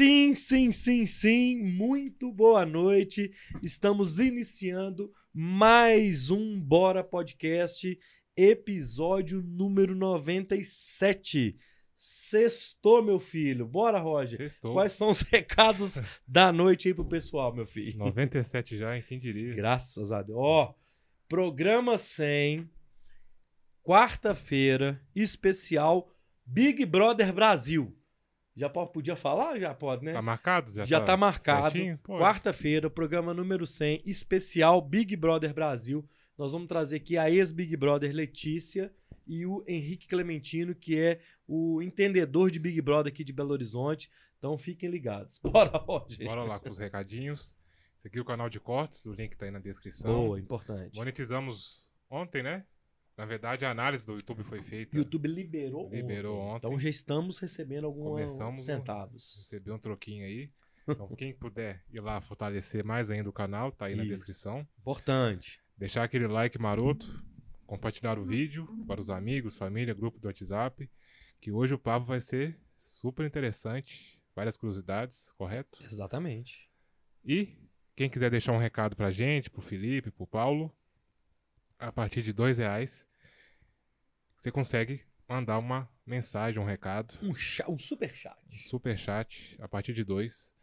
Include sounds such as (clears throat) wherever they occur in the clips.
Sim, sim, sim, sim. Muito boa noite. Estamos iniciando mais um Bora Podcast, episódio número 97. Sextou, meu filho. Bora, Roger. Sextou. Quais são os (laughs) recados da noite aí pro pessoal, meu filho? 97 já, hein? Quem diria? Graças a Deus. Ó, programa 100, quarta-feira, especial Big Brother Brasil. Já pode, podia falar? Já pode, né? Tá marcado? Já, Já tá marcado. certinho? Pô, Quarta-feira, programa número 100, especial Big Brother Brasil. Nós vamos trazer aqui a ex-Big Brother Letícia e o Henrique Clementino, que é o entendedor de Big Brother aqui de Belo Horizonte. Então fiquem ligados. (laughs) Bora, Roger. Bora lá com os recadinhos. Esse aqui é o canal de cortes, o link tá aí na descrição. Boa, importante. Monetizamos ontem, né? Na verdade, a análise do YouTube foi feita. O YouTube liberou, Liberou ontem. Então já estamos recebendo alguns centavos. Recebeu um troquinho aí. Então, (laughs) quem puder ir lá fortalecer mais ainda o canal, tá aí na Isso. descrição. Importante. Deixar aquele like maroto, compartilhar o vídeo para os amigos, família, grupo do WhatsApp, que hoje o papo vai ser super interessante, várias curiosidades, correto? Exatamente. E quem quiser deixar um recado pra gente, pro Felipe, pro Paulo, a partir de dois reais, você consegue mandar uma mensagem, um recado, Um, cha- um super chat. um super chat a partir de dois.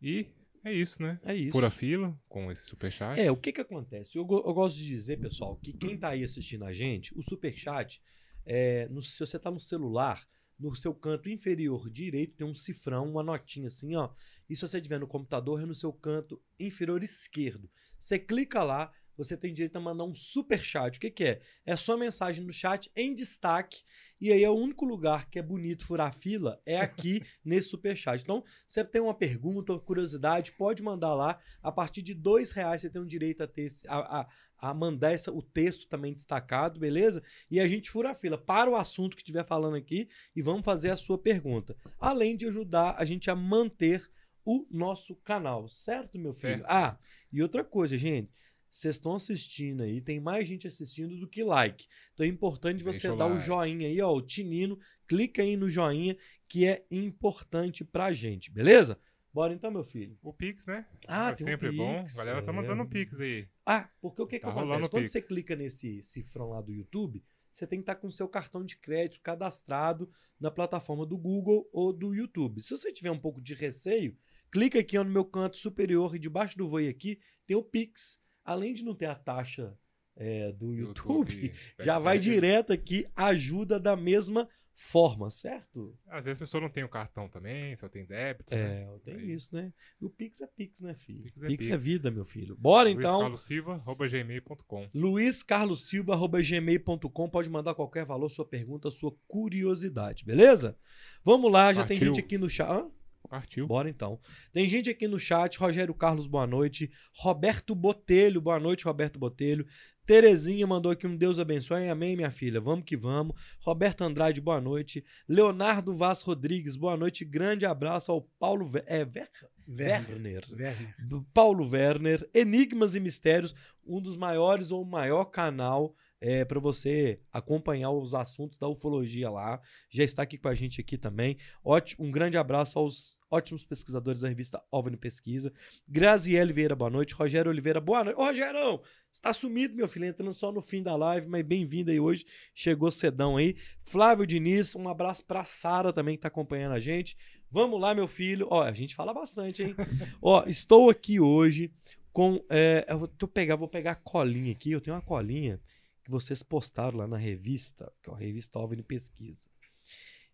E é isso, né? É isso. Pura fila com esse super chat. É, o que que acontece? Eu, eu gosto de dizer, pessoal, que quem tá aí assistindo a gente, o superchat, é, no, se você tá no celular, no seu canto inferior direito tem um cifrão, uma notinha assim, ó. E se você tiver no computador, é no seu canto inferior esquerdo. Você clica lá, você tem direito a mandar um superchat. O que que é? É sua mensagem no chat em destaque. E aí é o único lugar que é bonito furar fila é aqui (laughs) nesse superchat. Então, você tem uma pergunta, uma curiosidade, pode mandar lá. A partir de dois reais você tem o direito a, ter, esse- a, a- a mandar essa- o texto também destacado, beleza? E a gente fura a fila para o assunto que estiver falando aqui e vamos fazer a sua pergunta. Além de ajudar a gente a manter o nosso canal, certo, meu filho? Certo. Ah, e outra coisa, gente. Vocês estão assistindo aí, tem mais gente assistindo do que like. Então é importante você Deixa o dar o like. joinha aí, ó, o tinino, clica aí no joinha, que é importante pra gente, beleza? Bora então, meu filho. O Pix, né? Ah, é sempre um bom. A galera tá é. mandando Pix aí. Ah, porque o que, que Tá rolando acontece? o Quando Pix. você clica nesse cifrão lá do YouTube, você tem que estar com o seu cartão de crédito cadastrado na plataforma do Google ou do YouTube. Se você tiver um pouco de receio, clica aqui ó, no meu canto superior e debaixo do voi aqui tem o Pix. Além de não ter a taxa é, do YouTube, (laughs) já vai direto aqui, ajuda da mesma forma, certo? Às vezes a pessoa não tem o cartão também, só tem débito. né? É, tem Aí. isso, né? E o Pix é Pix, né, filho? Pix é Pix é Pix. vida, meu filho. Bora Luiz então. Carlos Silva, arroba gmail.com. luizcarlosilva.gmail.com pode mandar qualquer valor, sua pergunta, sua curiosidade, beleza? Vamos lá, já tem Partiu. gente aqui no chat. Hã? Partiu. Bora então. Tem gente aqui no chat, Rogério Carlos, boa noite. Roberto Botelho, boa noite, Roberto Botelho. Terezinha mandou aqui um Deus abençoe. Amém, minha filha. Vamos que vamos. Roberto Andrade, boa noite. Leonardo Vaz Rodrigues, boa noite. Grande abraço ao Paulo Ver... é, Ver... Werner. Werner. Paulo Werner, Enigmas e Mistérios, um dos maiores ou o maior canal é, para você acompanhar os assuntos da ufologia lá. Já está aqui com a gente aqui também. Ótimo, um grande abraço aos ótimos pesquisadores da revista OVNI Pesquisa. Graziele Vieira, boa noite. Rogério Oliveira, boa noite. Ô, Rogerão, você tá sumido, meu filho, entrando só no fim da live, mas bem-vindo aí hoje. Chegou cedão aí. Flávio Diniz, um abraço pra Sara também que tá acompanhando a gente. Vamos lá, meu filho. Ó, a gente fala bastante, hein? (laughs) Ó, estou aqui hoje com. é, eu vou pegar, vou pegar a colinha aqui. Eu tenho uma colinha que vocês postaram lá na revista, que é a revista OVNI Pesquisa.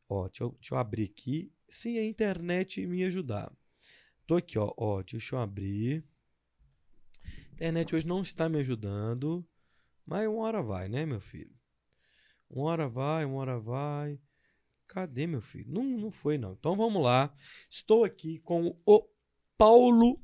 Ó, deixa eu, deixa eu abrir aqui. Se a internet me ajudar. Tô aqui, ó. ó deixa eu abrir. A internet hoje não está me ajudando. Mas uma hora vai, né, meu filho? Uma hora vai, uma hora vai. Cadê, meu filho? Não, não foi, não. Então vamos lá. Estou aqui com o Paulo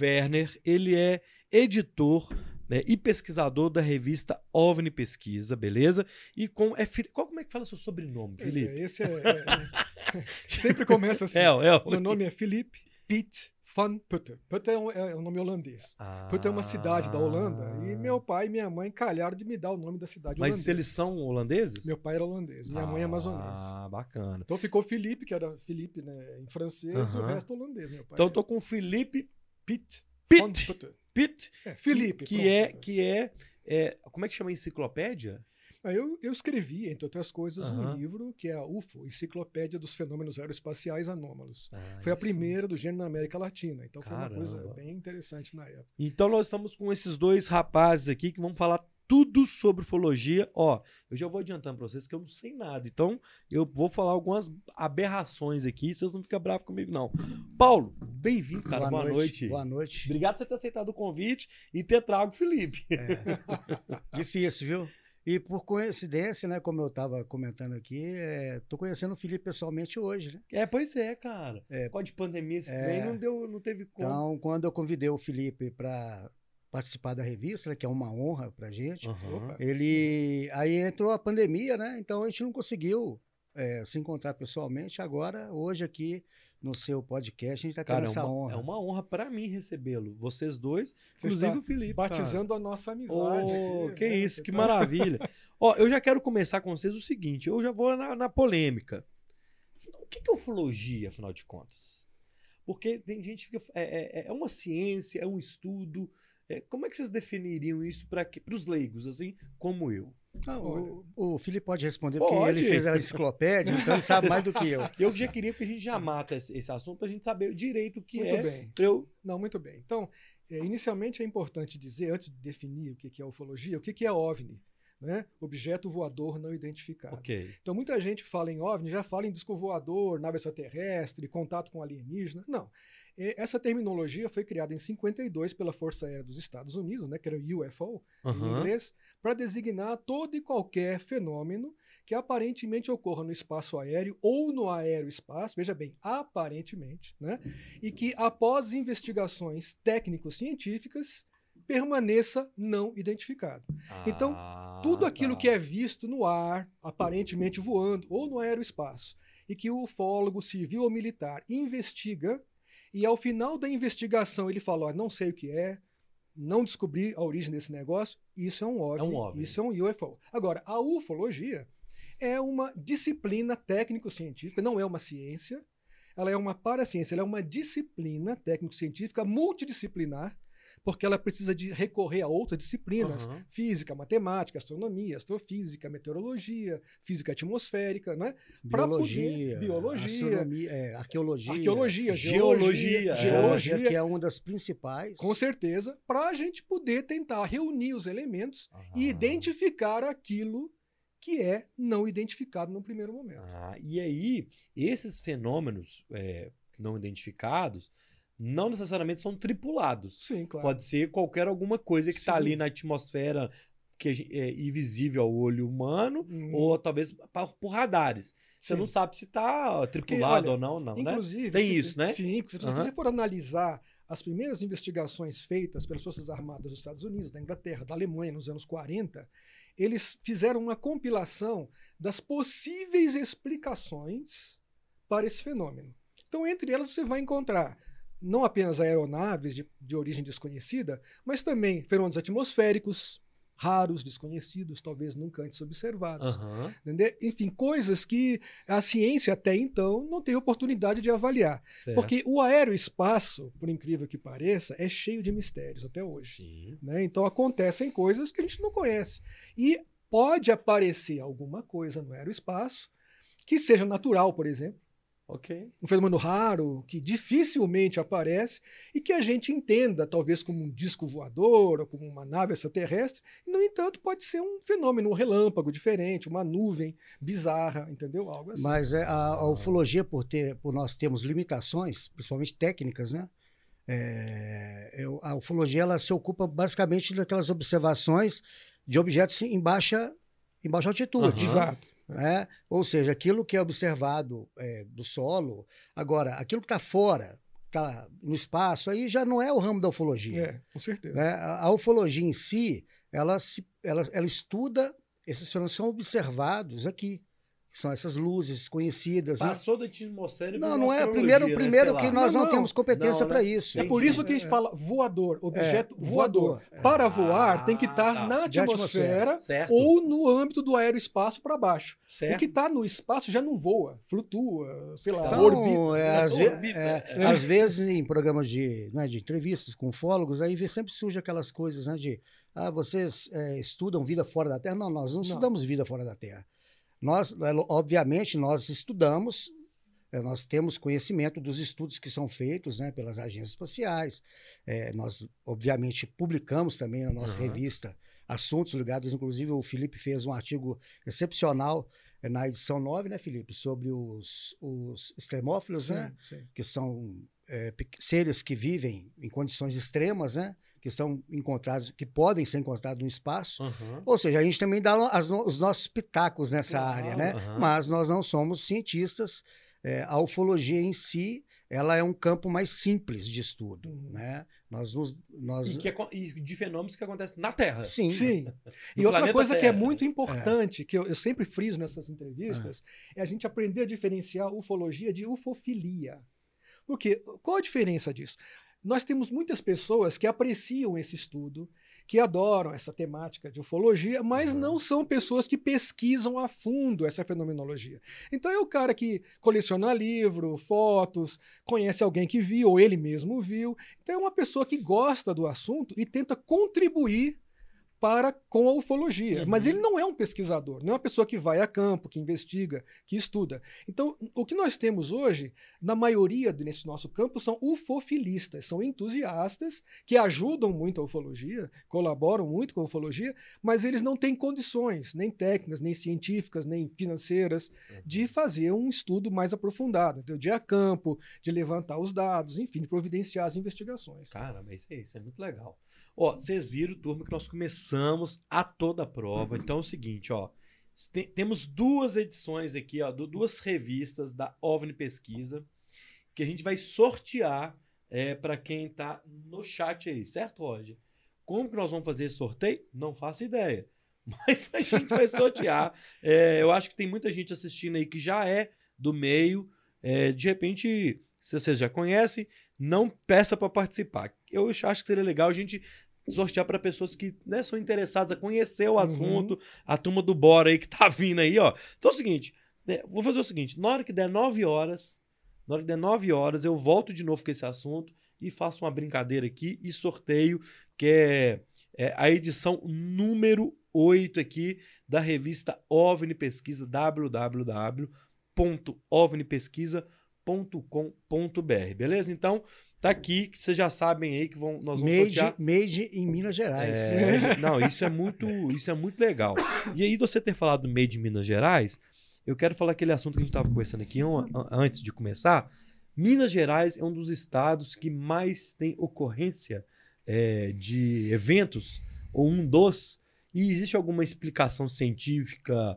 Werner. Ele é editor né, e pesquisador da revista OVNI Pesquisa, beleza? E com. É, qual, como é que fala seu sobrenome, Esse, Felipe? é- esse é, é- é- Sempre começa assim. (laughs) É, é. Meu nome é Felipe Pitt Van Putten. Putten é um, é um nome holandês. Putten é uma cidade da Holanda. E meu pai e minha mãe calharam de me dar o nome da cidade Mas holandesa. eles são holandeses? Meu pai era holandês, minha mãe é amazonense. Ah, bacana. Então ficou Felipe, que era Felipe né, em francês, e o resto holandês. Meu pai Então eu é tô com Felipe Pitt. Van Pitt. Putten. Pitt, É, Felipe. que, pronto. é que é, é, como é que chama enciclopédia? Aí Eu, eu escrevi, entre outras coisas, Aham. um livro que é a UFO, Enciclopédia dos Fenômenos Aeroespaciais Anômalos. Ah, Foi a primeira do gênero na América Latina. Então foi uma coisa Caramba. bem interessante na época. Então nós estamos com esses dois rapazes aqui que vão falar tudo sobre ufologia. Ó, eu já vou adiantando pra vocês que eu não sei nada. Então eu vou falar algumas aberrações aqui, vocês não ficam bravos comigo não. Paulo, bem-vindo, cara. Boa, noite. Boa noite. Obrigado por você ter aceitado o convite e ter trago o Felipe. (laughs) Difícil, viu? E por coincidência, né, como eu estava comentando aqui, estou conhecendo o Felipe pessoalmente hoje, né? É, pois é, cara. É. Por causa de pandemia, esse É. trem não, deu, não teve como. Então, quando eu convidei o Felipe para participar da revista, né, que é uma honra para gente. Opa. ele aí entrou a pandemia, né? Então a gente não conseguiu é, se encontrar pessoalmente. Agora, hoje aqui no seu podcast, a gente está tendo Cara, é essa uma, honra. é uma honra pra mim recebê-lo. Vocês dois, Você inclusive está o Felipe. cara. Batizando a nossa amizade. Aqui, que né? isso, que tá- maravilha. (laughs) Ó, eu já quero começar com vocês o seguinte, eu já vou na, na polêmica. O que que é ufologia, afinal de contas? Porque tem gente que fica... É, é- é uma ciência, é um estudo. É, como é que vocês definiriam isso para os leigos, assim, como eu? Olha. o, o Felipe pode responder, porque Pode. ele fez a enciclopédia, então ele sabe mais do que eu. Eu já queria que a gente já mata esse, esse assunto pra gente saber direito o que Muito é. bem. pra eu... Não, muito bem. Então, é, inicialmente é importante dizer, antes de definir o que é ufologia, o que é OVNI, né? Objeto voador não identificado. Ok. Então, muita gente fala em OVNI, já fala em disco voador, nave extraterrestre, contato com alienígena. Não. Essa terminologia foi criada em 52 pela Força Aérea dos Estados Unidos, né, que era o UFO, em Aham. inglês, para designar todo e qualquer fenômeno que aparentemente ocorra no espaço aéreo ou no aeroespaço, veja bem, aparentemente, né? E que após investigações técnico-científicas permaneça não identificado. Então, Ah, Tudo aquilo tá. que é visto no ar, aparentemente voando, ou no aeroespaço, e que o ufólogo civil ou militar investiga, e ao final da investigação ele fala: ó, não sei o que é, não descobri a origem desse negócio, isso é um OVNI, É um OVNI. isso é um UFO. Agora, a ufologia é uma disciplina técnico-científica, não é uma ciência, ela é uma paraciência, ela é uma disciplina técnico-científica multidisciplinar, porque ela precisa de recorrer a outras disciplinas, Aham. física, matemática, astronomia, astrofísica, meteorologia, física atmosférica, né? Biologia, poder- biologia, é, arqueologia, Arqueologia, geologia, geologia, é. geologia, que é uma das principais. com certeza, para a gente poder tentar reunir os elementos e Ah. identificar aquilo que é não identificado no primeiro momento. Ah, e aí, esses fenômenos é, não identificados não necessariamente são tripulados. Sim, claro. Pode ser qualquer alguma coisa que está ali na atmosfera que é invisível ao olho humano, Hum, ou talvez por radares. Você sim. não sabe se está tripulado olha, ou não, não, né? Inclusive, Tem se- isso, né? Sim, porque se Aham. você for analisar as primeiras investigações feitas pelas Forças Armadas dos Estados Unidos, da Inglaterra, da Alemanha nos anos 40, eles fizeram uma compilação das possíveis explicações para esse fenômeno. Então, entre elas, você vai encontrar não apenas aeronaves de, de origem desconhecida, mas também fenômenos atmosféricos, raros, desconhecidos, talvez nunca antes observados. Entender? Enfim, coisas que a ciência até então não teve oportunidade de avaliar. certo. Porque o aeroespaço, por incrível que pareça, é cheio de mistérios até hoje. Né? Então acontecem coisas que a gente não conhece. E pode aparecer alguma coisa no aeroespaço que seja natural, por exemplo. Um fenômeno raro que dificilmente aparece e que a gente entenda, talvez, como um disco voador ou como uma nave extraterrestre. E, no entanto, pode ser um fenômeno, um relâmpago diferente, uma nuvem bizarra, entendeu? Algo assim. Mas é, a, a ufologia, por, ter, por nós termos limitações, principalmente técnicas, né? É, eu- a ufologia ela se ocupa basicamente daquelas observações de objetos em baixa, em baixa altitude. Aham. Exato. Né? Ou seja, aquilo que é observado é, do solo. Agora, aquilo que está fora, está no espaço, aí já não é o ramo da ufologia. É, com certeza. né? A, a ufologia em si, ela, se, ela, ela estuda, esses fenômenos são observados aqui. Que são essas luzes desconhecidas. né? Passou da atmosfera e Não, não é. Primeiro, né? primeiro que nós não, Não, não. temos competência Não, né? para isso. É por isso que a gente fala voador, objeto É, voador. voador. Para Ah, voar, tem que estar tá. na De atmosfera atmosfera. Certo. ou no âmbito do aeroespaço para baixo. certo. O que está no espaço já não voa, flutua, sei lá, Então, orbita. É, às, ve- Orbita, é, é. às vezes em programas de, né, de entrevistas com ufólogos, aí sempre surge aquelas coisas né, de ah, vocês é, estudam vida fora da Terra. Não, nós não, Não. estudamos vida fora da Terra. Nós, é, obviamente, nós estudamos, é, nós temos conhecimento dos estudos que são feitos né, pelas agências espaciais. É, nós, obviamente, publicamos também na nossa Aham. revista assuntos ligados, inclusive o Felipe fez um artigo excepcional é, na edição 9, né, Felipe, sobre os, os extremófilos, né? Sim, sim. que são é, seres que vivem em condições extremas, né? Que são encontrados, que podem ser encontrados no espaço. Aham. Ou seja, a gente também dá as os nossos pitacos nessa área, né? aham. Mas nós não somos cientistas. É, a ufologia em si, ela é um campo mais simples de estudo, Uhum. né? Nós nos, nós, E, que acon- e de fenômenos que acontecem na Terra. sim, Sim. (laughs) E outra coisa que é Terra. muito importante, que eu, eu sempre friso nessas entrevistas, é a gente aprender a diferenciar ufologia de ufofilia. Porque qual a diferença disso? Nós temos muitas pessoas que apreciam esse estudo, que adoram essa temática de ufologia, mas Uhum. não são pessoas que pesquisam a fundo essa fenomenologia. Então é o cara que coleciona livro, fotos, conhece alguém que viu, ou ele mesmo viu. Então é uma pessoa que gosta do assunto e tenta contribuir para com a ufologia. Mas Uhum. ele não é um pesquisador, não é uma pessoa que vai a campo, que investiga, que estuda. Então, o que nós temos hoje, na maioria desse nosso campo, são ufofilistas, são entusiastas que ajudam muito a ufologia, colaboram muito com a ufologia, mas eles não têm condições, nem técnicas, nem científicas, nem financeiras, de fazer um estudo mais aprofundado, entendeu? de ir a campo, de levantar os dados, enfim, de providenciar as investigações. Caramba, isso aí, isso é muito legal. Ó, vocês viram, turma, que nós começamos a toda a prova. Então é o seguinte, ó. te- temos duas edições aqui, ó, du- duas revistas da OVNI Pesquisa, que a gente vai sortear é, para quem tá no chat aí, certo, Roger? Como que nós vamos fazer esse sorteio? Não faço ideia. (laughs) Mas a gente vai sortear. É, eu acho que tem muita gente assistindo aí que já é do meio. É, de repente, se vocês já conhecem, não peça para participar. Eu acho que seria legal a gente sortear para pessoas que né, são interessadas a conhecer o Uhum. assunto, a turma do Bora aí que tá vindo aí, ó. Então é o seguinte, né, vou fazer o seguinte, na hora que der 9 horas, na hora que der 9 horas, eu volto de novo com esse assunto e faço uma brincadeira aqui e sorteio, que é, é a edição número 8 aqui da revista OVNI Pesquisa, www.ovnipesquisa.com.br, beleza? Então, tá aqui, que vocês já sabem aí que vão, nós vamos made, sortear. made em Minas Gerais. É, não, isso é muito, isso é muito legal. E aí, você ter falado do Made in Minas Gerais, eu quero falar aquele assunto que a gente estava conversando aqui an- an- antes de começar. Minas Gerais é um dos estados que mais tem ocorrência é, de eventos, ou um dos. E existe alguma explicação científica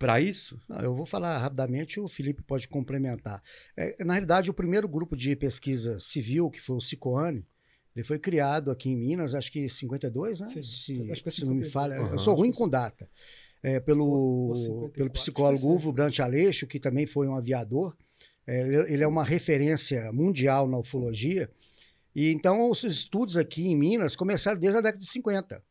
para isso? Não, eu vou falar rapidamente, o Felipe pode complementar. É, na realidade, o primeiro grupo de pesquisa civil, que foi o Cicoane, ele foi criado aqui em Minas, acho que em 52, né? Sim, se, acho que é se não me 52. falha. Aham. Eu sou ruim com data. É, pelo, Ou 54, pelo psicólogo é Uvo Brant Aleixo, que também foi um aviador. É, ele- ele é uma referência mundial na ufologia. E então os estudos aqui em Minas começaram desde a década de 50.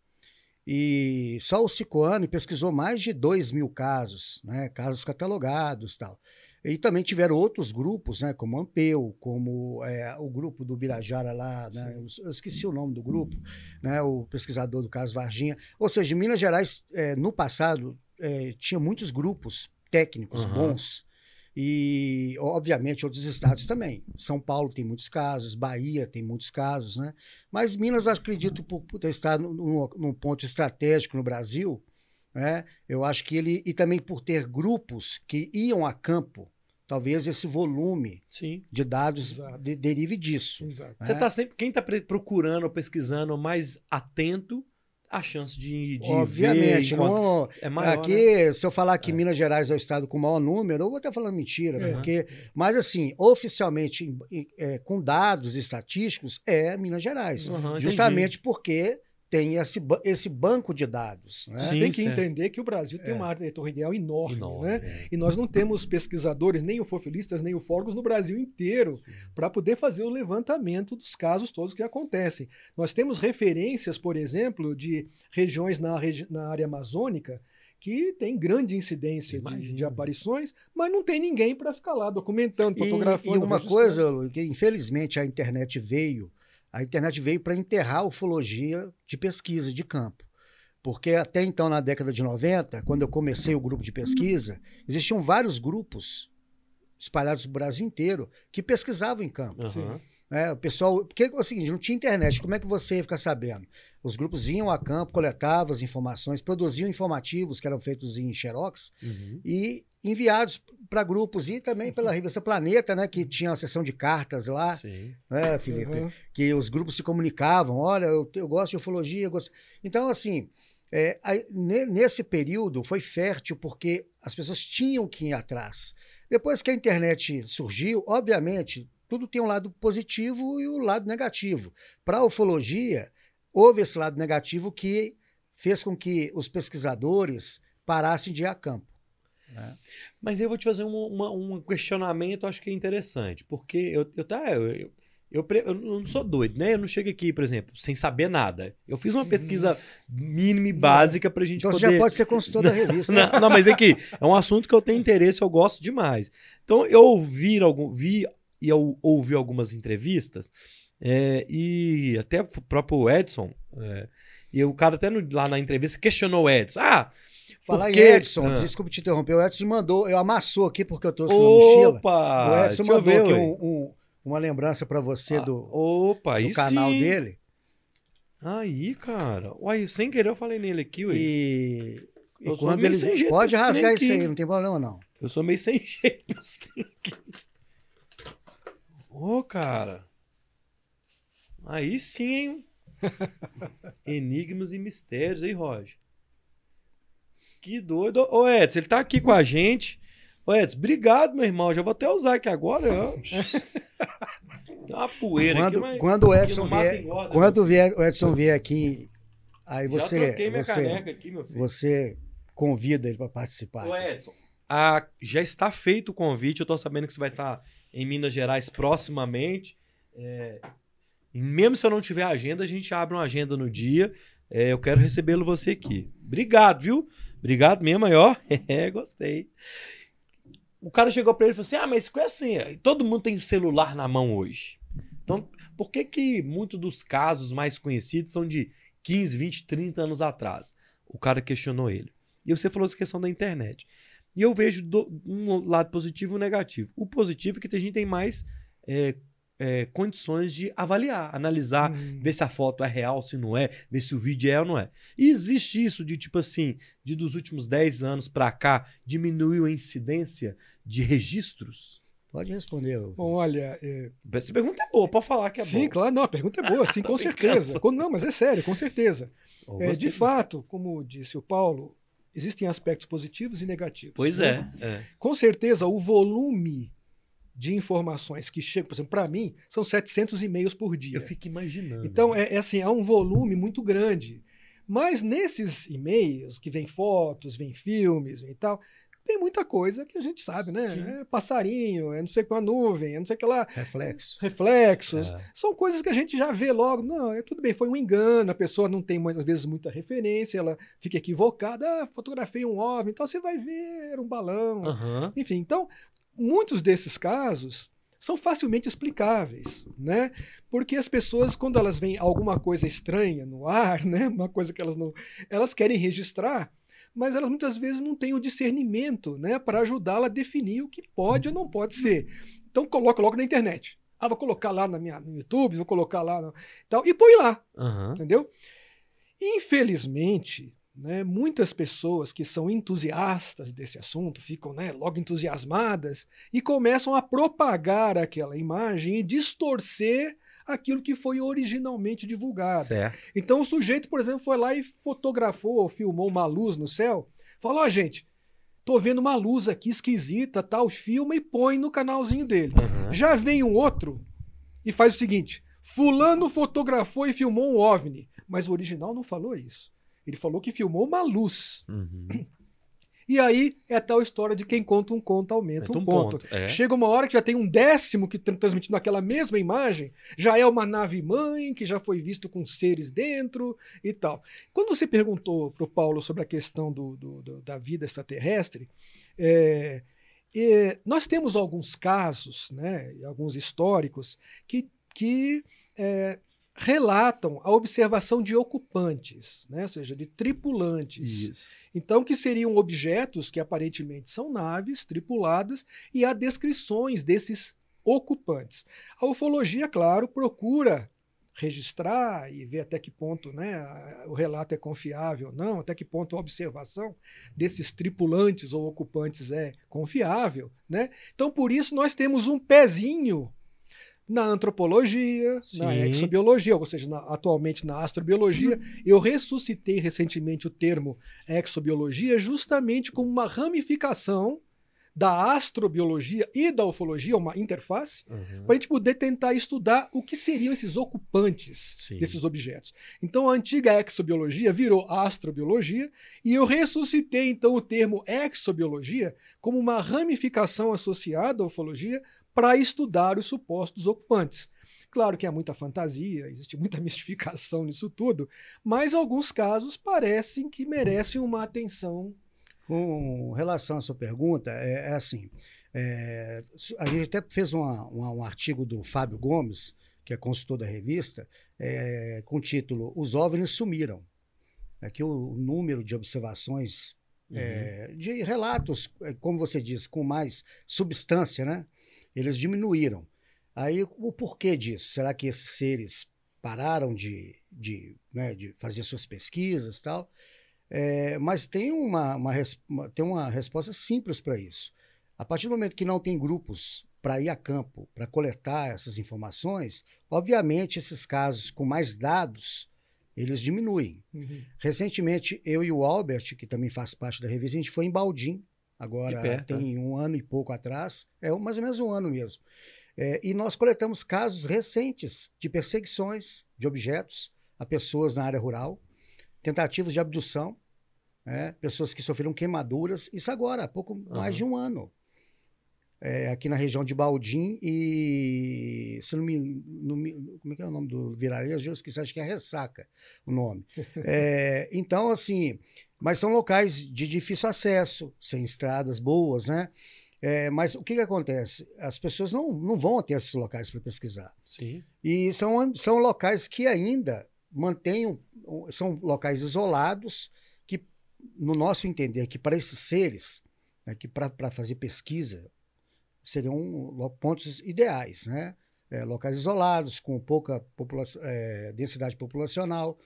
E só o Cicoane pesquisou mais de 2 mil casos, né, casos catalogados tal. E também tiveram outros grupos, né, como Ampeu, como é, o grupo do Birajara lá, né, eu, eu esqueci o nome do grupo, né, o pesquisador do caso Varginha. Ou seja, Minas Gerais, é, no passado, é, tinha muitos grupos técnicos Aham. bons. E, obviamente, outros estados também. São Paulo tem muitos casos, Bahia tem muitos casos, né? Mas Minas, acredito, por, por ter estado num, num ponto estratégico no Brasil, né? Eu acho que ele. E também por ter grupos que iam a campo, talvez esse volume Sim. de dados de- derive disso. Exato. Você tá sempre. Quem tá pre- procurando ou pesquisando mais atento, a chance de, de Obviamente, não, é maior. aqui, né? se eu falar que Minas Gerais é o estado com o maior número, eu vou até falando mentira, É. porque, mas assim, oficialmente, é, com dados estatísticos, é Minas Gerais. Entendi. Justamente porque tem esse, esse banco de dados. Né? Você Sim, tem que certo. entender que o Brasil tem É. uma área territorial enorme, Enorme, né? é. E nós não temos pesquisadores, nem ufofilistas, nem ufólogos no Brasil inteiro para poder fazer o levantamento dos casos todos que acontecem. Nós temos referências, por exemplo, de regiões na, regi- na área amazônica que tem grande incidência de, de aparições, mas não tem ninguém para ficar lá documentando, E, fotografando. e uma registrando. coisa, Lu, que infelizmente a internet veio, a internet veio para enterrar a ufologia de pesquisa, de campo. Porque até então, na década de 90, quando eu comecei o grupo de pesquisa, existiam vários grupos espalhados no Brasil inteiro que pesquisavam em campo. Né? o pessoal, porque é o seguinte, não tinha internet, como é que você ia ficar sabendo? Os grupos iam a campo, coletavam as informações, produziam informativos que eram feitos em xerox Uhum. e enviados para grupos e também pela revista Planeta, né, que tinha uma seção de cartas lá, Sim. né, Felipe, Uhum. que os grupos se comunicavam, olha, eu, eu gosto de ufologia, eu gosto... então assim, é, aí, nesse período foi fértil porque as pessoas tinham que ir atrás. Depois que a internet surgiu, obviamente, tudo tem um lado positivo e o lado negativo. Para a ufologia, houve esse lado negativo que fez com que os pesquisadores parassem de ir a campo. né? Mas eu vou te fazer um, uma- um questionamento, acho que é interessante, porque eu, eu, tá, eu, eu, eu eu não sou doido, né? Eu não chego aqui, por exemplo, sem saber nada. Eu fiz uma pesquisa mínima e básica pra gente Então você poder... já pode ser consultor da revista. Não, não, mas é que é um assunto que eu tenho interesse, eu gosto demais. Então, eu ouvi, algum, vi e eu ouvi algumas entrevistas, é, e até o próprio Edson, é, e o cara até no- lá na entrevista questionou o Edson. Ah, Falar em quê? Edson, Ah. desculpe te interromper, o Edson mandou, eu amassou aqui porque eu trouxe na mochila. O Edson mandou ver, aqui um- um- uma lembrança para você Ah, do, opa, aí do canal sim. dele. Aí, cara. Uai, sem querer eu falei nele aqui, ué. E, Eu quando ele sem jeito pode rasgar isso aí, não tem problema não. Eu sou meio sem (laughs) jeito. Ô, cara. Aí sim, hein? (laughs) Enigmas e mistérios, aí, Roger? Que doido. Ô, Edson, ele tá aqui com a gente. Ô, Edson, obrigado, meu irmão. Já vou até usar aqui agora. (laughs) Tem uma poeira Quando, aqui, mas... quando o Edson vier, engorda, quando vier, o Edson vier aqui, aí você, você, aqui, meu filho. você convida ele para participar. Ô. Edson, a- já está feito o convite. Eu tô sabendo que você vai estar em Minas Gerais proximamente. É, e mesmo se eu não tiver agenda, a gente abre uma agenda no dia. É, eu quero recebê-lo você aqui. Obrigado, viu? Obrigado mesmo, aí, ó. (laughs) É, gostei. O cara chegou pra ele e falou assim: Ah, mas é assim, todo mundo tem celular na mão hoje. Então, por que que muitos dos casos mais conhecidos são de 15, 20, 30 anos atrás? O cara questionou ele. E você falou essa questão da internet. E eu vejo do- um lado positivo e um negativo. O positivo é que a gente tem mais é, é, condições de avaliar, analisar, Hum. ver se a foto é real, se não é, ver se o vídeo é ou não é. E existe isso de tipo assim, de dos últimos 10 anos pra cá, diminuiu a incidência de registros? Pode responder. Bom, olha, é, Essa pergunta é boa, pode falar que é sim, boa. claro, não, a pergunta é boa, sim, Tô com certeza. Com- não, mas é sério, com certeza. É, de fato, como disse o Paulo, existem aspectos positivos e negativos. Pois né? é, é. Com certeza, o volume de informações que chegam, por exemplo, para mim, são 700 e-mails por dia. Eu fico imaginando. Então, é, é assim, há um volume muito grande. Mas nesses e-mails, que vem fotos, vem filmes e tal, tem muita coisa que a gente sabe, né? Sim. É passarinho, é não sei com a nuvem, é não sei o que lá, Reflexo. reflexos. É. São coisas que a gente já vê logo. Não, é tudo bem, foi um engano, a pessoa não tem muitas vezes muita referência, ela fica equivocada. Ah, fotografei um OVNI, então você vai ver, era um balão. Aham. Enfim, então, muitos desses casos são facilmente explicáveis, né? Porque as pessoas, quando elas veem alguma coisa estranha no ar, (laughs) né? Uma coisa que elas não. Elas querem registrar, mas elas muitas vezes não têm o discernimento, né? Para ajudá-la a definir o que pode ou não pode ser. Então, coloca logo na internet. Ah, vou colocar lá na minha, no YouTube, vou colocar lá. No, tal, e põe lá, Aham. entendeu? Infelizmente, né, muitas pessoas que são entusiastas desse assunto ficam né, logo entusiasmadas e começam a propagar aquela imagem e distorcer aquilo que foi originalmente divulgado. Certo. Então o sujeito, por exemplo, foi lá e fotografou ou filmou uma luz no céu, falou: ó, gente, tô vendo uma luz aqui esquisita, tal, filma e põe no canalzinho dele. Aham. Já vem um outro e faz o seguinte: Fulano fotografou e filmou um OVNI. Mas o original não falou isso. Ele falou que filmou uma luz. Uhum. E aí é tal história de quem conta um conto aumenta um, um ponto. ponto, é. Chega uma hora que já tem um décimo que está transmitindo aquela mesma imagem, já é uma nave mãe que já foi visto com seres dentro e tal. Quando você perguntou para o Paulo sobre a questão do, do- do- da vida extraterrestre, é, é, nós temos alguns casos, né, alguns históricos, que, que é, relatam a observação de ocupantes, né, ou seja, de tripulantes. Isso. Então, que seriam objetos que aparentemente são naves tripuladas e há descrições desses ocupantes. A ufologia, claro, procura registrar e ver até que ponto né, o relato é confiável ou não, até que ponto a observação desses tripulantes ou ocupantes é confiável. Né? Então, por isso, nós temos um pezinho na antropologia, na Sim. exobiologia, ou seja, na- atualmente na astrobiologia. Eu ressuscitei recentemente o termo exobiologia justamente como uma ramificação da astrobiologia e da ufologia, uma interface, Uhum. para a gente poder tentar estudar o que seriam esses ocupantes Sim. desses objetos. Então a antiga exobiologia virou astrobiologia e eu ressuscitei então o termo exobiologia como uma ramificação associada à ufologia para estudar os supostos ocupantes. Claro que há muita fantasia, existe muita (laughs) mistificação nisso tudo, mas alguns casos parecem que merecem uma atenção. Com relação à sua pergunta, é, é assim: é, a gente até fez uma- uma- um artigo do Fábio Gomes, que é consultor da revista, é, com o título Os OVNIs Sumiram. Aqui o, o número de observações, é, de relatos, é, como você diz, com mais substância, né? Eles diminuíram. Aí o porquê disso? Será que esses seres pararam de, de, né, de fazer suas pesquisas e tal? É, mas tem uma, uma tem uma resposta simples para isso. A partir do momento que não tem grupos para ir a campo, para coletar essas informações, obviamente esses casos com mais dados, eles diminuem. Recentemente, eu e o Albert, que também faz parte da revista, a gente foi em Baldim, agora perto, tem um ano e pouco atrás, é mais ou menos um ano mesmo. É, e nós coletamos casos recentes de perseguições de objetos a pessoas na área rural, tentativas de abdução, né, pessoas que sofreram queimaduras, isso agora, há pouco mais de um ano. É, aqui na região de Baldim e se não me, não me- como é que é o nome do vilarejo? Eu esqueci, acho que é Ressaca o nome. (laughs) É, então, assim, mas são locais de difícil acesso, sem estradas boas, né? É, mas o que, que acontece? As pessoas não, não vão até esses locais para pesquisar. Sim. E são, são locais que ainda mantêm, são locais isolados, que, no nosso entender, que para esses seres, né, que para fazer pesquisa, seriam pontos ideais, né? É, locais isolados, com pouca popula é, densidade populacional.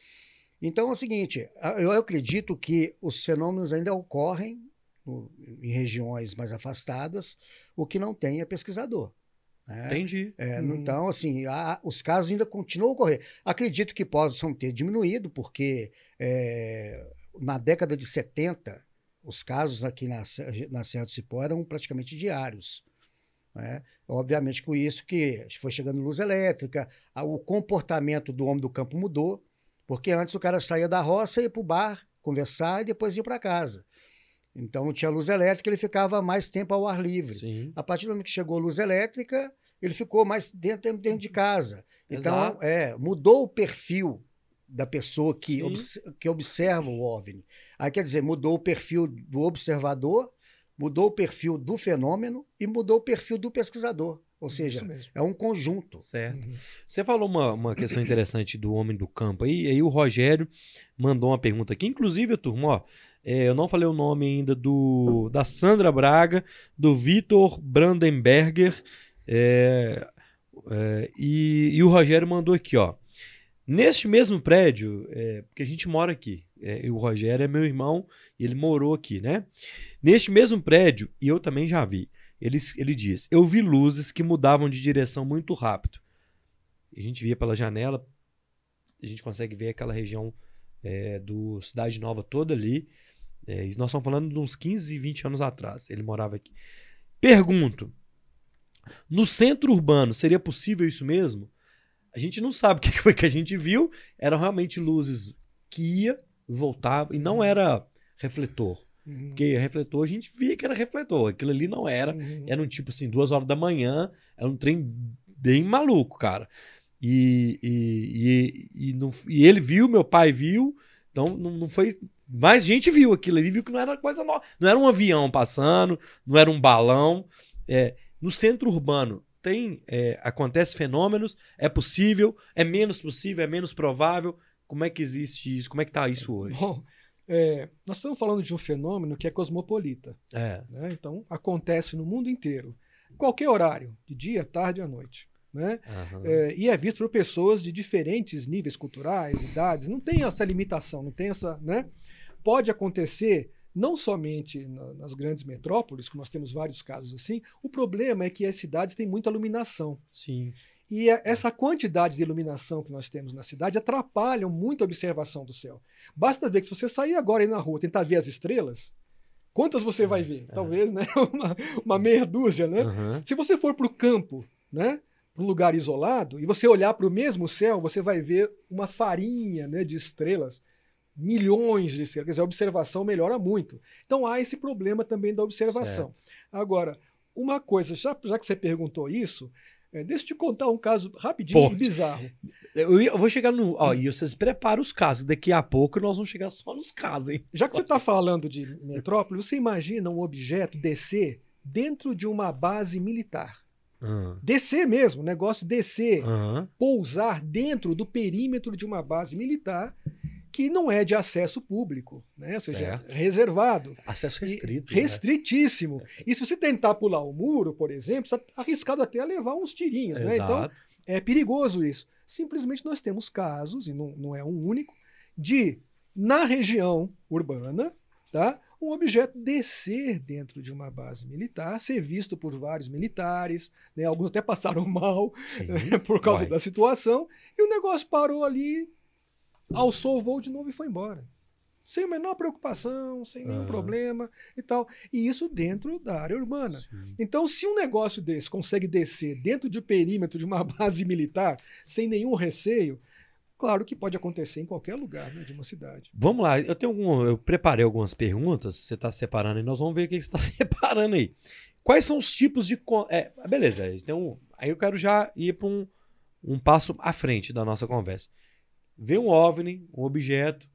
Então é o seguinte, eu acredito que os fenômenos ainda ocorrem no- em regiões mais afastadas, o que não tem é pesquisador. né? Entendi. É, Uhum. Então, assim, há- os casos ainda continuam a ocorrer. Acredito que possam ter diminuído, porque é, na década de 70, os casos aqui na, na Serra do Cipó eram praticamente diários. né? Obviamente, com isso que foi chegando luz elétrica, a- o comportamento do homem do campo mudou, porque antes o cara saía da roça, ia para o bar, conversar e depois ia para casa. Então, não tinha luz elétrica, ele ficava mais tempo ao ar livre. Sim. A partir do momento que chegou a luz elétrica, ele ficou mais dentro, dentro de casa. Então, Exato. é, mudou o perfil da pessoa que, obs- que observa o OVNI. Aí, quer dizer, mudou o perfil do observador, mudou o perfil do fenômeno e mudou o perfil do pesquisador. Ou seja, é um conjunto. Certo. Uhum. Você falou uma, uma questão interessante do homem do campo aí, aí o Rogério mandou uma pergunta aqui, inclusive, turma, ó, é, eu não falei o nome ainda do da Sandra Braga, do Vitor Brandenberger, é, é, e, e o Rogério mandou aqui, ó. Neste mesmo prédio, é, porque a gente mora aqui, é, e o Rogério é meu irmão, ele morou aqui, né? Neste mesmo prédio, e eu também já vi, ele, ele diz: Eu vi luzes que mudavam de direção muito rápido. A gente via pela janela, a gente consegue ver aquela região é, do Cidade Nova toda ali. É, nós estamos falando de uns 15, 20 anos atrás. Ele morava aqui. Pergunto: no centro urbano seria possível isso mesmo? A gente não sabe o que foi que a gente viu. Eram realmente luzes que ia, voltava, e não era refletor. Uhum. Porque refletor a gente via que era refletor. Aquilo ali não era. Uhum. Era um tipo assim, duas horas da manhã. Era um trem bem maluco, cara. E, e, e, e, não- e ele viu, meu pai viu. Então não, não foi. Mais gente viu aquilo. Ele viu que não era coisa nova. Não era um avião passando, não era um balão. É, no centro urbano tem. é, acontece fenômenos. É possível, é menos possível, é menos provável. Como é que existe isso? Como é que tá isso hoje? Bom, é, nós estamos falando de um fenômeno que é cosmopolita. É. né? Então, acontece no mundo inteiro. Qualquer horário, de dia, tarde à noite. Né? aham. É, e é visto por pessoas de diferentes níveis culturais, idades. Não tem essa limitação, não tem essa. Né? Pode acontecer não somente na- nas grandes metrópoles, que nós temos vários casos assim. O problema é que as cidades têm muita iluminação. Sim. E a- essa quantidade de iluminação que nós temos na cidade atrapalham muito a observação do céu. Basta ver que se você sair agora aí na rua e tentar ver as estrelas, quantas você vai ver? é. Talvez, né? (laughs) Uma, uma meia dúzia, né? Aham. Se você for para o campo, né? Para um lugar isolado, e você olhar para o mesmo céu, você vai ver uma farinha né, de estrelas, milhões de estrelas. Quer dizer, a observação melhora muito. Então há esse problema também da observação. Agora, uma coisa, já, já que você perguntou isso, é, deixa eu te contar um caso rapidinho Pode. e bizarro. Eu, eu vou chegar no. Ó, e vocês preparam os casos. Daqui a pouco nós vamos chegar só nos casos, hein? Já que você está falando de metrópole, você imagina um objeto descer dentro de uma base militar. Aham. Descer mesmo, o negócio descer, Aham. pousar dentro do perímetro de uma base militar que não é de acesso público, né? ou seja, Certo. é reservado. Acesso E restrito. né? restritíssimo. E se você tentar pular o muro, por exemplo, você está arriscado até a levar uns tirinhos. Né? Então, é perigoso isso. Simplesmente nós temos casos, e não, não é um único, de, na região urbana, tá, um objeto descer dentro de uma base militar, ser visto por vários militares, né, alguns até passaram (laughs) mal Sim. por causa Uai. da situação, e o negócio parou ali, alçou o voo de novo e foi embora. Sem a menor preocupação, sem nenhum Aham. problema e tal. E isso dentro da área urbana. Sim. Então, se um negócio desse consegue descer dentro do perímetro de uma (laughs) base militar sem nenhum receio, claro que pode acontecer em qualquer lugar né, de uma cidade. Vamos lá, eu tenho algum, eu preparei algumas perguntas, você está separando aí, nós vamos ver o que você está (laughs) separando aí. Quais são os tipos de. É, beleza, então aí eu quero já ir para um, um passo à frente da nossa conversa. Vê um OVNI, um objeto,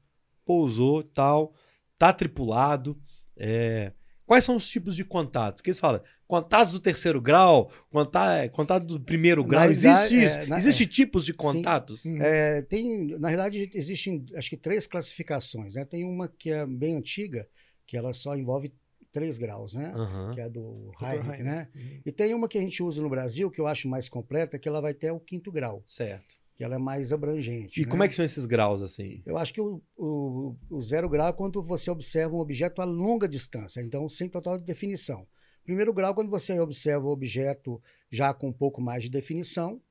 pousou tal, tá tripulado. é, quais são os tipos de contato? Porque você fala, contatos do terceiro grau, conta- contato do primeiro Na grau, existe verdade, isso? é, na- existe tipos de contatos? Hum. É, tem, na verdade, existem acho que três classificações. Né? Tem uma que é bem antiga, que ela só envolve três graus, né? Aham. Que é a do Heinrich. né? Uhum. E tem uma que a gente usa no Brasil, que eu acho mais completa, que ela vai até o quinto grau, Certo. Que ela é mais abrangente. E né? como é que são esses graus assim? Eu acho que o, o, o zero grau é quando você observa um objeto a longa distância, então sem total definição. Primeiro grau, quando você observa o objeto já com um pouco mais de definição.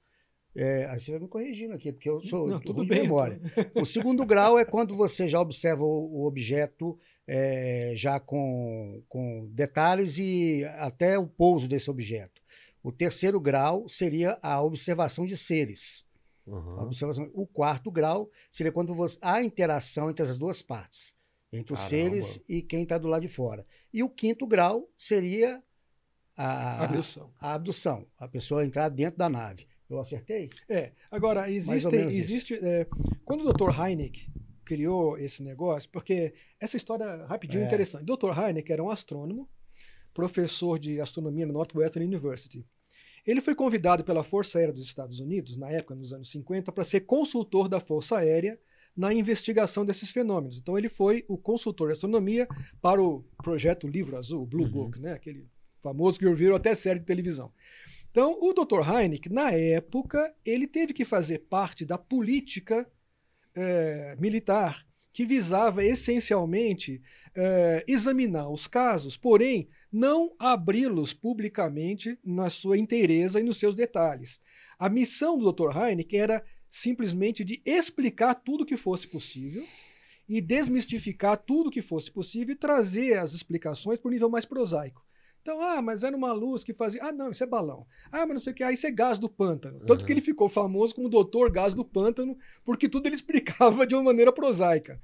É, aí você vai me corrigindo aqui, porque eu sou Não, tô tudo bem. de memória. O segundo (laughs) grau é quando você já observa o, o objeto é, já com, com detalhes e até o pouso desse objeto. O terceiro grau seria a observação de seres. Aham. observação. O quarto grau seria quando você, há interação entre as duas partes, entre os Caramba. seres e quem está do lado de fora. E o quinto grau seria a, Abdução. a abdução, a pessoa entrar dentro da nave. Eu acertei? É. Agora, existe, existe é, quando o Dr. Heineck criou esse negócio, porque essa história rapidinho é interessante. Dr. Heineck era um astrônomo, professor de astronomia no Northwestern University. Ele foi convidado pela Força Aérea dos Estados Unidos, na época, nos anos 50, para ser consultor da Força Aérea na investigação desses fenômenos. Então, ele foi o consultor de astronomia para o projeto Livro Azul, o Blue Uhum. Book, né? aquele famoso que virou até série de televisão. Então, o Dr. Heineck, na época, ele teve que fazer parte da política eh, militar que visava essencialmente eh, examinar os casos, porém não abri-los publicamente na sua inteireza e nos seus detalhes. A missão do Dr. Heineck era simplesmente de explicar tudo que fosse possível e desmistificar tudo que fosse possível e trazer as explicações para o nível mais prosaico. Então, ah, mas era uma luz que fazia. Ah, não, isso é balão. Ah, mas não sei o que. Ah, isso é gás do pântano. Tanto Uhum. que ele ficou famoso como doutor gás do pântano, porque tudo ele explicava de uma maneira prosaica.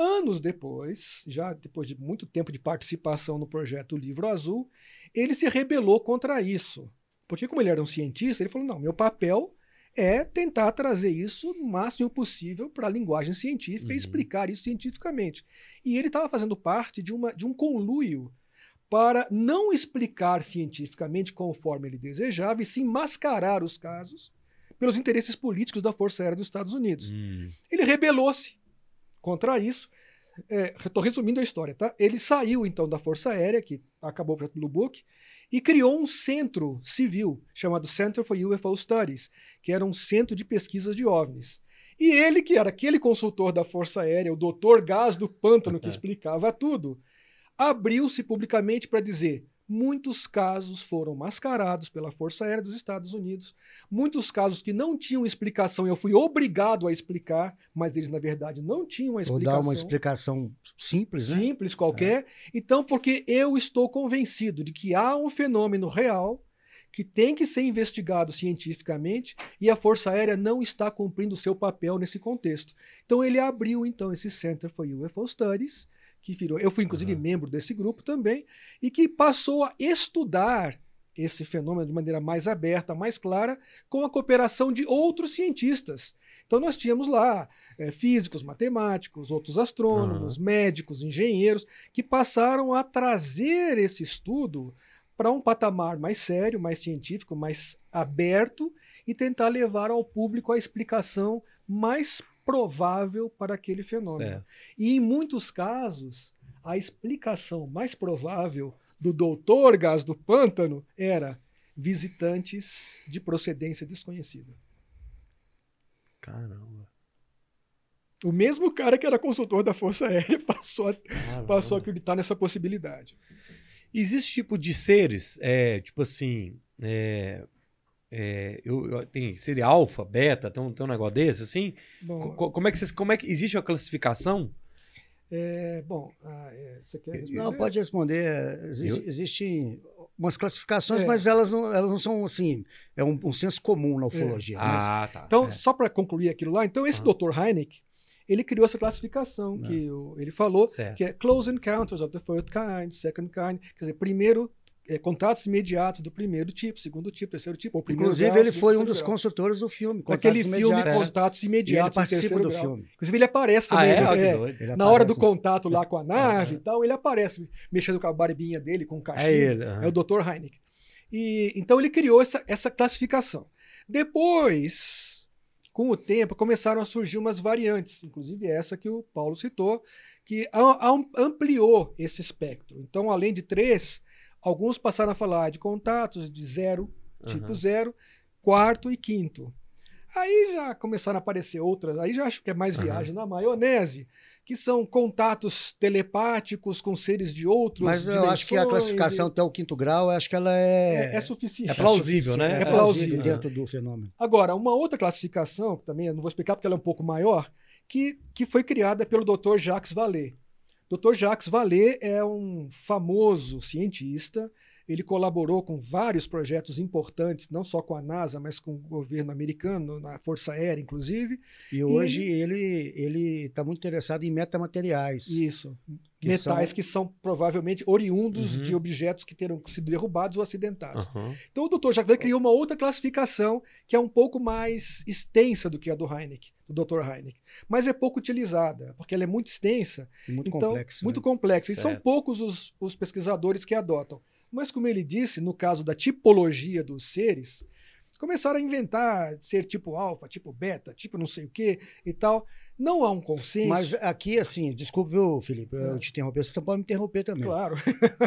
Anos depois, já depois de muito tempo de participação no projeto Livro Azul, ele se rebelou contra isso. Porque, como ele era um cientista, ele falou: não, meu papel é tentar trazer isso o máximo possível para a linguagem científica Uhum. e explicar isso cientificamente. E ele estava fazendo parte de, uma, de um conluio para não explicar cientificamente conforme ele desejava e sim mascarar os casos pelos interesses políticos da Força Aérea dos Estados Unidos. Hum. Ele rebelou-se contra isso. Estou resumindo a história, tá? Ele saiu então da Força Aérea, que acabou o projeto Blue Book, e criou um centro civil chamado Center for UFO Studies, que era um centro de pesquisas de OVNIs. E ele, que era aquele consultor da Força Aérea, o doutor Gás do Pântano, que explicava tudo, abriu-se publicamente para dizer: muitos casos foram mascarados pela Força Aérea dos Estados Unidos, muitos casos que não tinham explicação, eu fui obrigado a explicar, mas eles, na verdade, não tinham Vou explicação dar uma explicação simples, né? simples qualquer. Então, porque eu estou convencido de que há um fenômeno real que tem que ser investigado cientificamente e a Força Aérea não está cumprindo o seu papel nesse contexto. Então, ele abriu então esse Center for UFO Studies, que virou, eu fui inclusive Aham. membro desse grupo também, e que passou a estudar esse fenômeno de maneira mais aberta, mais clara, com a cooperação de outros cientistas. Então nós tínhamos lá eh, físicos, matemáticos, outros astrônomos, médicos, engenheiros, que passaram a trazer esse estudo para um patamar mais sério, mais científico, mais aberto e tentar levar ao público a explicação mais provável para aquele fenômeno. Certo. E em muitos casos, a explicação mais provável do doutor Gás do Pântano era visitantes de procedência desconhecida. Caramba. O mesmo cara que era consultor da Força Aérea (laughs) passou a, Caramba. passou a acreditar nessa possibilidade. Existe tipo de seres, é, tipo assim, é, é, eu, eu- tem seria alfa, beta, tem um, tem um negócio desse, assim? Bom, Co- como é que vocês, como é que existe a classificação? é, bom ah, é, você quer responder? Não, pode responder. Existe, Existem umas classificações, É. mas elas não, elas não são assim. É um, um senso comum na ufologia. mas- Ah, tá. Então, é. só para concluir aquilo lá, então esse Aham. Dr. Heineck, ele criou essa classificação Né. que o- ele falou, Certo. que é Close Encounters of the First Kind, Second Kind, quer dizer, primeiro, é, contatos imediatos do primeiro tipo, segundo tipo, terceiro tipo, ou primeiro Inclusive, grau, ele foi um dos grau. consultores do filme. Daquele filme Imediatos. Contatos E ele Imediatos, participa do grau. filme. Inclusive, ele aparece Ah, também. é? Olha que é. Ele na hora do no- contato lá com a nave e tal, ele aparece mexendo com a barbinha dele, com o cachimbo. É ele. aham. É o Dr. Heineck. E, então ele criou essa, essa classificação. Depois, com o tempo, começaram a surgir umas variantes, inclusive essa que o Paulo citou, que ampliou esse espectro. Então, além de três, alguns passaram a falar de contatos de zero, tipo Aham. zero, quarto e quinto. Aí já começaram a aparecer outras, aí já acho que é mais viagem na maionese, que são contatos telepáticos com seres de outros Mas eu acho que a classificação e- até o quinto grau, eu acho que ela é. é, é suficiente. É plausível, né? É É plausível. plausível dentro do fenômeno. Agora, uma outra classificação, que também eu não vou explicar porque ela é um pouco maior, que, que foi criada pelo Dr. Jacques Vallée. Dr. Jacques Vallée é um famoso cientista. Ele colaborou com vários projetos importantes, não só com a NASA, mas com o governo americano, na Força Aérea, inclusive. E hoje ele ele está muito interessado em metamateriais. Isso. Que Metais são- que são provavelmente oriundos Uhum. de objetos que terão sido derrubados ou acidentados. Aham. Então o Dr. Jacques criou uma outra classificação que é um pouco mais extensa do que a do Heineck, do Dr. Heineck, mas é pouco utilizada, porque ela é muito extensa, e muito então complexa. muito né? complexa, e são Certo. poucos os, os pesquisadores que adotam. Mas como ele disse, no caso da tipologia dos seres, começaram a inventar ser tipo alfa, tipo beta, tipo não sei o que e tal. Não há um consenso. Mas aqui, assim, desculpe, viu, Felipe, eu É. te interromper, você pode me interromper também. claro.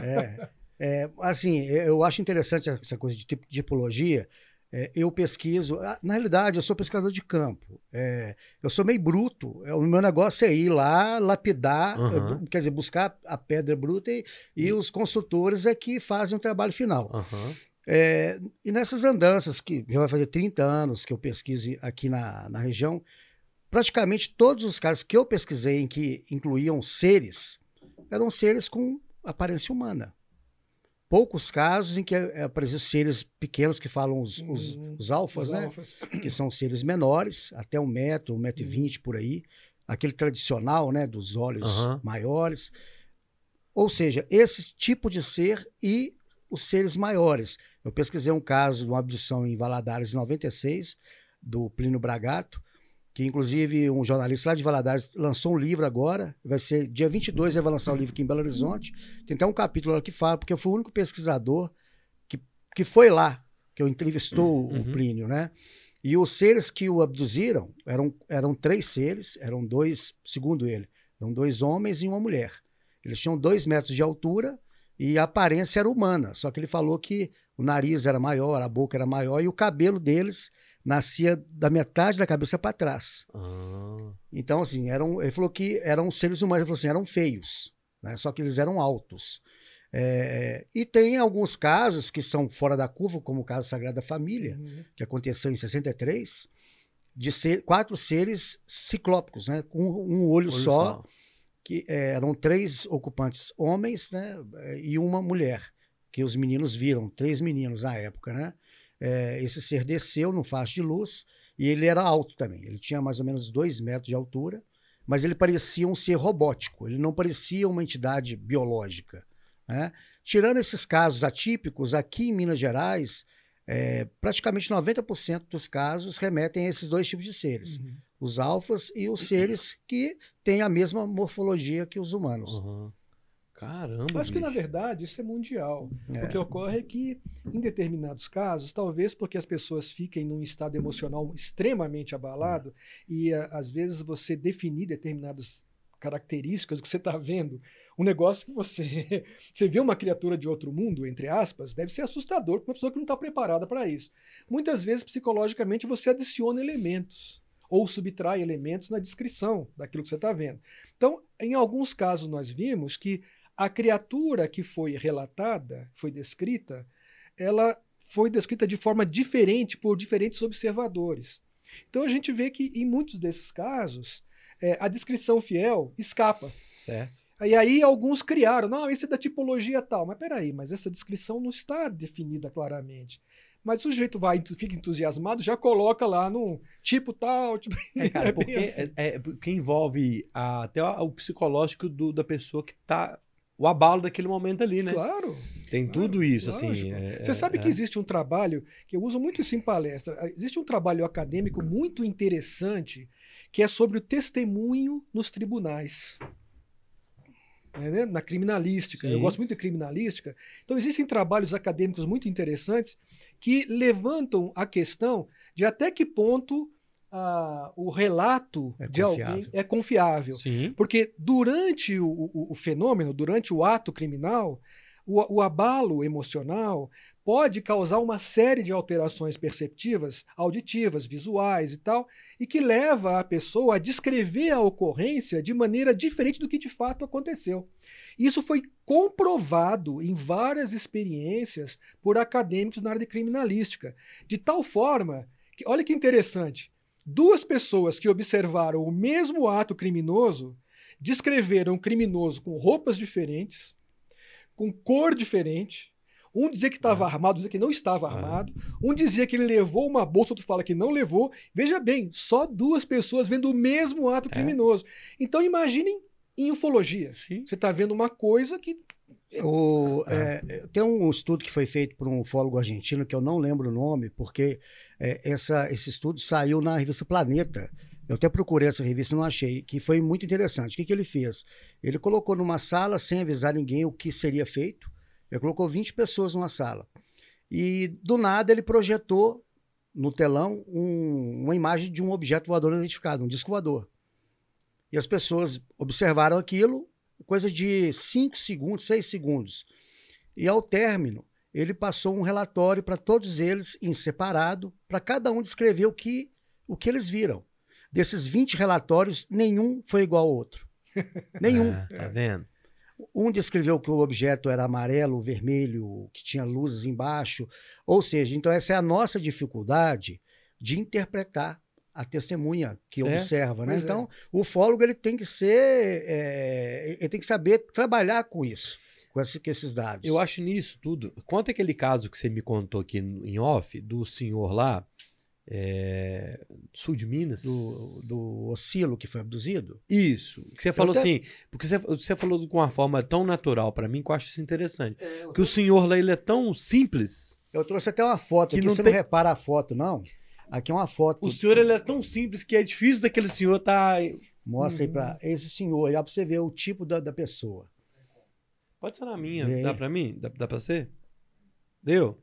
É, é, assim, eu acho interessante essa coisa de tipo- tipologia. É, eu pesquiso, ah, na realidade, eu sou pescador de campo. É, eu sou meio bruto. É, o meu negócio é ir lá, lapidar, é, quer dizer, buscar a pedra bruta e, e os consultores é que fazem o trabalho final. Aham. É, e nessas andanças, que já vai fazer 30 anos que eu pesquiso aqui na, na região, praticamente todos os casos que eu pesquisei em que incluíam seres, eram seres com aparência humana. Poucos casos em que é, apareciam seres pequenos que falam os, os, Uhum. os alfas, Os né? alfas. (clears throat) que são seres menores, até um metro, um metro e Uhum. vinte por aí, aquele tradicional, né, dos olhos Aham. maiores. Ou seja, esse tipo de ser e os seres maiores. Eu pesquisei um caso de uma abdução em Valadares em 96, do Plínio Bragato, que inclusive um jornalista lá de Valadares lançou um livro agora, vai ser dia 22, ele vai lançar o livro aqui em Belo Horizonte. Tem até um capítulo lá que fala, porque eu fui o único pesquisador que, que foi lá, que eu entrevistou Uhum. o Plínio, né? E os seres que o abduziram eram, eram três seres, eram dois, segundo ele, eram dois homens e uma mulher. Eles tinham dois metros de altura e a aparência era humana, só que ele falou que o nariz era maior, a boca era maior e o cabelo deles nascia da metade da cabeça para trás. Ah, Então, assim, eram, ele falou que eram seres humanos, ele falou assim, eram feios, né? só que eles eram altos. É, e tem alguns casos que são fora da curva, como o caso Sagrada Família, Uhum. que aconteceu em 63, de ser, quatro seres ciclópicos, né? com um olho, olha só, que eh, eram três ocupantes homens né? e uma mulher, que os meninos viram, três meninos na época. Né? Eh, esse ser desceu num faixa de luz e ele era alto também, ele tinha mais ou menos dois metros de altura, mas ele parecia um ser robótico, ele não parecia uma entidade biológica. Né? Tirando esses casos atípicos, aqui em Minas Gerais, eh, praticamente 90% dos casos remetem a esses dois tipos de seres Uhum. os alfas e os seres que têm a mesma morfologia que os humanos. Aham. Caramba. Eu Acho que, na verdade, isso é mundial. É. O que ocorre é que, em determinados casos, talvez porque as pessoas fiquem num estado emocional extremamente abalado e, a- às vezes, você definir determinadas características que você está vendo, um negócio que você, (laughs) você vê uma criatura de outro mundo, entre aspas, deve ser assustador para uma pessoa que não está preparada para isso. Muitas vezes, psicologicamente, você adiciona elementos ou subtrai elementos na descrição daquilo que você está vendo. Então, em alguns casos, nós vimos que a criatura que foi relatada, foi descrita, ela foi descrita de forma diferente por diferentes observadores. Então a gente vê que em muitos desses casos é, a descrição fiel escapa. Certo. E aí alguns criaram, não, esse é da tipologia tal. Mas peraí, mas essa descrição não está definida claramente. Mas o sujeito vai, fica entusiasmado, já coloca lá no tipo tal. (laughs) Tipo, É, cara, bem porque assim. é, é- porque envolve a- até o, psicológico do- da pessoa que tá. O abalo daquele momento ali, né? Claro. Tem claro, tudo isso, assim. lógico. é- Você sabe é- que existe um trabalho, que eu uso muito isso em palestra, eh, existe um trabalho acadêmico muito interessante que é sobre o testemunho nos tribunais. Né, Na criminalística. Eu Sim. gosto muito de criminalística. Então, existem trabalhos acadêmicos muito interessantes que levantam a questão de até que ponto o relato É de alguém é confiável. Sim. Porque durante o, o- o fenômeno, durante o ato criminal, o, o abalo emocional pode causar uma série de alterações perceptivas, auditivas, visuais e tal, e que leva a pessoa a descrever a ocorrência de maneira diferente do que de fato aconteceu. Isso foi comprovado em várias experiências por acadêmicos na área de criminalística, de tal forma que, olha que interessante, duas pessoas que observaram o mesmo ato criminoso descreveram o criminoso com roupas diferentes, com cor diferente. Um dizia que estava armado, dizia que não estava Ah. armado. Um dizia que ele levou uma bolsa, outro fala que não levou. Veja bem, só duas pessoas vendo o mesmo ato É. criminoso. Então imaginem em ufologia. Sim. Você está vendo uma coisa que O, é, tem um estudo que foi feito por um ufólogo argentino, que eu não lembro o nome, porque é, essa, esse estudo saiu na revista Planeta. Eu até procurei essa revista e não achei, que foi muito interessante. O que, que ele fez? Ele colocou numa sala, sem avisar ninguém o que seria feito, ele colocou 20 pessoas numa sala. E do nada ele projetou no telão um- uma imagem de um objeto voador identificado, um disco voador. E as pessoas observaram aquilo, coisa de 5 segundos, 6 segundos. E ao término, ele passou um relatório para todos eles em separado, para cada um descrever o que, o que eles viram. Desses 20 relatórios, nenhum foi igual ao outro. (laughs) Nenhum. É, tá vendo? Um descreveu que o objeto era amarelo, vermelho, que tinha luzes embaixo. Ou seja, então essa é a nossa dificuldade de interpretar a testemunha que Certo. observa, né? Pois é. Então, o ufólogo ele tem que ser, é, ele tem que saber trabalhar com isso. com, esse, com esses dados. Eu acho nisso tudo. Conta aquele caso que você me contou aqui em off, do senhor lá, é, sul de Minas. do, do Oscilo que foi abduzido. Isso. Que você falou até- assim, porque você, você falou com uma forma tão natural pra mim que eu acho isso interessante. Que o senhor lá, ele é tão simples. Eu trouxe até uma foto Que aqui, não você tem- não repara a foto, não. Aqui é uma foto. O senhor, ele é tão simples que é difícil daquele senhor tá... Mostra aí Uhum. para esse senhor, aí, ó, pra você ver o tipo da, da pessoa. Pode ser na minha. Aí. Dá pra mim? Dá, dá pra ser? Deu?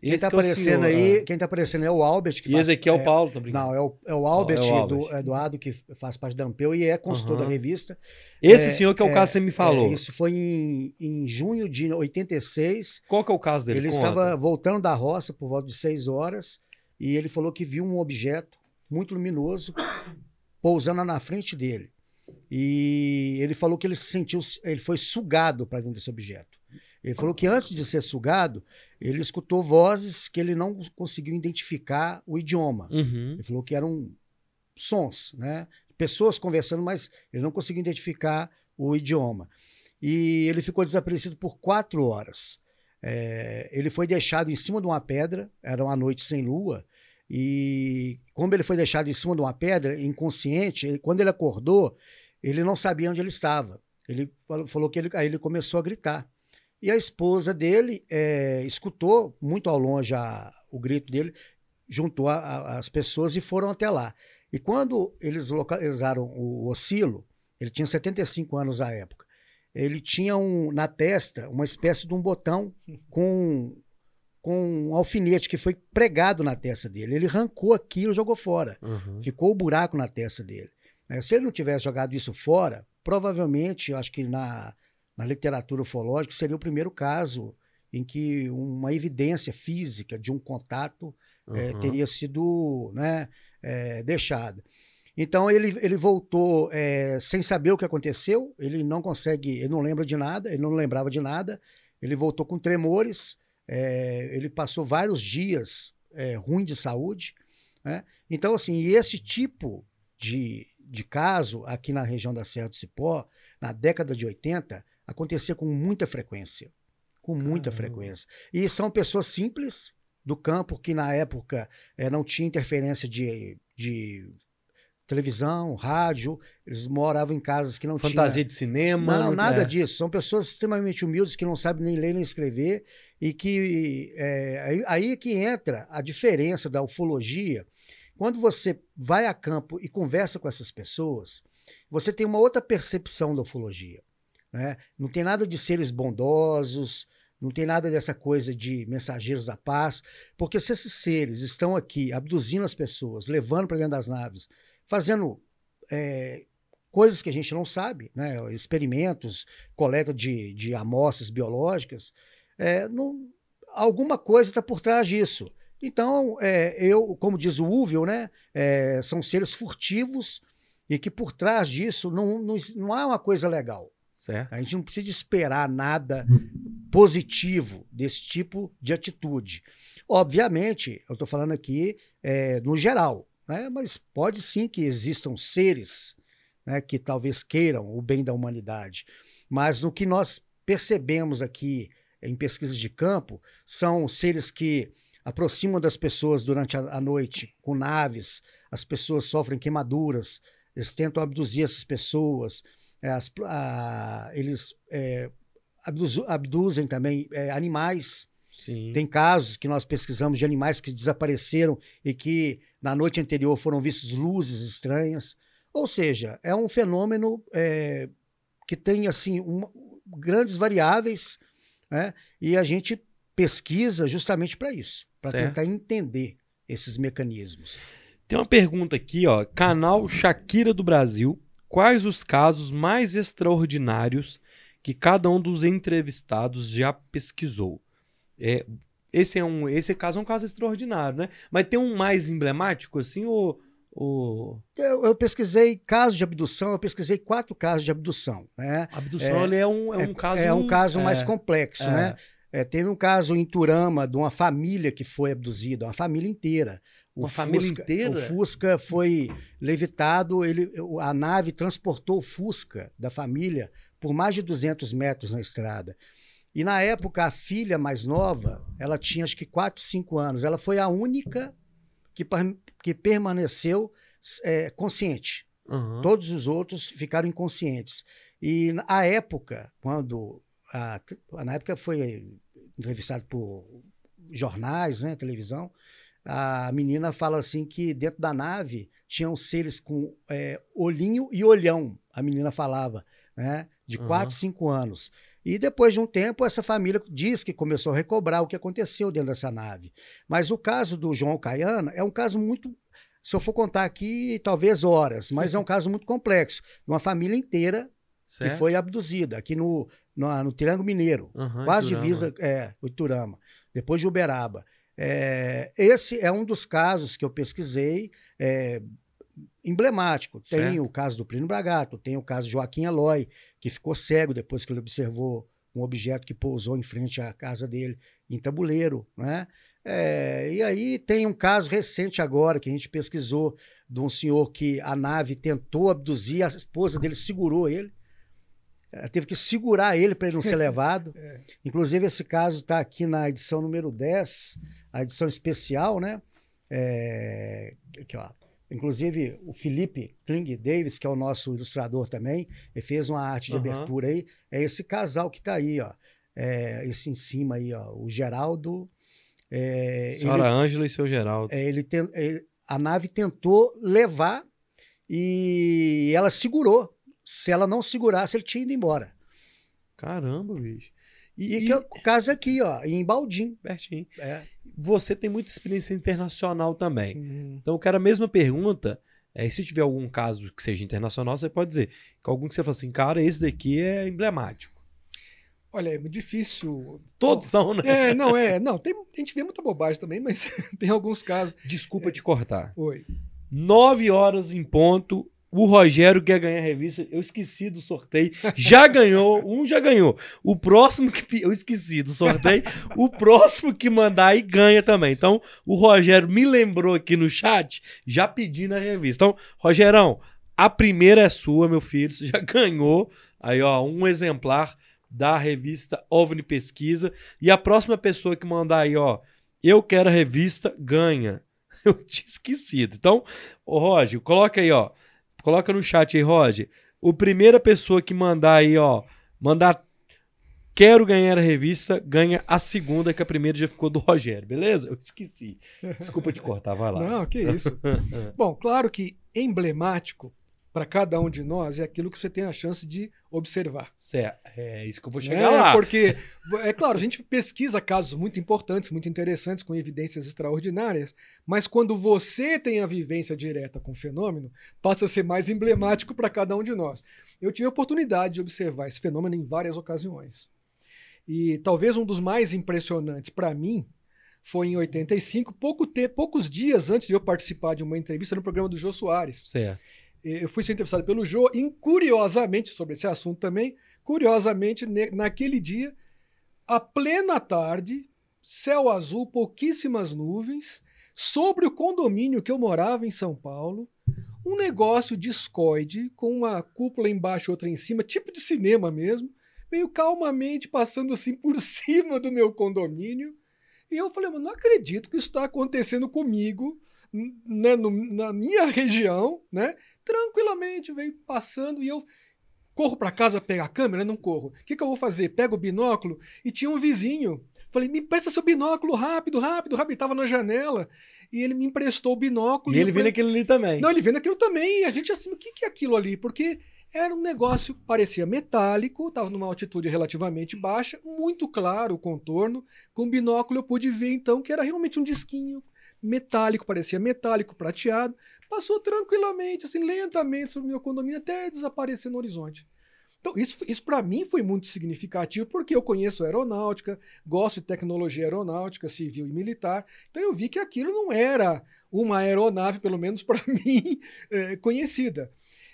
Quem tá que é aparecendo senhor, aí, quem tá aparecendo é o Albert, que E faz- esse aqui é o Paulo, tá brincando? Não, é o, é o Albert, É o do Albert. Eduardo, que faz parte da Ampeu e é consultor Aham. da revista. Esse É, senhor que é o é, caso que você me falou. É, isso foi em, em junho de 86. Qual que é o caso dele? Ele Conta. estava voltando da roça por volta de 6 horas e ele falou que viu um objeto muito luminoso pousando na frente dele. E ele falou que ele se sentiu, ele foi sugado para dentro desse objeto. Ele falou que antes de ser sugado, ele escutou vozes que ele não conseguiu identificar o idioma. Uhum. Ele falou que eram sons, né? Pessoas conversando, mas ele não conseguiu identificar o idioma. E ele ficou desaparecido por quatro horas. É, ele foi deixado em cima de uma pedra, era uma noite sem lua, e como ele foi deixado em cima de uma pedra, inconsciente, ele- quando ele acordou, ele não sabia onde ele estava. Ele falou, falou que ele, aí ele começou a gritar. E a esposa dele é, escutou muito ao longe a- o grito dele, juntou a- a- as pessoas e foram até lá. E quando eles localizaram o Oscilo, ele tinha 75 anos à época, ele tinha um, na testa uma espécie de um botão com, com um alfinete que foi pregado na testa dele. Ele arrancou aquilo e jogou fora. Uhum. Ficou o buraco na testa dele. né? Se ele não tivesse jogado isso fora, provavelmente, acho que na, na literatura ufológica seria o primeiro caso em que uma evidência física de um contato eh, Uhum. teria sido né, eh, deixada. Então ele, ele voltou eh, sem saber o que aconteceu, ele não consegue, ele não lembra de nada, ele não lembrava de nada, ele voltou com tremores, eh, ele passou vários dias eh, ruim de saúde. né? Então, assim, esse tipo de, de caso aqui na região da Serra do Cipó, na década de 80, acontecia com muita frequência. Com muita Caramba. frequência. E são pessoas simples do campo que na época eh, não tinha interferência de, de televisão, rádio, eles moravam em casas que não Fantasia tinha... de cinema. Não, nada é. disso. São pessoas extremamente humildes que não sabem nem ler nem escrever e que é, aí, aí é que entra a diferença da ufologia. Quando você vai a campo e conversa com essas pessoas, você tem uma outra percepção da ufologia. Né? Não tem nada de seres bondosos, não tem nada dessa coisa de mensageiros da paz, porque se esses seres estão aqui abduzindo as pessoas, levando para dentro das naves, fazendo é, coisas que a gente não sabe, né? experimentos, coleta de, de amostras biológicas, é, não- alguma coisa está por trás disso. Então, é, eu, como diz o Uvel, né, é, são seres furtivos e que por trás disso não, não, não há uma coisa legal. Certo. A gente não precisa esperar nada positivo desse tipo de atitude. Obviamente, eu estou falando aqui é, no geral, né? mas pode sim que existam seres né, que talvez queiram o bem da humanidade. Mas no que nós percebemos aqui em pesquisas de campo, são seres que aproximam das pessoas durante a, noite com naves, as pessoas sofrem queimaduras, eles tentam abduzir essas pessoas, é, as- a- eles é, abduzem também é, animais. Sim. Tem casos que nós pesquisamos de animais que desapareceram e que na noite anterior foram vistos luzes estranhas. Ou seja, é um fenômeno é, que tem assim uma- grandes variáveis, né? e a gente pesquisa justamente para isso, para tentar entender esses mecanismos. Tem uma pergunta aqui, ó. Canal Shakira do Brasil. Quais os casos mais extraordinários que cada um dos entrevistados já pesquisou? É, esse, é um, esse caso é um caso extraordinário, né? Mas tem um mais emblemático, assim, ou. ou... Eu, eu pesquisei casos de abdução, eu pesquisei quatro casos de abdução. Né? Abdução É, ele é, um, é um caso. é um caso é, mais complexo, é. né? É, teve um caso em Turama de uma família que foi abduzida, uma família inteira. O Uma família inteira? O Fusca foi levitado, ele, a nave transportou o Fusca da família por mais de 200 metros na estrada. E na época, a filha mais nova, ela tinha acho que 4, 5 anos. Ela foi a única que, que permaneceu é, consciente. Aham. Todos os outros ficaram inconscientes. E na época, quando. A, na época foi entrevistado por jornais, né, televisão, a menina fala assim que dentro da nave tinham seres com é, olhinho e olhão, a menina falava, né, de Aham. 4, 5 anos. E depois de um tempo, essa família diz que começou a recobrar o que aconteceu dentro dessa nave. Mas o caso do João Caiana é um caso muito. Se eu for contar aqui, talvez horas, mas é um (laughs) caso muito complexo. Uma família inteira que Certo? foi abduzida aqui no, no, no Triângulo Mineiro, Aham, quase Iturama. divisa, é, o Iturama, depois de Uberaba. É, esse é um dos casos que eu pesquisei, é, emblemático. Tem Certo. o caso do Plínio Bragato, tem o caso de Joaquim Eloy, que ficou cego depois que ele observou um objeto que pousou em frente à casa dele, em tabuleiro, né? É, e aí tem um caso recente agora que a gente pesquisou de um senhor que a nave tentou abduzir, a esposa dele segurou ele, ela teve que segurar ele para ele não ser (laughs) levado. É. Inclusive, esse caso está aqui na edição número 10, a edição especial, né? É, aqui, ó. Inclusive, o Felipe Kling Davis, que é o nosso ilustrador também, ele fez uma arte de Aham. abertura aí. É esse casal que está aí, ó. É, esse em cima aí, ó. O Geraldo. É, ele- Senhora Ângela e seu Geraldo. é, ele ten- é, a nave tentou levar e ela segurou. Se ela não segurasse, ele tinha ido embora. Caramba, bicho. E, E, que é o caso aqui, ó, em Baldim. Pertinho. É. Você tem muita experiência internacional também. Hum. Então, eu quero a mesma pergunta. É, se tiver algum caso que seja internacional, você pode dizer. Que algum que você fala assim, cara, esse daqui é emblemático. Olha, é difícil. Todos são, né? É, não, é. Não, tem, a gente vê muita bobagem também, mas (laughs) tem alguns casos. Desculpa te cortar. Oi. Nove horas em ponto. O Rogério quer ganhar a revista. Eu esqueci do sorteio. Já (laughs) ganhou. Um já ganhou. O próximo que. Eu esqueci do sorteio. o próximo que mandar aí ganha também. Então, o Rogério me lembrou aqui no chat, já pedindo a revista. Então, Rogerão, a primeira é sua, meu filho. Você já ganhou. Aí, ó, um exemplar da revista OVNI Pesquisa. E a próxima pessoa que mandar aí, ó, eu quero a revista, ganha. (laughs) Eu tinha esquecido. Então, Roger, coloca aí, ó. Coloca no chat aí, Roger. O primeira pessoa que mandar aí, ó, mandar quero ganhar a revista, ganha a segunda, que a primeira já ficou do Rogério, beleza? Eu esqueci. Desculpa te cortar, vai lá. Não, que isso. (laughs) Bom, claro que emblemático para cada um de nós é aquilo que você tem a chance de observar. Certo. É isso que eu vou né? chegar lá. Porque, é claro, a gente pesquisa casos muito importantes, muito interessantes, com evidências extraordinárias, mas quando você tem a vivência direta com o fenômeno, passa a ser mais emblemático para cada um de nós. Eu tive a oportunidade de observar esse fenômeno em várias ocasiões. E talvez um dos mais impressionantes para mim foi em 85, pouco te poucos dias antes de eu participar de uma entrevista no programa do Jô Soares. Certo. Eu fui ser entrevistado pelo Jô, e curiosamente, sobre esse assunto também, curiosamente, naquele dia, a plena tarde, céu azul, pouquíssimas nuvens, sobre o condomínio que eu morava em São Paulo, um negócio discoide, com uma cúpula embaixo e outra em cima, tipo de cinema mesmo, meio calmamente passando assim por (laughs) cima do meu condomínio. E eu falei, mas não acredito que isso está acontecendo comigo, né, no- na minha região, né? Tranquilamente veio passando e eu corro para casa pegar a câmera? Não corro. O que, que eu vou fazer? Pego o binóculo e tinha um vizinho. Falei, me empresta seu binóculo rápido, rápido, rápido. Ele estava na janela e ele me emprestou o binóculo. E ele vendo falei, aquilo ali também. não, ele vendo aquilo também. E a gente assim, o que, que é aquilo ali? Porque era um negócio, parecia metálico, estava numa altitude relativamente baixa, muito claro o contorno. Com binóculo eu pude ver então que era realmente um disquinho metálico, parecia metálico, prateado. Passou tranquilamente, assim, lentamente sobre o meu condomínio até desaparecer no horizonte. Então, isso, isso para mim foi muito significativo, porque eu conheço aeronáutica, gosto de tecnologia aeronáutica, civil e militar. Então, eu vi que aquilo não era uma aeronave, pelo menos para (laughs) mim, eh, conhecida.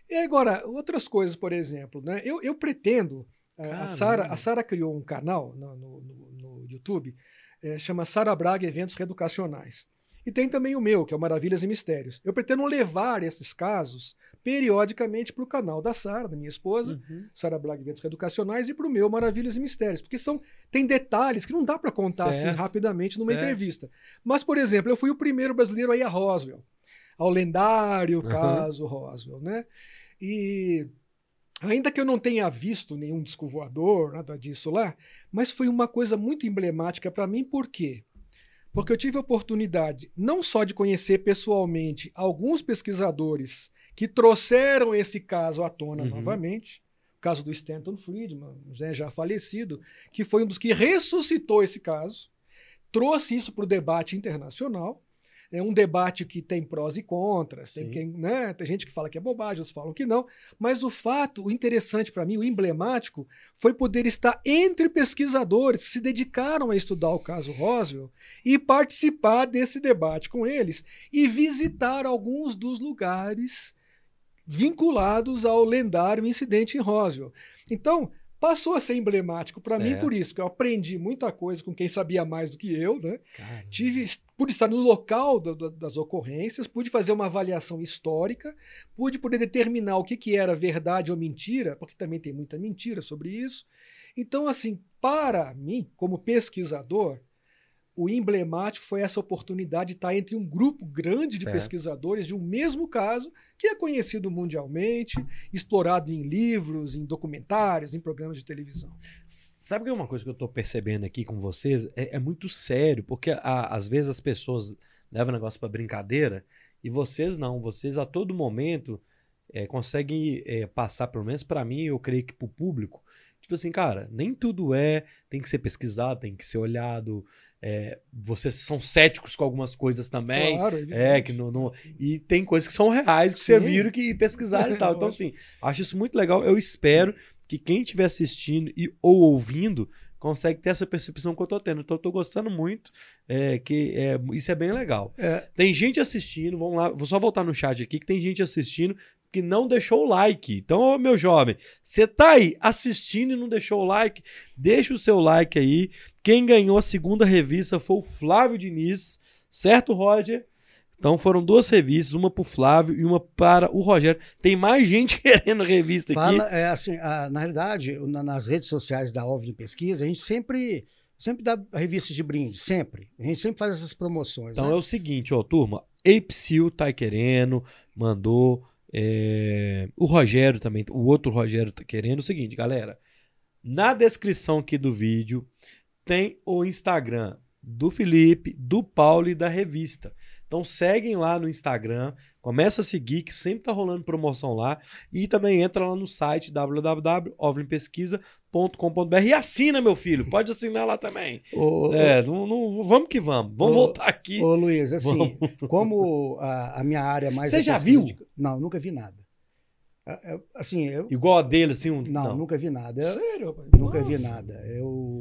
E agora, outras coisas, por exemplo, né? eu, eu pretendo. eh, A Caramba. Sara, a Sara criou um canal no, no- no- YouTube, eh, chama Sara Braga Eventos Reeducacionais. E tem também o meu, que é o Maravilhas e Mistérios. Eu pretendo levar esses casos periodicamente para o canal da Sara, da minha esposa, Uhum. Sara Black Eventos Educacionais, e para o meu Maravilhas e Mistérios, porque são tem detalhes que não dá para contar assim Certo. rapidamente numa Certo. entrevista. Mas, por exemplo, eu fui o primeiro brasileiro a ir a Roswell, ao lendário Aham. caso Roswell, né? E ainda que eu não tenha visto nenhum disco voador, nada disso lá, mas foi uma coisa muito emblemática para mim, por quê? Porque eu tive a oportunidade não só de conhecer pessoalmente alguns pesquisadores que trouxeram esse caso à tona Uhum. novamente, o caso do Stanton Friedman, né, já falecido, que foi um dos que ressuscitou esse caso, trouxe isso para o debate internacional. É um debate que tem prós e contras, tem, quem, né, tem gente que fala que é bobagem, outros falam que não, mas o fato, o interessante para mim, o emblemático, foi poder estar entre pesquisadores que se dedicaram a estudar o caso Roswell e participar desse debate com eles e visitar alguns dos lugares vinculados ao lendário incidente em Roswell. Então, passou a ser emblemático para mim por isso, que eu aprendi muita coisa com quem sabia mais do que eu, né? Caramba. Tive, pude estar no local do- do- das ocorrências, pude fazer uma avaliação histórica, pude poder determinar o que, que era verdade ou mentira, porque também tem muita mentira sobre isso. Então, assim, para mim, como pesquisador, o emblemático foi essa oportunidade de estar entre um grupo grande de Certo. pesquisadores de um mesmo caso, que é conhecido mundialmente, explorado em livros, em documentários, em programas de televisão. Sabe que é uma coisa que eu tô percebendo aqui com vocês? É, é muito sério, porque a- às vezes as pessoas levam o negócio pra brincadeira e vocês não. Vocês a todo momento é, conseguem é, passar, pelo menos pra mim, eu creio que pro público, tipo assim, cara, nem tudo é, tem que ser pesquisado, tem que ser olhado. É, vocês são céticos com algumas coisas também. Claro, É, que não, não- E tem coisas que são reais, que você Sim. viram que pesquisaram e tal. Então, (laughs) assim, acho isso muito legal. Eu espero que quem estiver assistindo e, ou ouvindo consegue ter essa percepção que eu tô tendo. Então, eu tô gostando muito. É, que é, isso é bem legal. É. Tem gente assistindo, vamos lá, vou só voltar no chat aqui, que tem gente assistindo que não deixou o like. Então, ô, meu jovem, você tá aí assistindo e não deixou o like? Deixa o seu like aí. Quem ganhou a segunda revista foi o Flávio Diniz, certo, Roger? Então foram duas revistas, uma pro Flávio e uma para o Rogério. Tem mais (laughs) gente querendo revista aqui. Fala, é, assim, a- na realidade, na- nas redes sociais da OVNI Pesquisa, a gente sempre, sempre dá revistas de brinde, sempre. A gente sempre faz essas promoções. Então né? é o seguinte, ó, turma. Apsil tá querendo, mandou. é, O Rogério também, o outro Rogério tá querendo. O seguinte, galera. Na descrição aqui do vídeo tem o Instagram do Felipe, do Paulo e da revista. Então seguem lá no Instagram, começa a seguir, que sempre tá rolando promoção lá. E também entra lá no site www.ovnipesquisa.com.br e assina, meu filho. Pode assinar lá também. (laughs) Ô, É, não, não- vamos que vamos. Vamos Ô, voltar aqui. ô, Luiz, assim, como a, a minha área mais. Você já viu? de- Não, nunca vi nada. É, é, Assim, eu. Igual a dele, assim? Um... Não, nunca vi nada. Eu, Sério, rapaz? Nunca vi Nossa. nada. Eu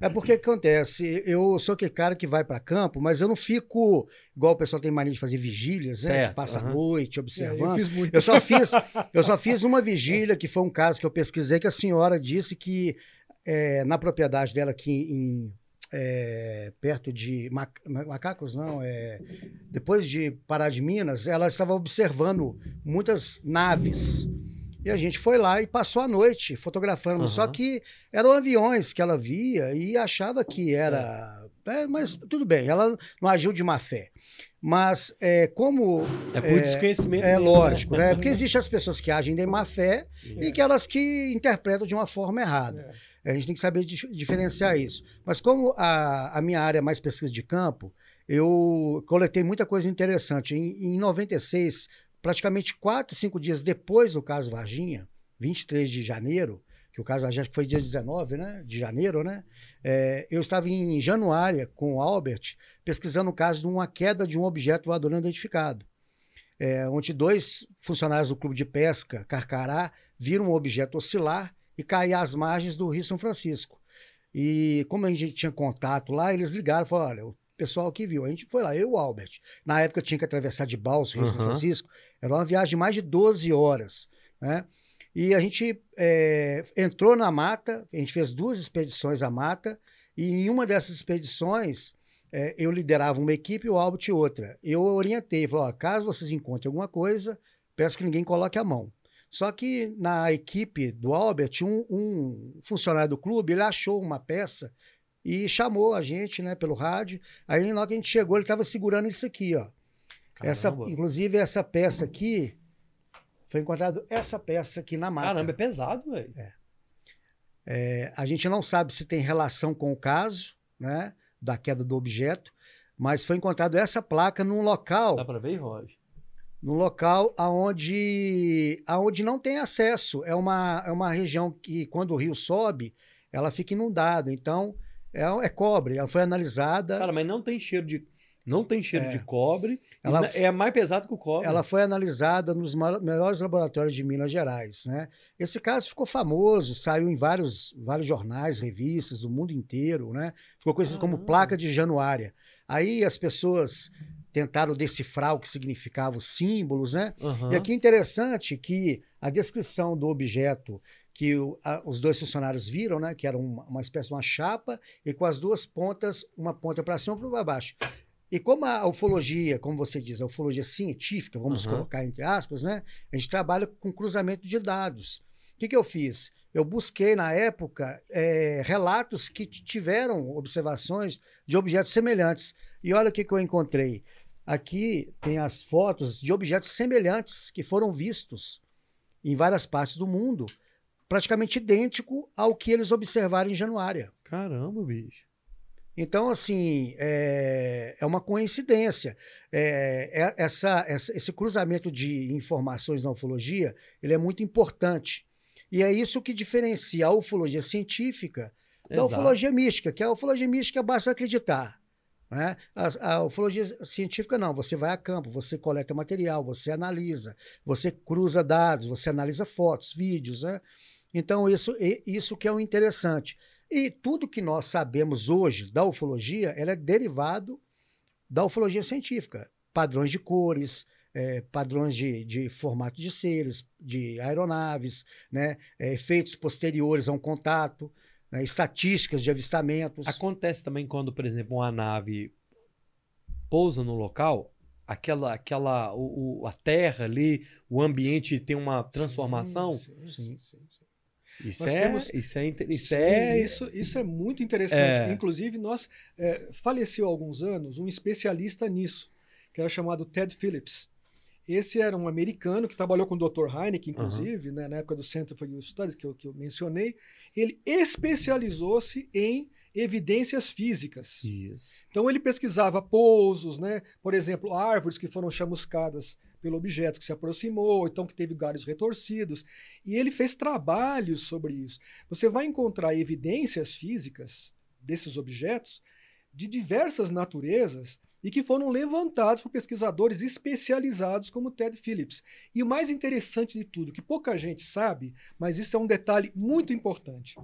é porque acontece. Eu sou aquele cara que vai para campo, mas eu não fico igual o pessoal tem mania de fazer vigílias, né? Certo, Que passa aham. a noite É, eu observando. fiz muito. Eu só fiz, (laughs) eu só fiz uma vigília que foi um caso que eu pesquisei que a senhora disse que é, na propriedade dela aqui em é, perto de Ma- Ma- macacos não é depois de Pará de Minas ela estava observando muitas naves e a gente foi lá e passou a noite fotografando Aham. só que eram aviões que ela via e achava que era é, mas tudo bem ela não agiu de má fé mas é, como É por desconhecimento. é dele, lógico, né? Porque existem as pessoas que agem de má fé É. e aquelas que interpretam de uma forma errada. É. A gente tem que saber dif- diferenciar isso. Mas como a, a minha área é mais pesquisa de campo, eu coletei muita coisa interessante. Em, em 96, praticamente quatro, cinco dias depois do caso Varginha, 23 de janeiro, que o caso Varginha acho que foi dia 19 né, de janeiro, né? É, eu estava em Januária com o Albert pesquisando o caso de uma queda de um objeto voador não identificado. É, onde dois funcionários do clube de pesca, Carcará, viram um objeto oscilar e cair às margens do Rio São Francisco. E como a gente tinha contato lá, eles ligaram e falaram: olha, pessoal que viu, a gente foi lá, eu e o Albert. Na época tinha que atravessar de balsa Rio São Aham. Francisco, era uma viagem de mais de 12 horas. Né? E a gente é, entrou na mata, a gente fez duas expedições à mata, e em uma dessas expedições é, eu liderava uma equipe e o Albert outra. Eu orientei, falei, ó, caso vocês encontrem alguma coisa, peço que ninguém coloque a mão. Só que na equipe do Albert, um, um funcionário do clube, ele achou uma peça e chamou a gente, né, pelo rádio. Aí, na hora que a gente chegou, ele estava segurando isso aqui, ó. Essa, Caramba. inclusive, essa peça aqui, foi encontrado essa peça aqui na mata. Caramba, é pesado, velho. É, a gente não sabe se tem relação com o caso, né, da queda do objeto, mas foi encontrado essa placa num local Dá pra ver, Roger? num local aonde, aonde não tem acesso. É uma, é uma região que, quando o rio sobe, ela fica inundada. Então, é, é cobre. Ela foi analisada. Cara, mas não tem cheiro de. Não tem cheiro É. de cobre. Ela é mais pesado que o cobre. ela foi analisada nos melhores laboratórios de Minas Gerais. Né? Esse caso ficou famoso, saiu em vários, vários jornais, revistas do mundo inteiro. Né? Ficou conhecido como Caramba. placa de Januária. Aí as pessoas tentaram decifrar o que significavam os símbolos, né? E aqui é interessante que a descrição do objeto que o- a- os dois funcionários viram, né, que era uma, uma espécie de uma chapa e com as duas pontas, uma ponta para cima e para baixo. E como a ufologia, como você diz, a ufologia científica, vamos Aham. colocar entre aspas, né, a gente trabalha com cruzamento de dados. O que, que eu fiz? Eu busquei, na época, eh, relatos que tiveram observações de objetos semelhantes. E olha o que, que eu encontrei. Aqui tem as fotos de objetos semelhantes que foram vistos em várias partes do mundo, praticamente idêntico ao que eles observaram em Januária. Caramba, bicho. Então, assim, é, é uma coincidência. É, é- essa, essa- esse cruzamento de informações na ufologia ele é muito importante. E é isso que diferencia a ufologia científica da Exato. ufologia mística, que a ufologia mística basta acreditar. Né? A, a ufologia científica não, você vai a campo, você coleta material, você analisa, você cruza dados, você analisa fotos, vídeos. Né? Então, isso, isso que é o interessante. E tudo que nós sabemos hoje da ufologia, ela é derivado da ufologia científica. Padrões de cores, eh, padrões de, de formato de seres, de aeronaves, né? eh, efeitos posteriores a um contato, né? estatísticas de avistamentos. Acontece também quando, por exemplo, uma nave pousa no local, aquela, aquela, o, o- a terra ali, o ambiente tem uma transformação. Sim, sim, sim, sim, sim. Isso, Nós é, temos- isso é, inte- isso Sim, é, isso, isso é muito interessante. É. Inclusive, nós é, faleceu há alguns anos um especialista nisso, que era chamado Ted Phillips. Esse era um americano que trabalhou com o Dr. Heineken, inclusive, né, na época do Center for Youth Studies, que eu, que eu mencionei. Ele especializou-se em evidências físicas. Isso. Então ele pesquisava pousos, né? Por exemplo, árvores que foram chamuscadas pelo objeto que se aproximou, então que teve galhos retorcidos. E ele fez trabalhos sobre isso. Você vai encontrar evidências físicas desses objetos de diversas naturezas e que foram levantados por pesquisadores especializados como Ted Phillips. E o mais interessante de tudo, que pouca gente sabe, mas isso é um detalhe muito importante.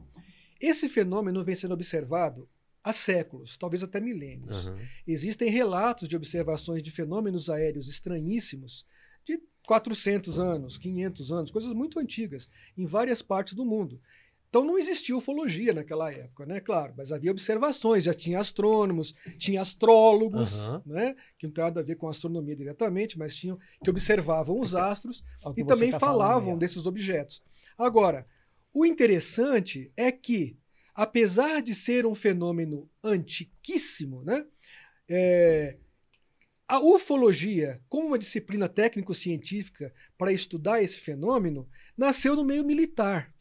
Esse fenômeno vem sendo observado há séculos, talvez até milênios. Aham. Existem relatos de observações de fenômenos aéreos estranhíssimos de 400 anos, 500 anos, coisas muito antigas, em várias partes do mundo. Então não existia ufologia naquela época, né? Claro, mas havia observações, já tinha astrônomos, tinha astrólogos, Aham. né? Que não tem nada a ver com astronomia diretamente, mas tinham que observavam os astros É e também tá falavam ó. desses objetos. Agora, o interessante é que, apesar de ser um fenômeno antiquíssimo, né, é, a ufologia, como uma disciplina técnico-científica para estudar esse fenômeno, nasceu no meio militar.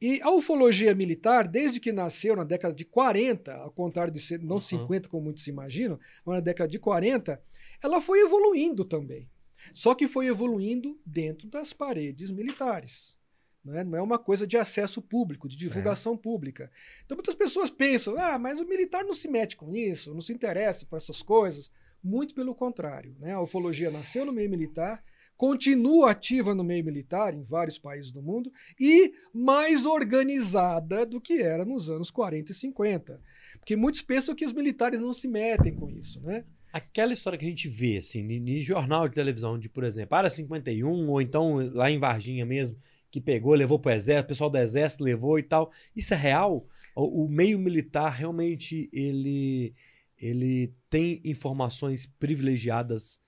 E a ufologia militar, desde que nasceu na década de 40, ao contrário de ser não Uhum. 50 como muitos se imaginam, mas na década de 40, ela foi evoluindo também. Só que foi evoluindo dentro das paredes militares. Não é, não é uma coisa de acesso público, de divulgação pública. Então muitas pessoas pensam, ah, mas o militar não se mete com isso, não se interessa por essas coisas. Muito pelo contrário. Né? A ufologia nasceu no meio militar, continua ativa no meio militar em vários países do mundo e mais organizada do que era nos anos 40 e 50. Porque muitos pensam que os militares não se metem com isso, né? Aquela história que a gente vê, assim, em, em jornal de televisão, de, por exemplo, Área 51, ou então lá em Varginha mesmo, que pegou, levou para o exército, o pessoal do exército levou e tal. Isso é real? O, o meio militar realmente ele, ele tem informações privilegiadas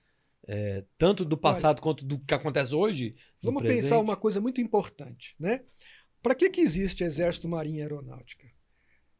é, tanto do passado Olha, quanto do que acontece hoje? Vamos pensar uma coisa muito importante, né? Para que, que existe Exército, Marinha e Aeronáutica?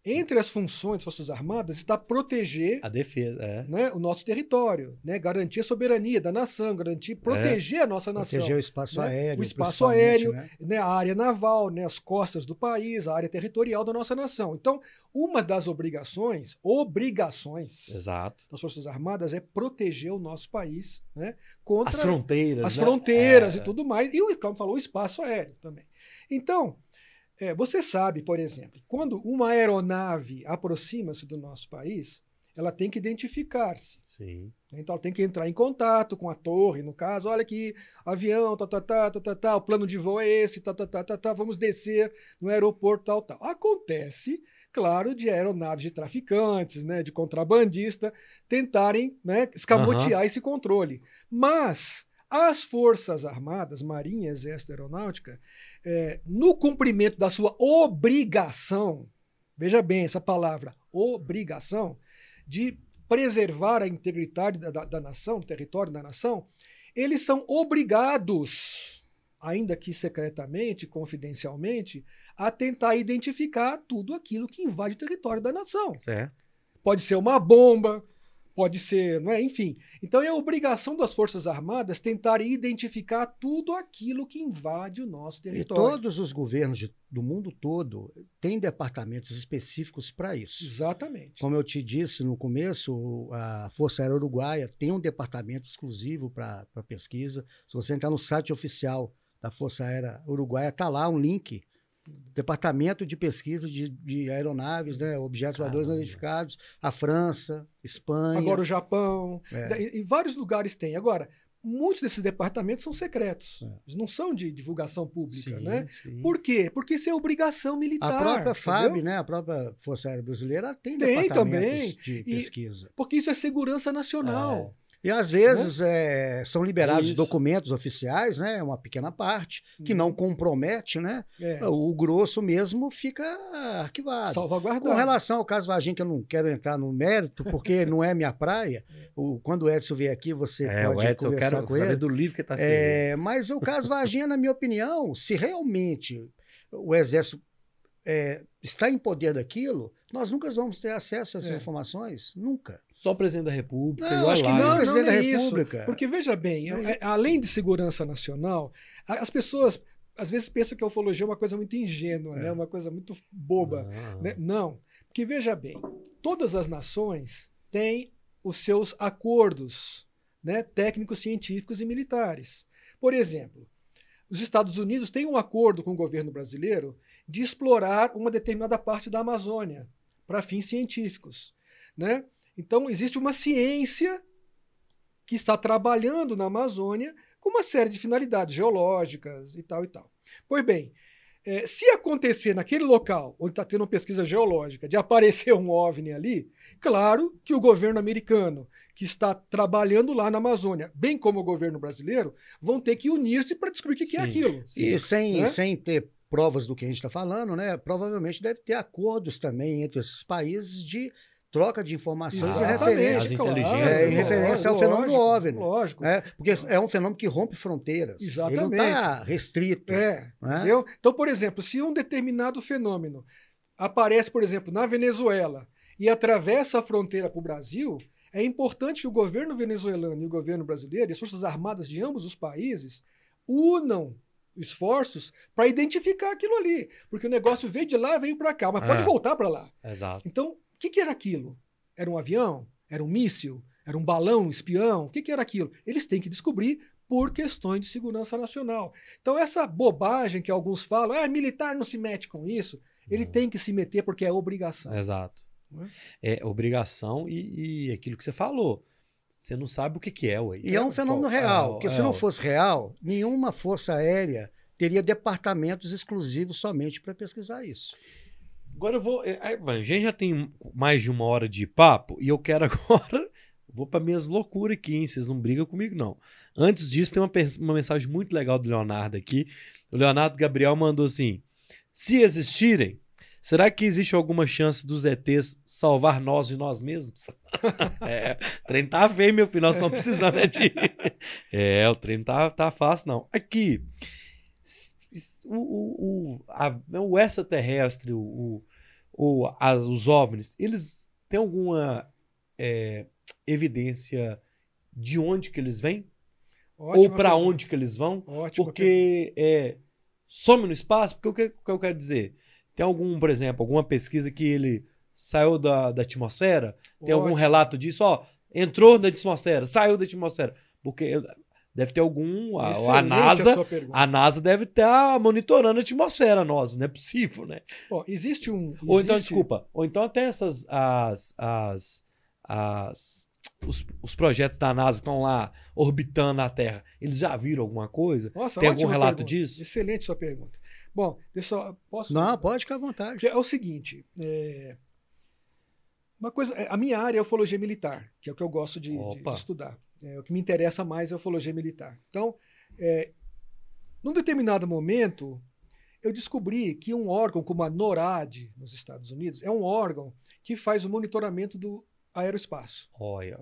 Entre as funções das Forças Armadas está proteger a defesa, é. né, o nosso território, né, garantir a soberania da nação, garantir, proteger é. a nossa nação. Proteger o espaço né, aéreo. O espaço aéreo, né? né? a área naval, né, as costas do país, a área territorial da nossa nação. Então, uma das obrigações, obrigações Exato. das Forças Armadas é proteger o nosso país né, contra as fronteiras, as né? fronteiras é. e tudo mais. E, como falou, o espaço aéreo também. Então, é, você sabe, por exemplo, quando uma aeronave aproxima-se do nosso país, ela tem que identificar-se. Sim. Então ela tem que entrar em contato com a torre, no caso, olha aqui, avião, tá, tá, tá, tá, tá, tá, o plano de voo é esse, tá, tá, tá, tá, tá, vamos descer no aeroporto, tal, tal. Acontece, claro, de aeronaves de traficantes, né, de contrabandista, tentarem né, escamotear uhum. esse controle. Mas as Forças Armadas, Marinha, Exército e Aeronáutica, é, no cumprimento da sua obrigação, veja bem essa palavra, obrigação, de preservar a integridade da, da, da nação, do território da nação, eles são obrigados, ainda que secretamente, confidencialmente, a tentar identificar tudo aquilo que invade o território da nação. Certo. Pode ser uma bomba, pode ser, não é? Enfim. Então é obrigação das Forças Armadas tentar identificar tudo aquilo que invade o nosso território. E todos os governos de, do mundo todo têm departamentos específicos para isso. Exatamente. Como eu te disse no começo, a Força Aérea Uruguaia tem um departamento exclusivo para pesquisa. Se você entrar no site oficial da Força Aérea Uruguaia, está lá um link Departamento de Pesquisa de, de Aeronaves, né, objetos voadores não identificados, a França, Espanha. Agora o Japão. É. Em vários lugares tem. Agora, muitos desses departamentos são secretos. É. Eles não são de divulgação pública, sim, né? Sim. Por quê? Porque isso é obrigação militar. A própria FAB, né? A própria Força Aérea Brasileira tem, tem departamentos também. de pesquisa. E, porque isso é segurança nacional. É. E às vezes é, são liberados Isso. documentos oficiais, né? Uma pequena parte, que não uhum. compromete, né? É. O grosso mesmo fica arquivado. Salvaguardado. Com relação ao caso Varginha, que eu não quero entrar no mérito, porque (laughs) não é minha praia. O, quando o Edson vier aqui, você é, pode o Edson, conversar eu quero com saber ele. do livro que está é, Mas o caso Varginha, na minha opinião, se realmente o Exército é, está em poder daquilo, nós nunca vamos ter acesso a essas é. informações. Nunca. Só o presidente da República. Não, acho que não, o presidente não é da República. Isso. Porque, veja bem, é, além de segurança nacional, as pessoas às vezes pensam que a ufologia é uma coisa muito ingênua, né? é. né? uma coisa muito boba. Não. Né? não. Porque, veja bem, todas as nações têm os seus acordos né? técnicos, científicos e militares. Por exemplo, os Estados Unidos têm um acordo com o governo brasileiro de explorar uma determinada parte da Amazônia para fins científicos. Né? Então, existe uma ciência que está trabalhando na Amazônia com uma série de finalidades geológicas e tal e tal. Pois bem, é, se acontecer naquele local onde está tendo uma pesquisa geológica de aparecer um OVNI ali, claro que o governo americano, que está trabalhando lá na Amazônia, bem como o governo brasileiro, vão ter que unir-se para descobrir o que, que é aquilo. E sem, né? sem ter provas do que a gente está falando, né? Provavelmente deve ter acordos também entre esses países de troca de informações e referência, claro, é, em referência lógico, ao fenômeno OVNI. Lógico. É, porque é um fenômeno que rompe fronteiras. Exatamente. Ele não está restrito. É, né? entendeu? Então, por exemplo, se um determinado fenômeno aparece, por exemplo, na Venezuela e atravessa a fronteira para o Brasil, é importante que o governo venezuelano e o governo brasileiro, e as forças armadas de ambos os países, unam esforços para identificar aquilo ali. Porque o negócio veio de lá, veio para cá, mas é. pode voltar para lá. Exato. Então, o que, que, era aquilo? Era um avião? Era um míssil? Era um balão espião? O que, que era aquilo? Eles têm que descobrir por questões de segurança nacional. Então, essa bobagem que alguns falam, ah, militar não se mete com isso, ele não. tem que se meter porque é obrigação. Exato. É? é, obrigação e, e aquilo que você falou. Você não sabe o que, que é. Ué. E é um fenômeno real, porque é, se não fosse real, nenhuma força aérea teria departamentos exclusivos somente para pesquisar isso. Agora eu vou. É, a gente já tem mais de uma hora de papo e eu quero (laughs) agora Vou para minhas loucuras aqui, hein? Vocês não brigam comigo, não. Antes disso, tem uma, uma mensagem muito legal do Leonardo aqui. O Leonardo Gabriel mandou assim: se existirem, será que existe alguma chance dos ETs salvar nós e nós mesmos? (laughs) é, o trem tá feio, meu filho. Nós estamos precisando é de. É, o trem tá, tá fácil, não. Aqui, o, o, o, a, o extraterrestre, o, o, as, os OVNIs, eles têm alguma é, evidência de onde que eles vêm? Ótima ou para onde que eles vão? Ótima Porque é, some no espaço? Porque o que, o que eu quero dizer? Tem algum, por exemplo, alguma pesquisa que ele saiu da, da atmosfera? Tem algum Ótimo. relato disso? Ó, entrou na atmosfera, saiu da atmosfera. Porque deve ter algum. A, a NASA. pergunta. A NASA deve estar monitorando a atmosfera nossa, não é possível, né? Existe um. Ou então, desculpa, ou então até essas as, as, as os, os projetos da NASA estão lá orbitando a Terra. Eles já viram alguma coisa? Nossa, Tem algum relato pergunta. disso? Excelente sua pergunta. Bom, deixa eu só. Posso? Não, pode ficar à vontade. É o seguinte. é, Uma coisa, a minha área é ufologia militar, que é o que eu gosto de, de- de estudar. É, o que me interessa mais é a ufologia militar. Então, é, num determinado momento, eu descobri que um órgão como a NORAD, nos Estados Unidos, é um órgão que faz o monitoramento do aeroespaço. Olha.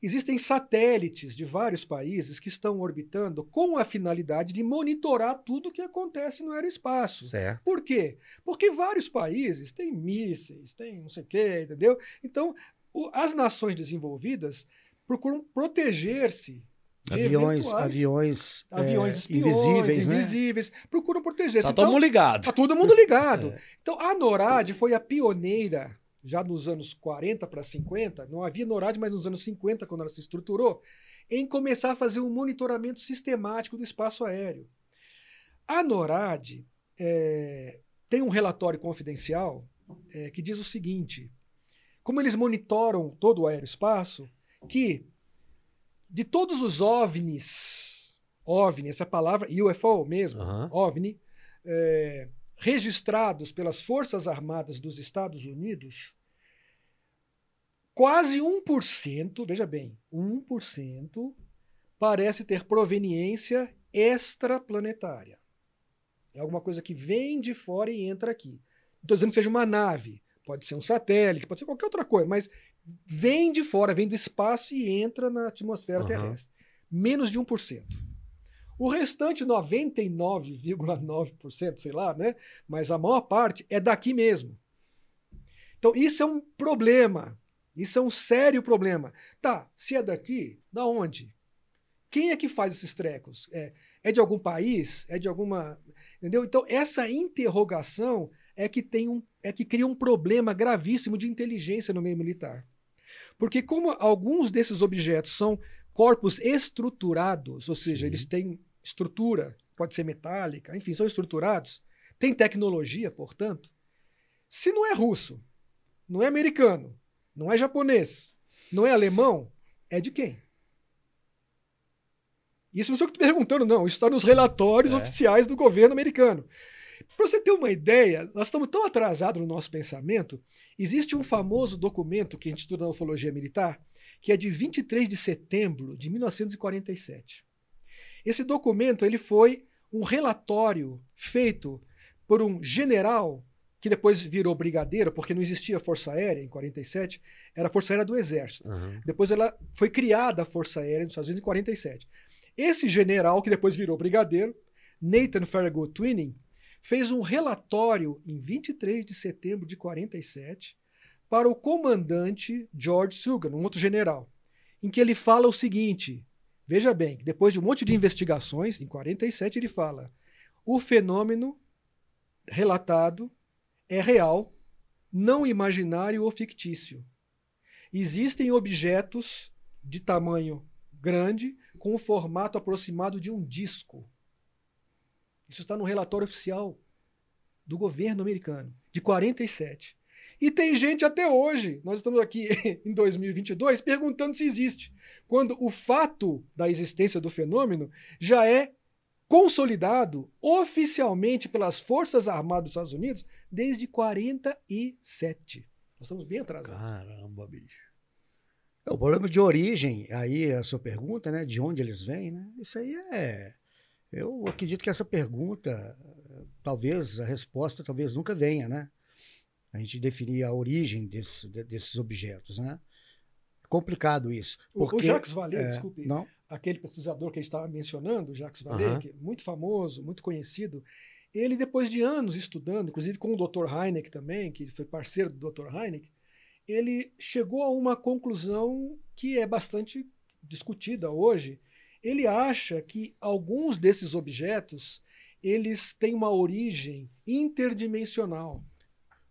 Existem satélites de vários países que estão orbitando com a finalidade de monitorar tudo o que acontece no aeroespaço. Certo. Por quê? Porque vários países têm mísseis, têm não sei o quê, entendeu? Então, o- as nações desenvolvidas procuram proteger-se de Aviões, aviões, aviões é, espiões, invisíveis, né? invisíveis, procuram proteger-se. Tá Então, todo mundo ligado. Tá todo mundo ligado. (laughs) É. Então, a NORAD foi a pioneira, já nos anos 40 para 50, não havia NORAD, mas nos anos 50, quando ela se estruturou, em começar a fazer um monitoramento sistemático do espaço aéreo. A NORAD é, tem um relatório confidencial é, que diz o seguinte: como eles monitoram todo o aeroespaço, que de todos os OVNIs, OVNI, essa palavra, UFO mesmo, Aham. OVNI, é, registrados pelas Forças Armadas dos Estados Unidos, quase 1%, veja bem, 1% parece ter proveniência extraplanetária. É alguma coisa que vem de fora e entra aqui. Não estou dizendo que seja uma nave, pode ser um satélite, pode ser qualquer outra coisa, mas vem de fora, vem do espaço e entra na atmosfera Aham. terrestre. Menos de 1%. O restante, 99,9%, sei lá, né? Mas a maior parte é daqui mesmo. Então, isso é um problema. Isso é um sério problema. Tá, se é daqui, da onde? Quem é que faz esses trecos? É, é de algum país? É de alguma. Entendeu? Então, essa interrogação é que, tem um, é que cria um problema gravíssimo de inteligência no meio militar. Porque, como alguns desses objetos são corpos estruturados, ou seja, Sim. eles têm estrutura, pode ser metálica, enfim, são estruturados, tem tecnologia, portanto. Se não é russo, não é americano, não é japonês, não é alemão, é de quem? Isso não sou eu que estou perguntando, não. Isso está nos relatórios Certo. oficiais do governo americano. Para você ter uma ideia, nós estamos tão atrasados no nosso pensamento. Existe um famoso documento que a gente estuda na ufologia militar, que é de 23 de setembro de 1947. Esse documento ele foi um relatório feito por um general que depois virou brigadeiro, porque não existia Força Aérea em 47, era a Força Aérea do Exército. Aham. Depois ela foi criada a Força Aérea nos Estados Unidos em 47. Esse general, que depois virou brigadeiro, Nathan Farragut Twining, fez um relatório em 23 de setembro de 47 para o comandante George Sugan, um outro general, em que ele fala o seguinte: veja bem, depois de um monte de investigações, em 47 ele fala: o fenômeno relatado é real, não imaginário ou fictício. Existem objetos de tamanho grande com o formato aproximado de um disco. Isso está no relatório oficial do governo americano, de 47. E tem gente até hoje, nós estamos aqui (laughs) em 2022, perguntando se existe, quando o fato da existência do fenômeno já é consolidado oficialmente pelas Forças Armadas dos Estados Unidos desde 47. Nós estamos bem atrasados. Caramba, bicho. É, O problema de origem, aí a sua pergunta, né? De onde eles vêm, né? Isso aí é. Eu acredito que essa pergunta, talvez a resposta talvez nunca venha, né? A gente definir a origem desse- de- desses objetos, né? Complicado isso. O- O, Porque, Jacques Vallée, é, desculpe, Não? aquele pesquisador que a gente estava mencionando, Jacques Vallée, que é muito famoso, muito conhecido, ele, depois de anos estudando, inclusive com o Dr. Heineck também, que foi parceiro do Dr. Heineck, ele chegou a uma conclusão que é bastante discutida hoje. Ele acha que alguns desses objetos eles têm uma origem interdimensional.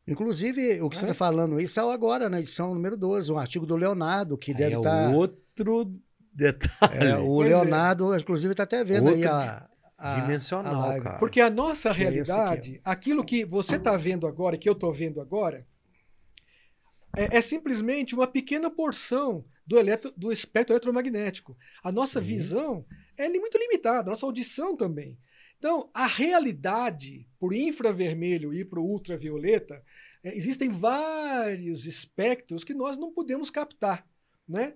Inclusive, o que você É? está falando aí saiu agora na edição número 12, um artigo do Leonardo, que Aí deve é estar. outro detalhe. É, o Pois é. Leonardo, inclusive, está até vendo aí Outra a, a- dimensional, a live. cara. Porque a nossa Que é realidade, aquilo que você está vendo agora e que eu estou vendo agora, é, é simplesmente uma pequena porção do, eletro, do espectro eletromagnético. A nossa Sim. visão é muito limitada, a nossa audição também. Então, a realidade por infravermelho e por ultravioleta, é, existem vários espectros que nós não podemos captar. Né?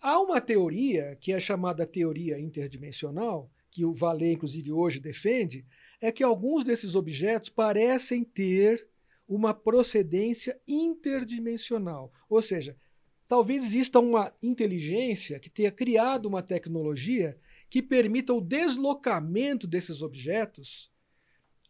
Há uma teoria, que é chamada teoria interdimensional, que o Vallée, inclusive, hoje defende, é que alguns desses objetos parecem ter uma procedência interdimensional. Ou seja, talvez exista uma inteligência que tenha criado uma tecnologia que permita o deslocamento desses objetos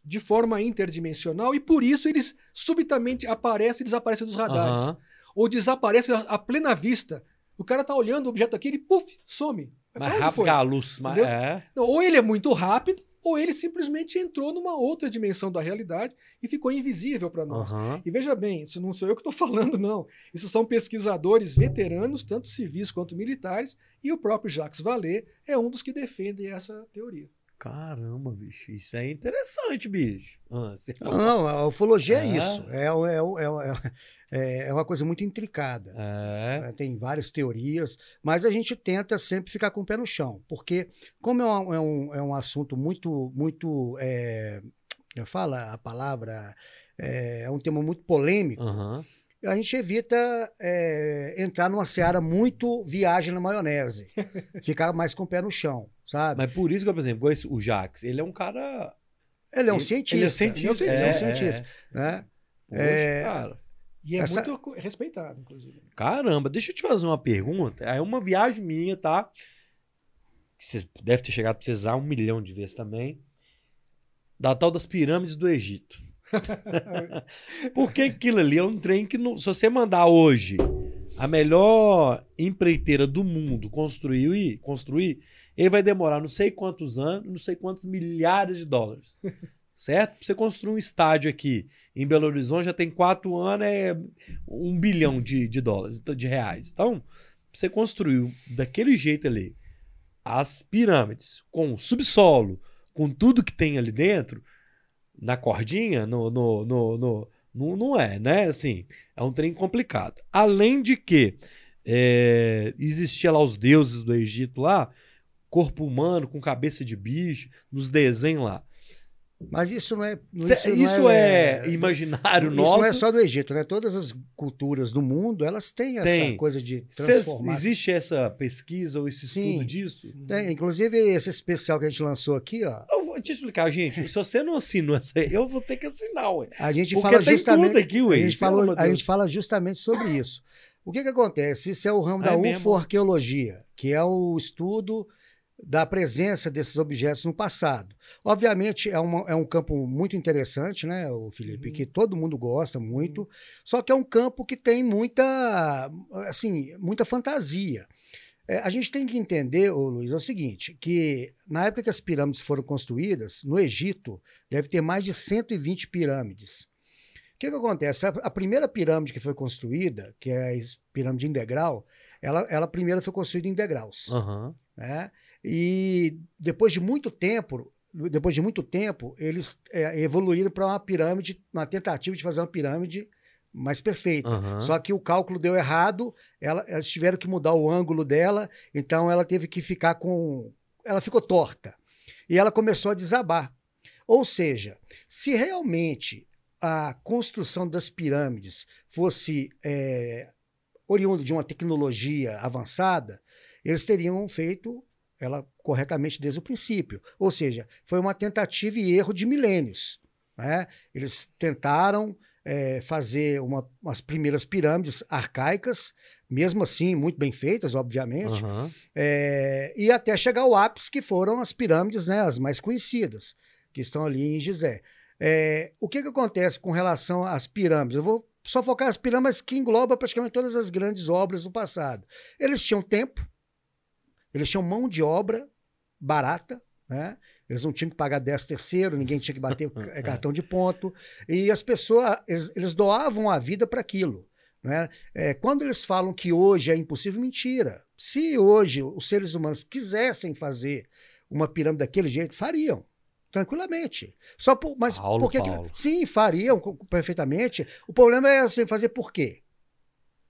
de forma interdimensional e por isso eles subitamente aparecem e desaparecem dos radares. Aham. Ou desaparecem à plena vista. O cara tá olhando o objeto aqui, ele puf, some. Mas rápido a luz. Mas, é. Ou ele é muito rápido, ou ele simplesmente entrou numa outra dimensão da realidade e ficou invisível para nós. Aham. E veja bem, isso não sou eu que estou (laughs) falando, não. Isso são pesquisadores veteranos, tanto civis quanto militares, e o próprio Jacques Vallée é um dos que defendem essa teoria. Caramba, bicho. Isso é interessante, bicho. Ah, falou. Não, a ufologia é Ah. isso. É, um- é, um- é, um- é, é uma coisa muito intricada. É. né? Tem várias teorias, mas a gente tenta sempre ficar com o pé no chão, porque como é um, é um, é um assunto muito, muito, é, fala a palavra, é, é um tema muito polêmico, Aham. A gente evita é, entrar numa seara muito viagem na maionese, (laughs) ficar mais com o pé no chão, sabe? Mas por isso que, por exemplo, esse- o Jax, ele é um cara. ele é um ele- cientista, Ele é cientista. ele é um é, cientista, né? Poxa, É, cara. E é Essa- muito respeitado, inclusive. Caramba, deixa eu te fazer uma pergunta. É uma viagem minha, tá? Que você deve ter chegado a precisar um milhão de vezes também. Da tal das pirâmides do Egito. (laughs) Porque aquilo ali é um trem que, não- se você mandar hoje a melhor empreiteira do mundo construir, e construir, ele vai demorar não sei quantos anos, não sei quantos milhares de dólares. (laughs) Certo? Você construir um estádio aqui em Belo Horizonte já tem quatro anos, é um bilhão de, de dólares, de reais. Então, você construir daquele jeito ali as pirâmides com subsolo, com tudo que tem ali dentro, na cordinha, no, no, no, no- não, não é, né? Assim, é um trem complicado. Além de que é, existia lá os deuses do Egito lá, corpo humano com cabeça de bicho, nos desenhos lá. Mas isso não é. Não Isso, é, imaginário Isso nosso. não é só do Egito, né? Todas as culturas do mundo, elas têm essa Tem. coisa de Cês- transformar. existe essa pesquisa ou esse Sim. estudo disso? Tem, inclusive, esse especial que a gente lançou aqui, ó, vou te explicar, gente. Se você não assinou essa aí, eu vou ter que assinar, ué. a gente Porque fala justamente. aqui, ué. a, gente falou- a gente fala justamente sobre isso. O que, que acontece? Isso é o ramo Ah, da é? UFO-arqueologia, que é o estudo da presença desses objetos no passado. Obviamente, é, uma- é um campo muito interessante, né, o Felipe, Uhum. que todo mundo gosta muito, só que é um campo que tem muita, assim, muita fantasia. É, a gente tem que entender, ô Luiz, é o seguinte, que na época que as pirâmides foram construídas, no Egito, deve ter mais de 120 pirâmides. O que, que acontece? A, a primeira pirâmide que foi construída, que é a pirâmide em degrau, ela, ela primeiro foi construída em degraus. Aham. né? E depois de muito tempo, depois de muito tempo, eles é, evoluíram para uma pirâmide, uma tentativa de fazer uma pirâmide mais perfeita. Aham. Só que o cálculo deu errado, ela, elas tiveram que mudar o ângulo dela, então ela teve que ficar com. Ela ficou torta. E ela começou a desabar. Ou seja, se realmente a construção das pirâmides fosse é, oriundo de uma tecnologia avançada, eles teriam feito ela corretamente desde o princípio. Ou seja, foi uma tentativa e erro de milênios. Né? Eles tentaram é, fazer uma, umas primeiras pirâmides arcaicas, mesmo assim muito bem feitas, obviamente, Aham. é, e até chegar ao ápice, que foram as pirâmides, né, as mais conhecidas, que estão ali em Gizé. É, o que, que acontece com relação às pirâmides? Eu vou só focar nas pirâmides que engloba praticamente todas as grandes obras do passado. Eles tinham tempo, eles tinham mão de obra barata, né? Eles não tinham que pagar 10 terceiro, ninguém tinha que bater (laughs) eh, cartão de ponto. E as pessoas, eles, eles doavam a vida para aquilo. Né? É, quando eles falam que hoje é impossível, mentira. Se hoje os seres humanos quisessem fazer uma pirâmide daquele jeito, fariam. Tranquilamente. Só por, mas Paulo, por que que- Paulo. sim, fariam perfeitamente. O problema é assim, fazer por quê?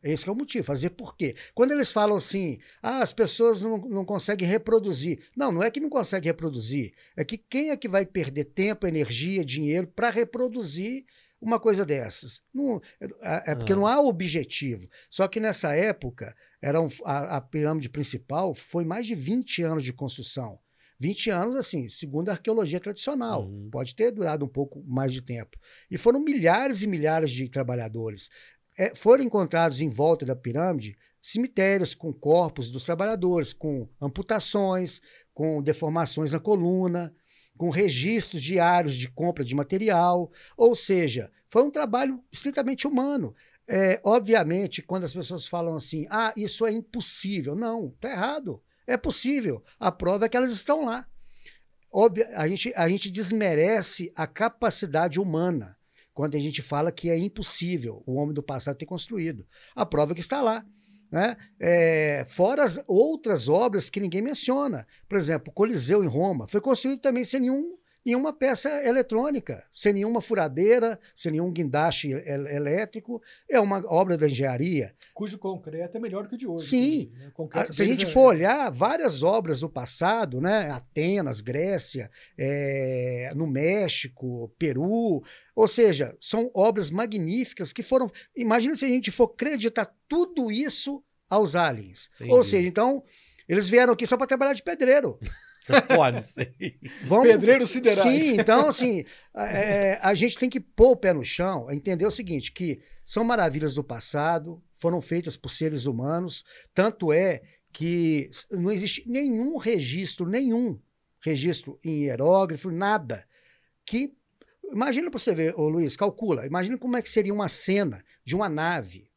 Esse que é o motivo, fazer por quê? Quando eles falam assim, ah, as pessoas não, não conseguem reproduzir. Não, não é que não consegue reproduzir. É que quem é que vai perder tempo, energia, dinheiro para reproduzir uma coisa dessas? Não, é é porque Ah. não há objetivo. Só que nessa época, era um- a, a pirâmide principal foi mais de 20 anos de construção. 20 anos, assim, segundo a arqueologia tradicional. Uhum. Pode ter durado um pouco mais de tempo. E foram milhares e milhares de trabalhadores. É, foram encontrados em volta da pirâmide cemitérios com corpos dos trabalhadores, com amputações, com deformações na coluna, com registros diários de compra de material. Ou seja, foi um trabalho estritamente humano. É, obviamente, quando as pessoas falam assim, ah, isso é impossível. Não, está errado. É possível. A prova é que elas estão lá. Obvi- a, gente, a gente desmerece a capacidade humana quando a gente fala que é impossível o homem do passado ter construído. A prova é que está lá. Né? É, fora as outras obras que ninguém menciona. Por exemplo, o Coliseu em Roma foi construído também sem nenhum, nenhuma peça eletrônica, sem nenhuma furadeira, sem nenhum guindaste el- elétrico. É uma obra da engenharia. Cujo concreto é melhor que o de hoje. Sim. né? O Ah, Se a gente é- for olhar várias obras do passado, né? Atenas, Grécia, é, no México, Peru, ou seja, são obras magníficas que foram. Imagina se a gente for acreditar tudo isso aos aliens. Ou Entendi. seja, então, eles vieram aqui só para trabalhar de pedreiro. (laughs) Pode ser. Vão, Pedreiros siderais. Sim, então, assim, é, a gente tem que pôr o pé no chão, entender o seguinte, que são maravilhas do passado, foram feitas por seres humanos, tanto é que não existe nenhum registro, nenhum registro em hierógrafo, nada, que... Imagina para você ver, ô Luiz, calcula, imagina como é que seria uma cena de uma nave,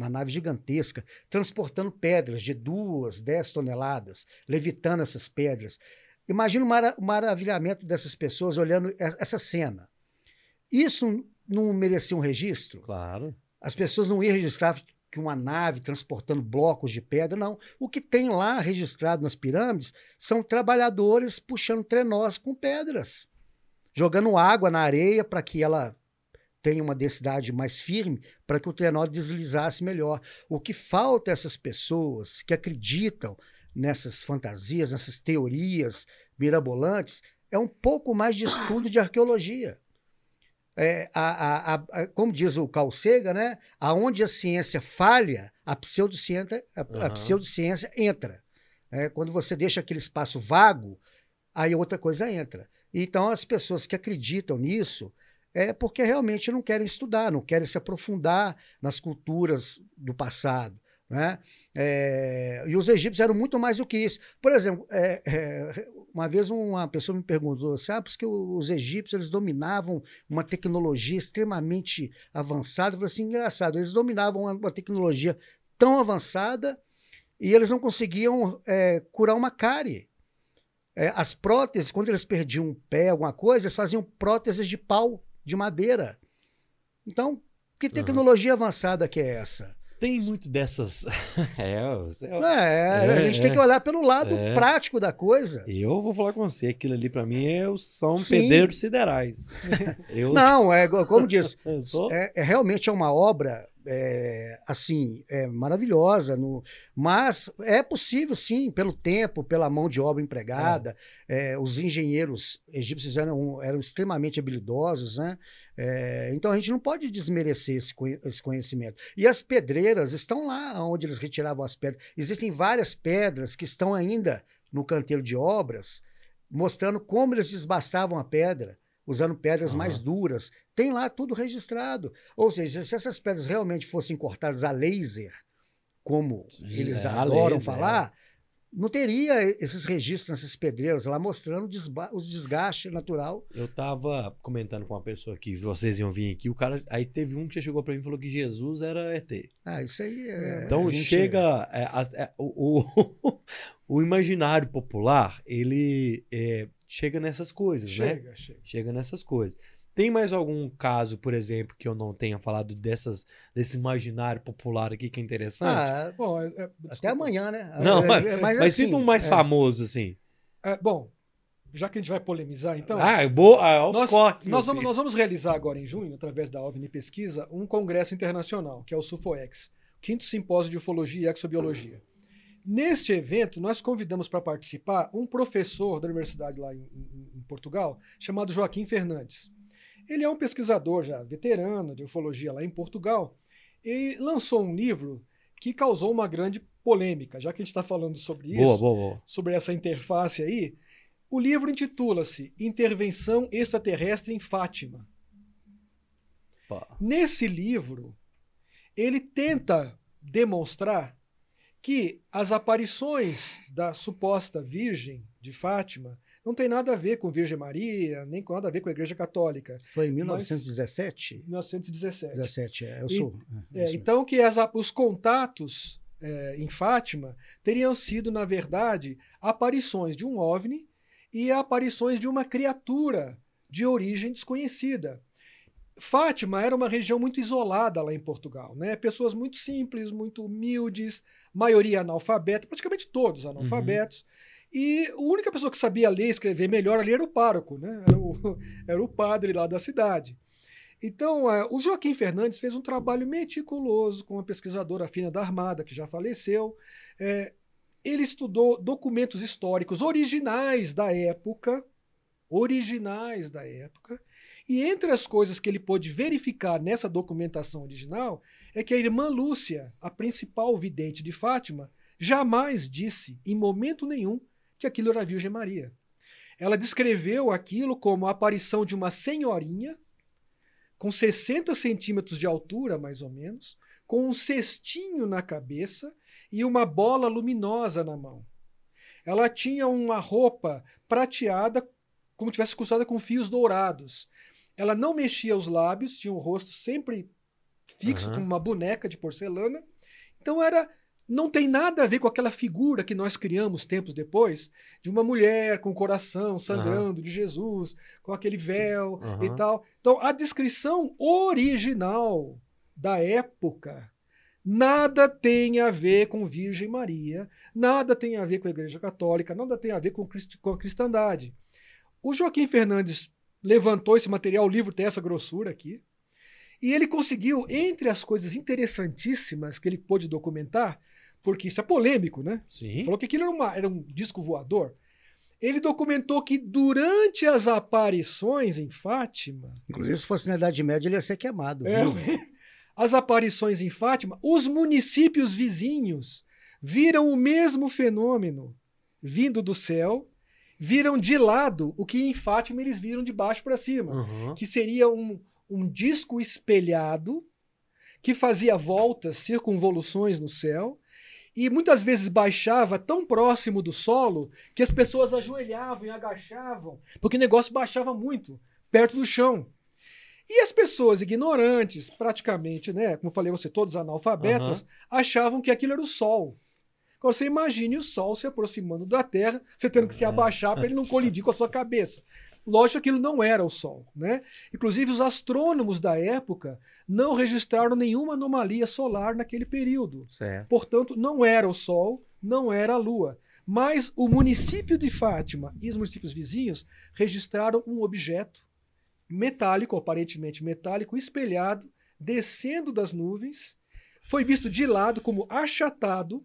uma nave gigantesca, transportando pedras de duas, dez toneladas, levitando essas pedras. Imagina o, mara- o maravilhamento dessas pessoas olhando essa cena. Isso não merecia um registro? Claro. As pessoas não iam registrar que uma nave transportando blocos de pedra, não. O que tem lá registrado nas pirâmides são trabalhadores puxando trenós com pedras, jogando água na areia para que ela tenha uma densidade mais firme, para que o trenó deslizasse melhor. O que falta essas pessoas que acreditam nessas fantasias, nessas teorias mirabolantes, é um pouco mais de estudo de arqueologia. É, a, a- a- como diz o Carl Sagan, né? aonde a ciência falha, a pseudociência, a, a pseudociência entra. É, quando você deixa aquele espaço vago, aí outra coisa entra. Então, as pessoas que acreditam nisso é porque realmente não querem estudar, não querem se aprofundar nas culturas do passado. Né? É, e os egípcios eram muito mais do que isso. Por exemplo, é, é, uma vez uma pessoa me perguntou, sabe, porque os egípcios eles dominavam uma tecnologia extremamente avançada. Eu falei assim, engraçado, eles dominavam uma, uma tecnologia tão avançada e eles não conseguiam é, curar uma cárie. É, as próteses, quando eles perdiam um pé, alguma coisa, eles faziam próteses de pau, de madeira. Então, que tecnologia avançada que é essa? Tem muito dessas. (laughs) é, É, É, a gente tem é. que olhar pelo lado É. prático da coisa. Eu vou falar com você, aquilo ali pra mim é, são Sim. pedreiros siderais. (laughs) Eu, Não, é como diz, (laughs) sou. é, é realmente é uma obra é, assim, é maravilhosa. No, mas é possível, sim, pelo tempo, pela mão de obra empregada. É. os engenheiros egípcios eram, eram extremamente habilidosos, né? É, então a gente não pode desmerecer esse, esse, conhecimento. E as pedreiras estão lá onde eles retiravam as pedras. Existem várias pedras que estão ainda no canteiro de obras, mostrando como eles desbastavam a pedra usando pedras uhum. mais duras. Tem lá tudo registrado. Ou seja, se essas pedras realmente fossem cortadas a laser, como eles é, adoram laser, falar, é. não teria esses registros nessas pedreiras lá mostrando o desgaste natural. Eu estava comentando com uma pessoa que vocês iam vir aqui, o cara aí teve um que já chegou para mim e falou que Jesus era ET. Ah, isso aí é. Então chega é, é, o, o, (laughs) o, imaginário popular, ele é, chega nessas coisas, chega, né? Chega, chega nessas coisas. Tem mais algum caso, por exemplo, que eu não tenha falado dessas, desse imaginário popular aqui que é interessante? Ah, bom, é, é, até amanhã, né? (laughs) Não, é, mas, é, mas, mas assim, um mais é. famoso, assim. bom, já que a gente vai polemizar, então. Ah, boa, ah, nós, cortes, nós, vamos, nós vamos realizar agora em junho, através da OVNI Pesquisa, um congresso internacional, que é o SUFOEX, Quinto Simpósio de Ufologia e Exobiologia. Neste evento, nós convidamos para participar um professor da universidade lá em, em, em, Portugal, chamado Joaquim Fernandes. Ele é um pesquisador já veterano de ufologia lá em Portugal e lançou um livro que causou uma grande polêmica, já que a gente está falando sobre isso, boa, boa, boa. sobre essa interface aí. O livro intitula-se Intervenção Extraterrestre em Fátima. Pá. Nesse livro, ele tenta demonstrar que as aparições da suposta Virgem de Fátima não tem nada a ver com Virgem Maria, nem com nada a ver com a Igreja Católica. Foi em 1917? 1917. 17, é, eu sou. E, é, é então, que as, os contatos é, em Fátima teriam sido, na verdade, aparições de um OVNI e aparições de uma criatura de origem desconhecida. Fátima era uma região muito isolada lá em Portugal, né? Pessoas muito simples, muito humildes, maioria analfabeta, praticamente todos analfabetos. Uhum. E a única pessoa que sabia ler e escrever melhor ali era o pároco, né? Era o, (laughs) era o padre lá da cidade. Então, é, o Joaquim Fernandes fez um trabalho meticuloso com uma pesquisadora fina da Armada, que já faleceu. É, ele estudou documentos históricos originais da época, originais da época, e entre as coisas que ele pôde verificar nessa documentação original é que a irmã Lúcia, a principal vidente de Fátima, jamais disse, em momento nenhum, que aquilo era a Virgem Maria. Ela descreveu aquilo como a aparição de uma senhorinha, com 60 centímetros de altura, mais ou menos, com um cestinho na cabeça e uma bola luminosa na mão. Ela tinha uma roupa prateada, como tivesse costada com fios dourados. Ela não mexia os lábios, tinha o rosto sempre fixo, uhum. como uma boneca de porcelana. Então era. Não tem nada a ver com aquela figura que nós criamos tempos depois, de uma mulher com o coração sangrando uhum. de Jesus, com aquele véu uhum. e tal. Então, a descrição original da época nada tem a ver com Virgem Maria, nada tem a ver com a Igreja Católica, nada tem a ver com, com a cristandade. O Joaquim Fernandes levantou esse material, o livro tem essa grossura aqui, e ele conseguiu, entre as coisas interessantíssimas que ele pôde documentar, porque isso é polêmico, né? Sim. Falou que aquilo era, uma, era um disco voador. Ele documentou que durante as aparições em Fátima. Inclusive, se fosse na Idade Média, ele ia ser queimado. É, (laughs) as aparições em Fátima, os municípios vizinhos viram o mesmo fenômeno vindo do céu viram de lado o que em Fátima eles viram de baixo para cima, uhum. que seria um, um disco espelhado que fazia voltas, circunvoluções no céu e muitas vezes baixava tão próximo do solo que as pessoas ajoelhavam e agachavam, porque o negócio baixava muito, perto do chão. E as pessoas ignorantes, praticamente, né, como falei você, todos analfabetas, uhum. achavam que aquilo era o sol. Agora você imagine o Sol se aproximando da Terra, você tendo que se abaixar para ele não colidir com a sua cabeça. Lógico que aquilo não era o Sol. Né? Inclusive, os astrônomos da época não registraram nenhuma anomalia solar naquele período. Certo. Portanto, não era o Sol, não era a Lua. Mas o município de Fátima e os municípios vizinhos registraram um objeto metálico, aparentemente metálico, espelhado descendo das nuvens, foi visto de lado como achatado,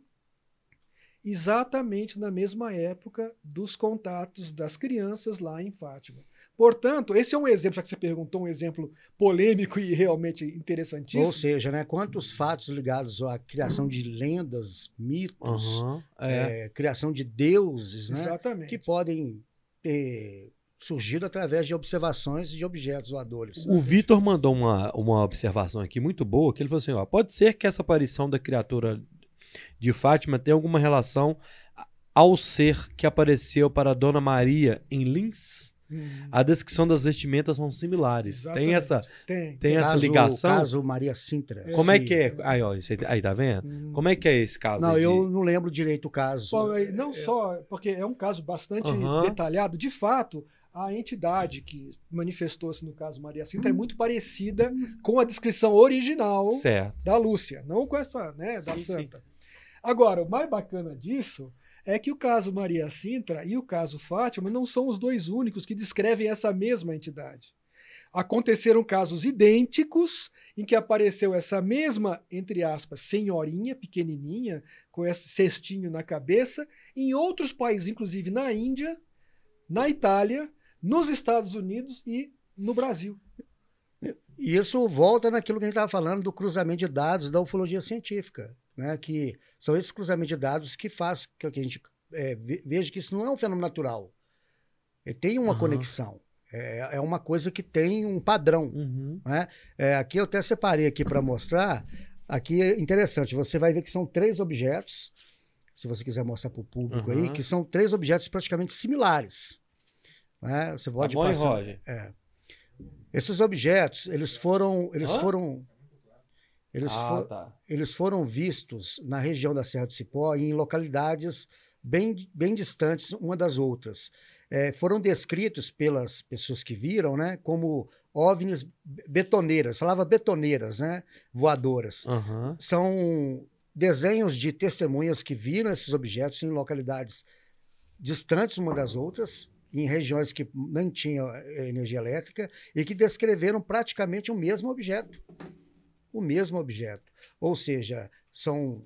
exatamente na mesma época dos contatos das crianças lá em Fátima. Portanto, esse é um exemplo, já que você perguntou, um exemplo polêmico e realmente interessantíssimo. Ou seja, né, quantos fatos ligados à criação de lendas, mitos, Aham, é. é, criação de deuses, né, Exatamente. que podem ter surgido através de observações de objetos voadores. O Vitor mandou uma, uma observação aqui muito boa, que ele falou assim, ó, pode ser que essa aparição da criatura de Fátima tenha alguma relação ao ser que apareceu para Dona Maria em Lins? Hum, A descrição das vestimentas são similares. Tem exatamente. essa, Tem. tem essa Caso- ligação? Caso Maria Sintra. Como é Sim. que é? Aí, ó, isso aí, tá vendo? Hum. Como é que é esse caso? Não, de- eu não lembro direito o caso. Só- não só, porque é um caso bastante Aham. detalhado. De fato, a entidade que manifestou-se no caso Maria Sintra é muito parecida com a descrição original Certo. da Lúcia, não com essa, né, da Sim, sim. Agora, o mais bacana disso é que o caso Maria Sintra e o caso Fátima não são os dois únicos que descrevem essa mesma entidade. Aconteceram casos idênticos em que apareceu essa mesma, entre aspas, senhorinha pequenininha, com esse cestinho na cabeça, em outros países, inclusive na Índia, na Itália, nos Estados Unidos e no Brasil. Isso volta naquilo que a gente estava falando do cruzamento de dados da ufologia científica, né? que são esses cruzamentos de dados que faz que a gente é, ve- veja que isso não é um fenômeno natural. É, tem uma Aham. conexão. É, é uma coisa que tem um padrão. Uhum. É, aqui eu até separei aqui para mostrar. Aqui é interessante, você vai ver que são três objetos, se você quiser mostrar para o público aí, Aham. que são três objetos praticamente similares. né? Você Tá pode bom, hein, passar. Roger? É. Esses objetos, eles foram, eles Hã? foram, eles, ah, fo- tá. eles foram vistos na região da Serra do Cipó em localidades bem, bem distantes uma das outras. É, foram descritos pelas pessoas que viram, né, como OVNIs betoneiras, falava betoneiras, né, voadoras. Aham. São desenhos de testemunhas que viram esses objetos em localidades distantes uma das outras, em regiões que nem tinham eh, energia elétrica, e que descreveram praticamente o mesmo objeto. O mesmo objeto. Ou seja, são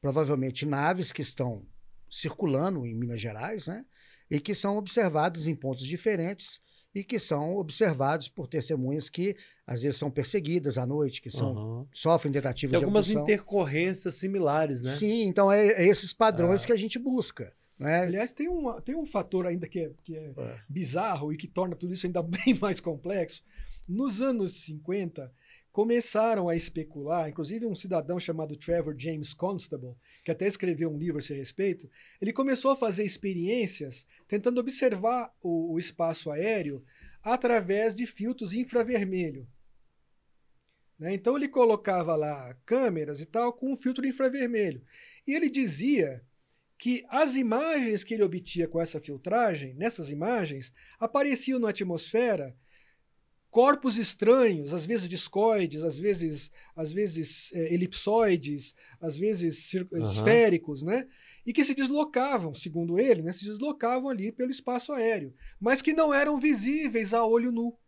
provavelmente naves que estão circulando em Minas Gerais, né? E que são observados em pontos diferentes e que são observados por testemunhas que às vezes são perseguidas à noite, que são aham. sofrem tentativas Tem de algumas intercorrências similares, né? Sim, então é, é esses padrões Ah. que a gente busca. Né? Aliás, tem, uma, tem um fator ainda que é, que é É. bizarro e que torna tudo isso ainda (laughs) bem mais complexo. Nos anos 50, começaram a especular, inclusive um cidadão chamado Trevor James Constable, que até escreveu um livro a esse respeito, ele começou a fazer experiências tentando observar o, o espaço aéreo através de filtros infravermelho. Né? Então ele colocava lá câmeras e tal com um filtro infravermelho. E ele dizia que as imagens que ele obtinha com essa filtragem, nessas imagens, apareciam na atmosfera corpos estranhos, às vezes discoides, às vezes, às vezes é, elipsoides, às vezes Aham. esféricos, né? E que se deslocavam, segundo ele, né, se deslocavam ali pelo espaço aéreo, mas que não eram visíveis a olho nu.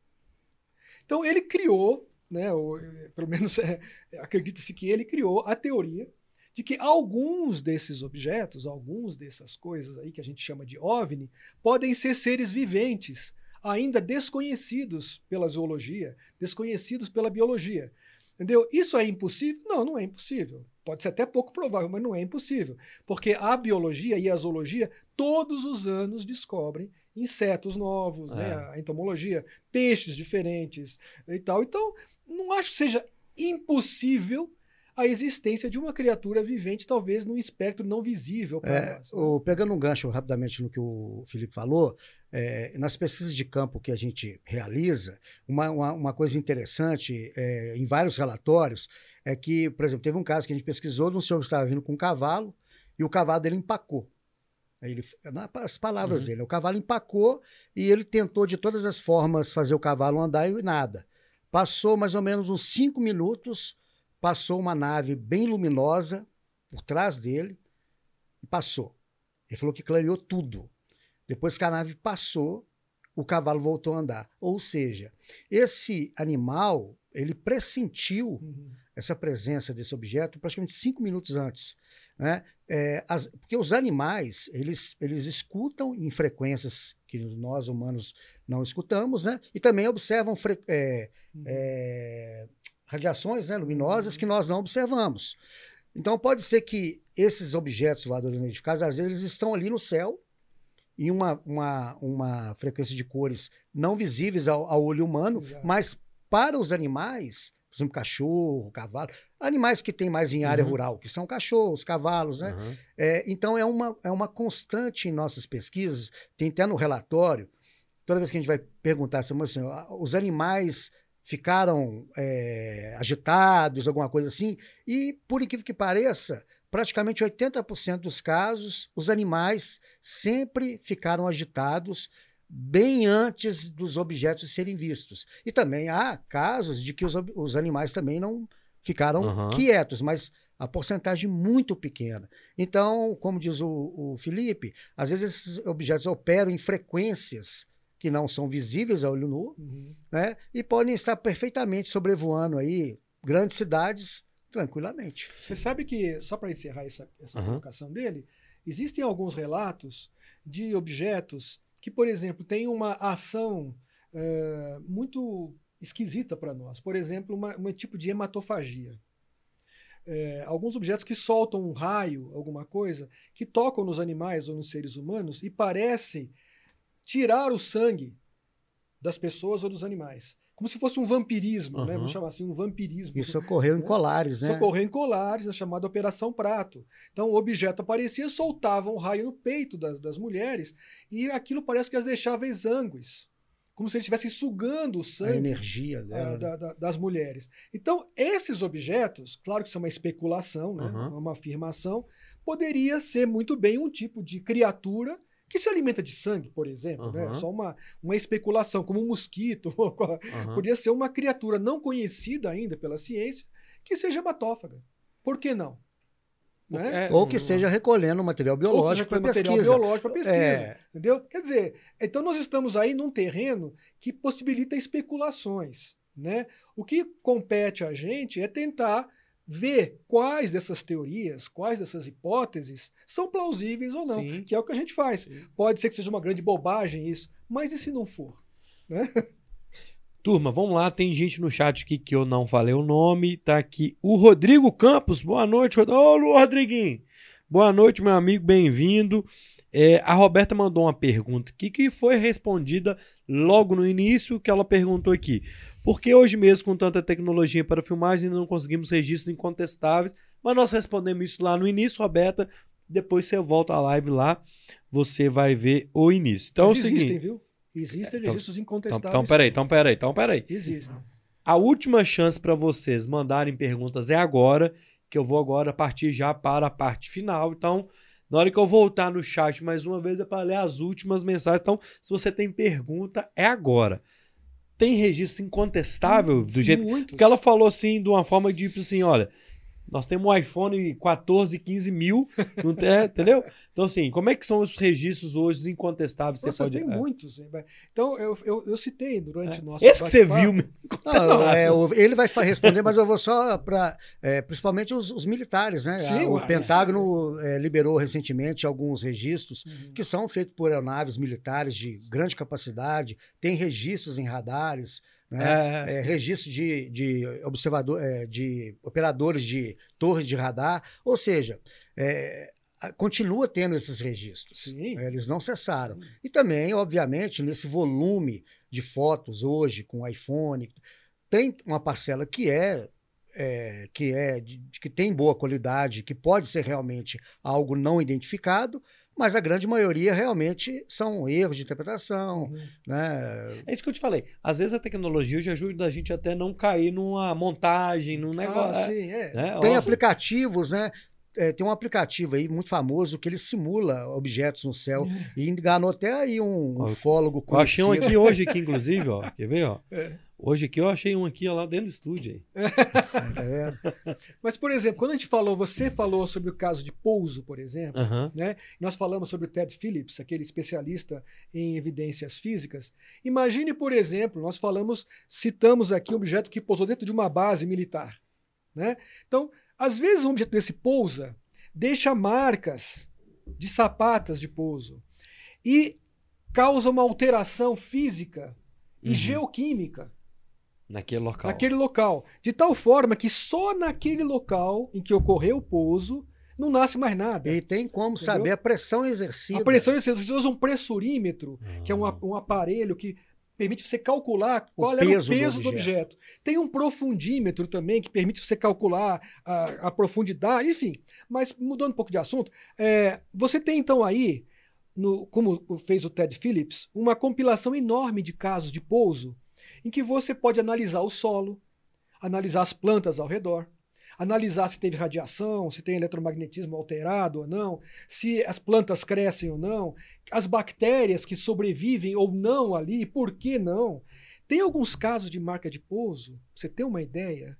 Então ele criou, né, ou, eh, pelo menos é, acredita-se que ele criou a teoria de que alguns desses objetos, alguns dessas coisas aí que a gente chama de OVNI, podem ser seres viventes, ainda desconhecidos pela zoologia, desconhecidos pela biologia. Entendeu? Isso é impossível? Não, não é impossível. Pode ser até pouco provável, mas não é impossível. Porque a biologia e a zoologia todos os anos descobrem insetos novos, né? É. a entomologia, peixes diferentes e tal. Então, não acho que seja impossível a existência de uma criatura vivente, talvez num espectro não visível para É, nós. né? o- pegando um gancho rapidamente no que o Felipe falou, é, nas pesquisas de campo que a gente realiza, uma, uma, uma coisa interessante é, em vários relatórios é que, por exemplo, teve um caso que a gente pesquisou de um senhor que estava vindo com um cavalo e o cavalo dele empacou. Ele, as palavras Uhum. dele, o cavalo empacou e ele tentou de todas as formas fazer o cavalo andar e nada. Passou mais ou menos uns cinco minutos, passou uma nave bem luminosa por trás dele e passou. Ele falou que clareou tudo. Depois que a nave passou, o cavalo voltou a andar. Ou seja, esse animal, ele pressentiu Uhum. essa presença desse objeto praticamente cinco minutos antes. Né? É, as- porque os animais, eles, eles escutam em frequências que nós humanos não escutamos, né? e também observam fre- é, Uhum. é, radiações né, luminosas que nós não observamos. Então, pode ser que esses objetos voadores identificados, às vezes, eles estão ali no céu, em uma, uma, uma frequência de cores não visíveis ao, ao olho humano, Exato. mas para os animais, por exemplo, cachorro, cavalo, animais que tem mais em área Uhum. rural, que são cachorros, cavalos, né? Aham. É, então é uma, é uma constante em nossas pesquisas, tem até no relatório, toda vez que a gente vai perguntar assim, os animais ficaram é, agitados, alguma coisa assim, e por incrível que pareça, praticamente 80% dos casos, os animais sempre ficaram agitados bem antes dos objetos serem vistos. E também há casos de que os, os animais também não ficaram Aham. quietos, mas a porcentagem muito pequena. Então, como diz o, o Felipe, às vezes esses objetos operam em frequências que não são visíveis a olho nu, Uhum. né? E podem estar perfeitamente sobrevoando aí grandes cidades tranquilamente. Você sabe que, só para encerrar essa, essa Aham. colocação dele, existem alguns relatos de objetos que, por exemplo, têm uma ação eh, muito esquisita para nós. Por exemplo, uma- um tipo de hematofagia. Eh, alguns objetos que soltam um raio, alguma coisa, que tocam nos animais ou nos seres humanos e parece tirar o sangue das pessoas ou dos animais. Como se fosse um vampirismo, né? Aham. Vamos chamar assim, um vampirismo. Isso ocorreu em Né? colares, né? Socorreu em colares, na chamada Operação Prato. Então, o objeto aparecia, soltava um raio no peito das, das mulheres e aquilo parece que as deixava exângues. Como se eles estivessem sugando o A sangue energia ah, dela. né? da- da- das mulheres. Então, esses objetos, claro que isso é uma especulação, né? Uhum. uma afirmação, poderia ser muito bem um tipo de criatura que se alimenta de sangue, por exemplo. Né? Uhum. Só uma, uma especulação, como um mosquito. (laughs) Aham. Podia ser uma criatura não conhecida ainda pela ciência que seja hematófaga. Por que não? Né? É, Ou que hum, esteja recolhendo material biológico para material pesquisa. biológico para pesquisa. É, Entendeu? Quer dizer, então nós estamos aí num terreno que possibilita especulações. Né? O que compete a gente é tentar ver quais dessas teorias, quais dessas hipóteses são plausíveis ou não, Sim. que é o que a gente faz. Sim. Pode ser que seja uma grande bobagem isso, mas e se não for? (laughs) Turma, vamos lá. Tem gente no chat aqui que eu não falei o nome. Tá aqui o Rodrigo Campos. Boa noite, Rod- Ô, Rodriguinho. Boa noite, meu amigo. Bem-vindo. É, a Roberta mandou uma pergunta aqui que foi respondida logo no início, que ela perguntou aqui. Por que hoje mesmo, com tanta tecnologia para filmagem, ainda não conseguimos registros incontestáveis? Mas nós respondemos isso lá no início, Roberta. Depois você volta à live lá, você vai ver o início. Então Mas é o existem, seguinte. viu? Existem Então- registros Então, incontestáveis. então, peraí, então, peraí, então, peraí. Existem. A última chance para vocês mandarem perguntas é agora, que eu vou agora partir já para a parte final. Então, na hora que eu voltar no chat mais uma vez, é para ler as últimas mensagens. Então, se você tem pergunta, é agora. Tem registro incontestável do jeito. Muitos. Porque ela falou assim, de uma forma de tipo assim: olha, nós temos um iPhone 14, 15 mil, não tem, entendeu? Então, assim, como é que são os registros hoje incontestáveis? Você Nossa, pode. tem é. muitos. hein. Então, eu, eu, eu citei durante É. o nosso. Esse que você viu, Não, é, ele vai responder, mas eu vou só para. principalmente os, os militares, né? Sim, A- o Pentágono é, liberou recentemente alguns registros Uhum. que são feitos por aeronaves militares de grande capacidade, tem registros em radares, né? É, É, registro de, de observador, é, de operadores de torres de radar, ou seja, é, continua tendo esses registros. Sim. É, Eles não cessaram. E também, obviamente, nesse volume de fotos hoje com iPhone, tem uma parcela que é, é, que é de- que tem boa qualidade, que pode ser realmente algo não identificado, mas a grande maioria realmente são erros de interpretação, Uhum. né? É isso que eu te falei. Às vezes a tecnologia já ajuda a gente até não cair numa montagem, num negócio. Ah, sim, é. né? Tem aplicativos, né? É, tem um aplicativo aí muito famoso que ele simula objetos no céu (laughs) e enganou até aí um ufólogo Eu achei um conhecido. aqui hoje, aqui, (laughs) inclusive, ó. Quer ver, ó? É. Hoje aqui eu achei um aqui ó, lá dentro do estúdio aí. (laughs) Tá? Mas, por exemplo, quando a gente falou, você falou sobre o caso de pouso, por exemplo, Aham. né? Nós falamos sobre o Ted Phillips, aquele especialista em evidências físicas. Imagine, por exemplo, nós falamos, citamos aqui um objeto que pousou dentro de uma base militar, né? Então, às vezes um objeto desse pousa, deixa marcas de sapatas de pouso e causa uma alteração física e Uhum. geoquímica Naquele local. naquele local, de tal forma que só naquele local em que ocorreu o pouso não nasce mais nada. E tem como Entendeu? saber a pressão exercida. A pressão, você usa um pressurímetro, que é um, Ah. um aparelho que permite você calcular O qual era o peso do do objeto. Tem um profundímetro também que permite você calcular a, a profundidade, enfim. Mas mudando um pouco de assunto, é, você tem então aí, no- como fez o Ted Phillips, uma compilação enorme de casos de pouso em que você pode analisar o solo, analisar as plantas ao redor, analisar se teve radiação, se tem eletromagnetismo alterado ou não, se as plantas crescem ou não, as bactérias que sobrevivem ou não ali, por que não? Tem alguns casos de marca de pouso, você ter uma ideia,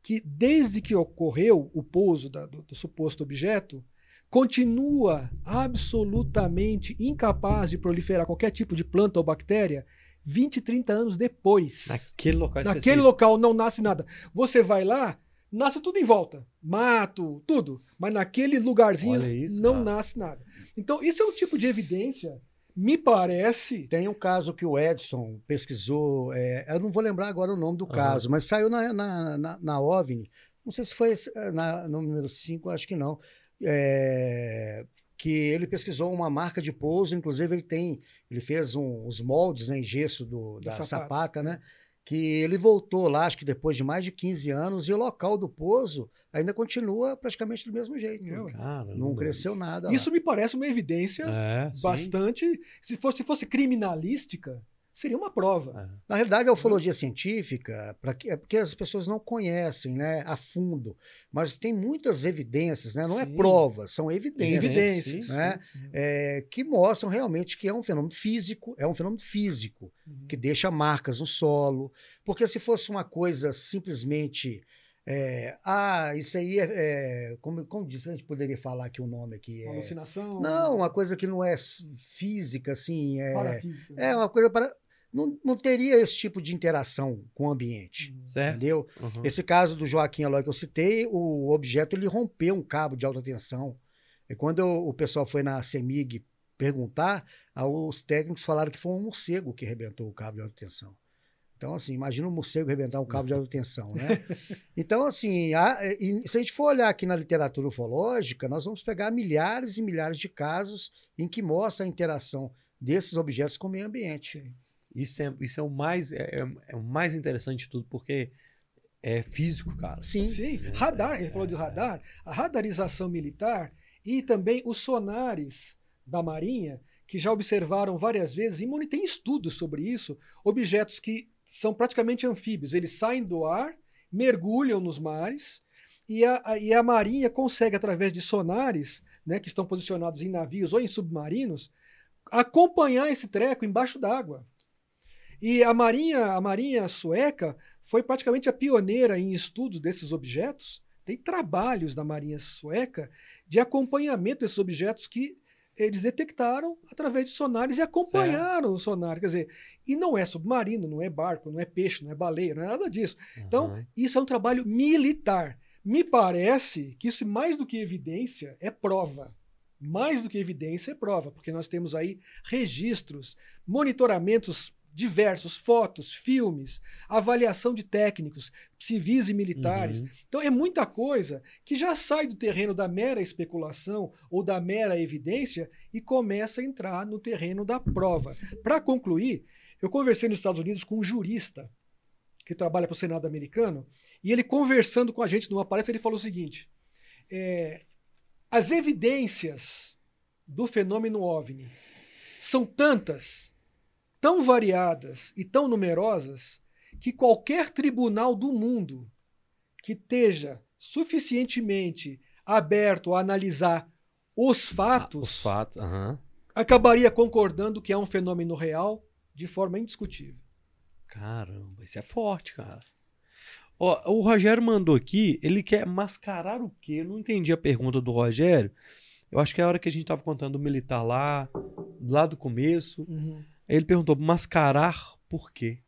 que desde que ocorreu o pouso da- do, do suposto objeto, continua absolutamente incapaz de proliferar qualquer tipo de planta ou bactéria 20, 30 anos depois. Naquele local Naquele específico. local não nasce nada. Você vai lá, nasce tudo em volta. Mato, tudo. Mas naquele lugarzinho isso, não cara. nasce nada. Então, isso é um tipo de evidência, me parece. Tem um caso que o Edson pesquisou, é, eu não vou lembrar agora o nome do Aham. caso, mas saiu na, na, na, na OVNI, não sei se foi na, no número 5, acho que não, é, que ele pesquisou uma marca de pouso, inclusive ele tem, ele fez um- os moldes né, em gesso do, da sapato. sapata, né? Que ele voltou lá, acho que depois de mais de 15 anos, e o local do pouso ainda continua praticamente do mesmo jeito. É. Caramba. Não cresceu nada. lá. Isso me parece uma evidência É, sim. bastante. Se fosse, se fosse criminalística, seria uma prova. É. Na realidade, a ufologia científica, pra que- é porque as pessoas não conhecem né, a fundo, mas tem muitas evidências, né? não é Sim. provas, são evidências, Evidências. sim, né? é, que mostram realmente que é um fenômeno físico, é um fenômeno físico, Uhum. que deixa marcas no solo. Porque se fosse uma coisa simplesmente. é, ah, isso aí é. é como, como disse, a gente poderia falar aqui o nome aqui. É, Alucinação. não, uma coisa que não é física, assim. É, parafísica. é uma coisa para. Não, não teria esse tipo de interação com o ambiente. Uhum. Certo? Entendeu? Uhum. Esse caso do Joaquim Eloy que eu citei, o objeto ele rompeu um cabo de alta tensão. E quando eu- o pessoal foi na CEMIG perguntar, ah, os técnicos falaram que foi um morcego que arrebentou o cabo de alta tensão. Então, assim, imagina um morcego arrebentar um cabo de alta tensão, né? (laughs) Então, assim, há- e se a gente for olhar aqui na literatura ufológica, nós vamos pegar milhares e milhares de casos em que mostra a interação desses objetos com o meio ambiente. Isso é, isso é o mais é, é- é o mais interessante de tudo, porque é físico, cara. Sim. Sim, É, radar, ele é, falou de radar, a radarização militar e também os sonares da Marinha, que já observaram várias vezes, e tem estudos sobre isso, objetos que são praticamente anfíbios, eles saem do ar, mergulham nos mares, e a, a- e a Marinha consegue, através de sonares, né, que estão posicionados em navios ou em submarinos, acompanhar esse treco embaixo d'água. E a Marinha, a Marinha sueca foi praticamente a pioneira em estudos desses objetos. Tem trabalhos da Marinha sueca de acompanhamento desses objetos que eles detectaram através de sonares e acompanharam o sonar. Quer dizer, e não é submarino, não é barco, não é peixe, não é baleia, não é nada disso. Então, Uhum. isso é um trabalho militar. Me parece que isso, mais do que evidência, é prova. Mais do que evidência, é prova, porque nós temos aí registros, monitoramentos diversos, fotos, filmes, avaliação de técnicos, civis e militares. Uhum. Então é muita coisa que já sai do terreno da mera especulação ou da mera evidência e começa a entrar no terreno da prova. Para concluir, eu conversei nos Estados Unidos com um jurista que trabalha para o Senado americano e ele conversando com a gente numa palestra ele falou o seguinte: é, as evidências do fenômeno OVNI são tantas, tão variadas e tão numerosas que qualquer tribunal do mundo que esteja suficientemente aberto a analisar os Ah, fatos os fatos. acabaria concordando que é um fenômeno real de forma indiscutível. Caramba, isso é forte, cara. Ó, o Rogério mandou aqui, ele quer mascarar o quê? Eu não entendi a pergunta do Rogério. Eu acho que é a hora que a gente tava contando o militar lá, lá do começo. Uhum. Ele perguntou, mascarar por quê?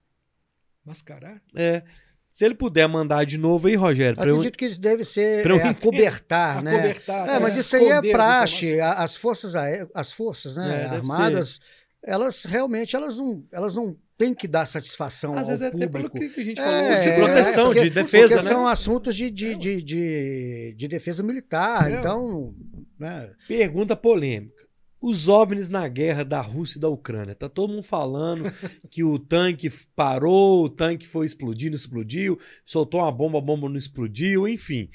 Mascarar? É. Se ele puder mandar de novo aí, Rogério, pra eu- Acredito que deve ser pra eu é, acobertar, (laughs) né? Acobertar, É, mas é, isso aí é praxe. As forças, as forças né, É, armadas, elas realmente elas não, elas não têm que dar satisfação Às ao vezes é até pelo público. que que a gente É, falou, de é, proteção, porque- de defesa, porque né? são assuntos de, de, de, de, de defesa militar. Então, né, Pergunta polêmica. Os OVNIs na guerra da Rússia e da Ucrânia. Tá todo mundo falando (laughs) que o tanque parou, o tanque foi explodir, não explodiu, soltou uma bomba, a bomba não explodiu, enfim.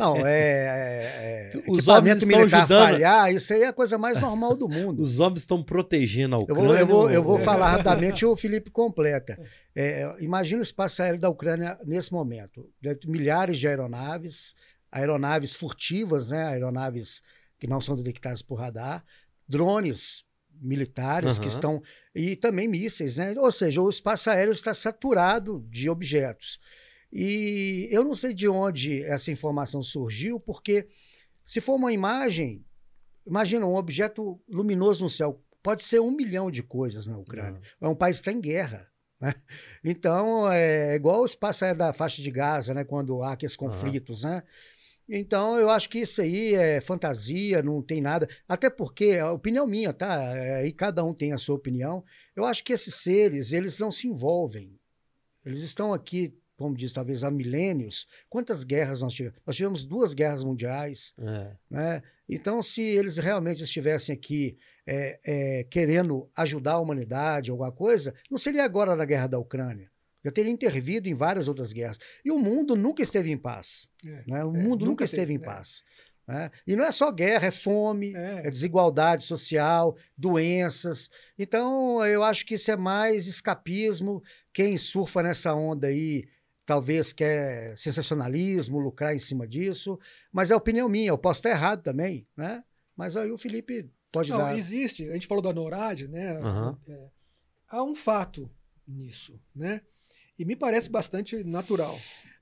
não, é, é, é (laughs) Os homens estão militar ajudando- falhar, isso aí é a coisa mais normal do mundo. Os OVNIs estão protegendo a Eu Ucrânia. vou, eu vou, eu vou ou- falar (laughs) rapidamente o Felipe completa. É, imagina o espaço aéreo da Ucrânia nesse momento. Milhares de aeronaves, aeronaves furtivas, né? aeronaves que não são detectadas por radar, drones militares que Aham. estão. e também mísseis. Né? Ou seja, o espaço aéreo está saturado de objetos. E eu não sei de onde essa informação surgiu, porque se for uma imagem, imagina um objeto luminoso no céu, pode ser um milhão de coisas na Ucrânia. É um país que está em guerra. Né? Então, é igual o espaço aéreo da faixa de Gaza, né? quando há aqueles conflitos. Né? Então, eu acho que isso aí é fantasia, não tem nada. Até porque, a opinião minha, tá? É, E cada um tem a sua opinião. Eu acho que esses seres, eles não se envolvem. Eles estão aqui, como diz, talvez há milênios. Quantas guerras nós tivemos? Nós tivemos duas guerras mundiais. É. Né? Então, se eles realmente estivessem aqui é, é, querendo ajudar a humanidade, alguma coisa, não seria agora na guerra da Ucrânia. Já teria intervido em várias outras guerras. E o mundo nunca esteve em paz. É, né? O é, mundo nunca, nunca esteve teve, em né? paz. né? E não é só guerra, é fome, É. é desigualdade social, doenças. Então, eu acho que isso é mais escapismo. Quem surfa nessa onda aí talvez quer sensacionalismo, lucrar em cima disso. Mas é opinião minha, eu posso estar errado também, né? Mas aí o Felipe pode Não, dar. existe. A gente falou da NORAD, né? É, há um fato nisso, né? E me parece bastante natural.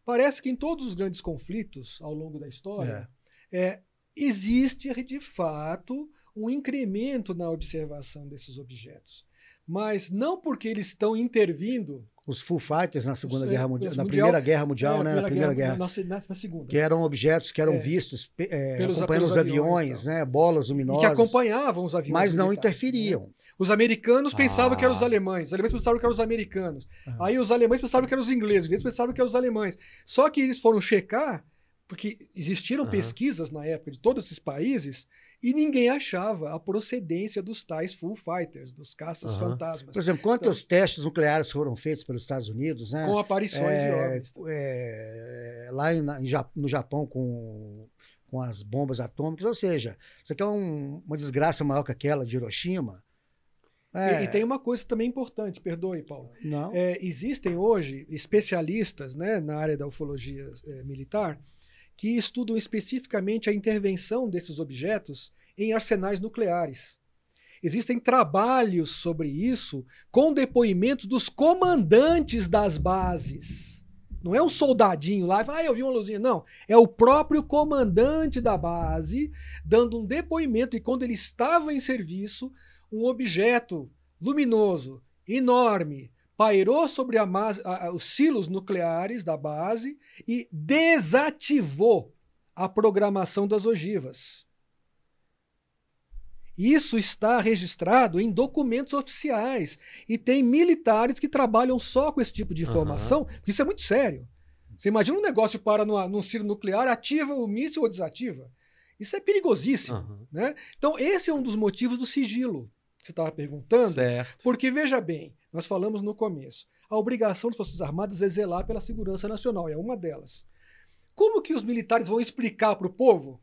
Parece que em todos os grandes conflitos ao longo da história, é, existe de fato um incremento na observação desses objetos. Mas não porque eles estão intervindo. Os Full Fighters na Segunda Os- Guerra é, Mundial, os na mundial- Primeira Guerra Mundial, é, né? Na Primeira Guerra. Na, na- na segunda. Que eram objetos que eram É. vistos é, Pelos- acompanhando pelos os aviões, aviões, né? Bolas E luminosas. que acompanhavam os aviões. mas não militares, né? interferiam. Os americanos pensavam que eram os Ah. alemães, os alemães pensavam que eram os americanos. Aham. Aí os alemães pensavam que eram os ingleses, os ingleses pensavam que eram os alemães. Só que eles foram checar, porque existiram Aham. pesquisas na época de todos esses países, e ninguém achava a procedência dos tais full fighters, dos caças Aham. fantasmas, Por exemplo, quantos testes nucleares foram feitos pelos Estados Unidos, né? com aparições de É, OVNIs. é, lá em- no Japão com, com as bombas atômicas, ou seja, isso aqui é um- uma desgraça maior que aquela de Hiroshima. É, E, e tem uma coisa também importante, perdoe, Paulo. não, É, existem hoje especialistas né, na área da ufologia é, militar que estudam especificamente a intervenção desses objetos em arsenais nucleares. Existem trabalhos sobre isso com depoimentos dos comandantes das bases. Não é um soldadinho lá ah, eu vi uma luzinha. Não. É o próprio comandante da base dando um depoimento e quando ele estava em serviço, um objeto luminoso, enorme, pairou sobre a a- os silos nucleares da base e desativou a programação das ogivas. Isso está registrado em documentos oficiais. E tem militares que trabalham só com esse tipo de informação, porque isso é muito sério. Você imagina um negócio que para numa- num silo nuclear, ativa o míssil ou desativa? Isso é perigosíssimo. Aham. Né? Então, esse é um dos motivos do sigilo que você estava perguntando. Certo. Porque, veja bem, nós falamos no começo, a obrigação das Forças Armadas é zelar pela segurança nacional, é uma delas. Como que os militares vão explicar para o povo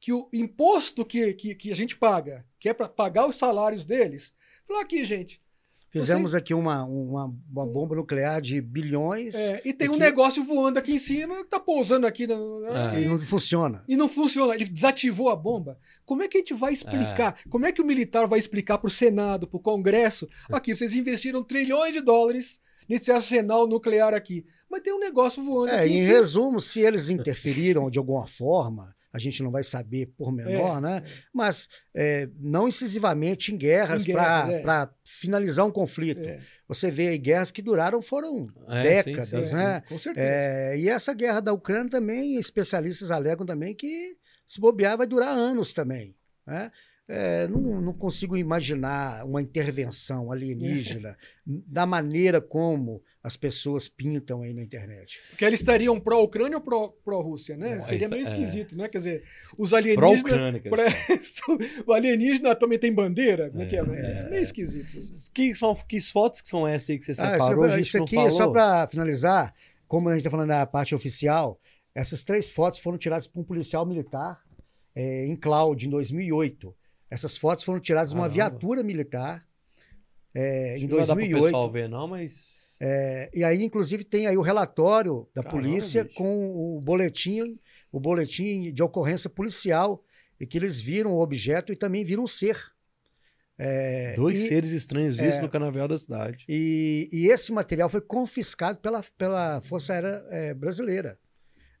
que o imposto que, que, que a gente paga, que é para pagar os salários deles, falar aqui, gente, Fizemos aqui uma, uma, uma bomba nuclear de bilhões É, e tem É um negócio voando aqui em cima que tá pousando aqui. No, É. e não funciona. E não funciona, ele desativou a bomba. Como é que a gente vai explicar? Como é que o militar vai explicar para o Senado, para o Congresso? Aqui, vocês investiram trilhões de dólares nesse arsenal nuclear aqui. Mas tem um negócio voando É, aqui em em resumo, se eles interferiram de alguma forma, a gente não vai saber por menor, É, né? Mas é, não incisivamente em guerras guerras, é. para finalizar um conflito. É, Você vê aí guerras que duraram foram É, décadas, sim, sim, né? com certeza. É, e essa guerra da Ucrânia também, especialistas alegam também que se bobear vai durar anos também. Né? É, não, não consigo imaginar uma intervenção alienígena (laughs) da maneira como as pessoas pintam aí na internet. Porque eles estariam pró-Ucrânia ou pró- pró-Rússia, né? É, Seria meio é. esquisito, né? Quer dizer, os alienígenas. Pró-Ucrânia. (laughs) o alienígena também tem bandeira? Como é, que é? É, É meio esquisito. assim. falam. Que, são, que fotos que são essas aí que você Ah, separou? isso, a gente isso não aqui, falou? só para finalizar, como a gente está falando da parte oficial, essas três fotos foram tiradas por um policial militar é, em Cloud, em 2008. Essas fotos foram tiradas de uma viatura militar é, Acho em que não 2008. pessoal ver, não, mas. É, e aí, inclusive, tem aí o relatório da Caramba, polícia bicho. com o boletim, o boletim de ocorrência policial, e que eles viram o objeto e também viram o ser. É, Dois e- seres estranhos vistos é. no canavial da cidade. E, e esse material foi confiscado pela, pela Força Aérea eh, Brasileira.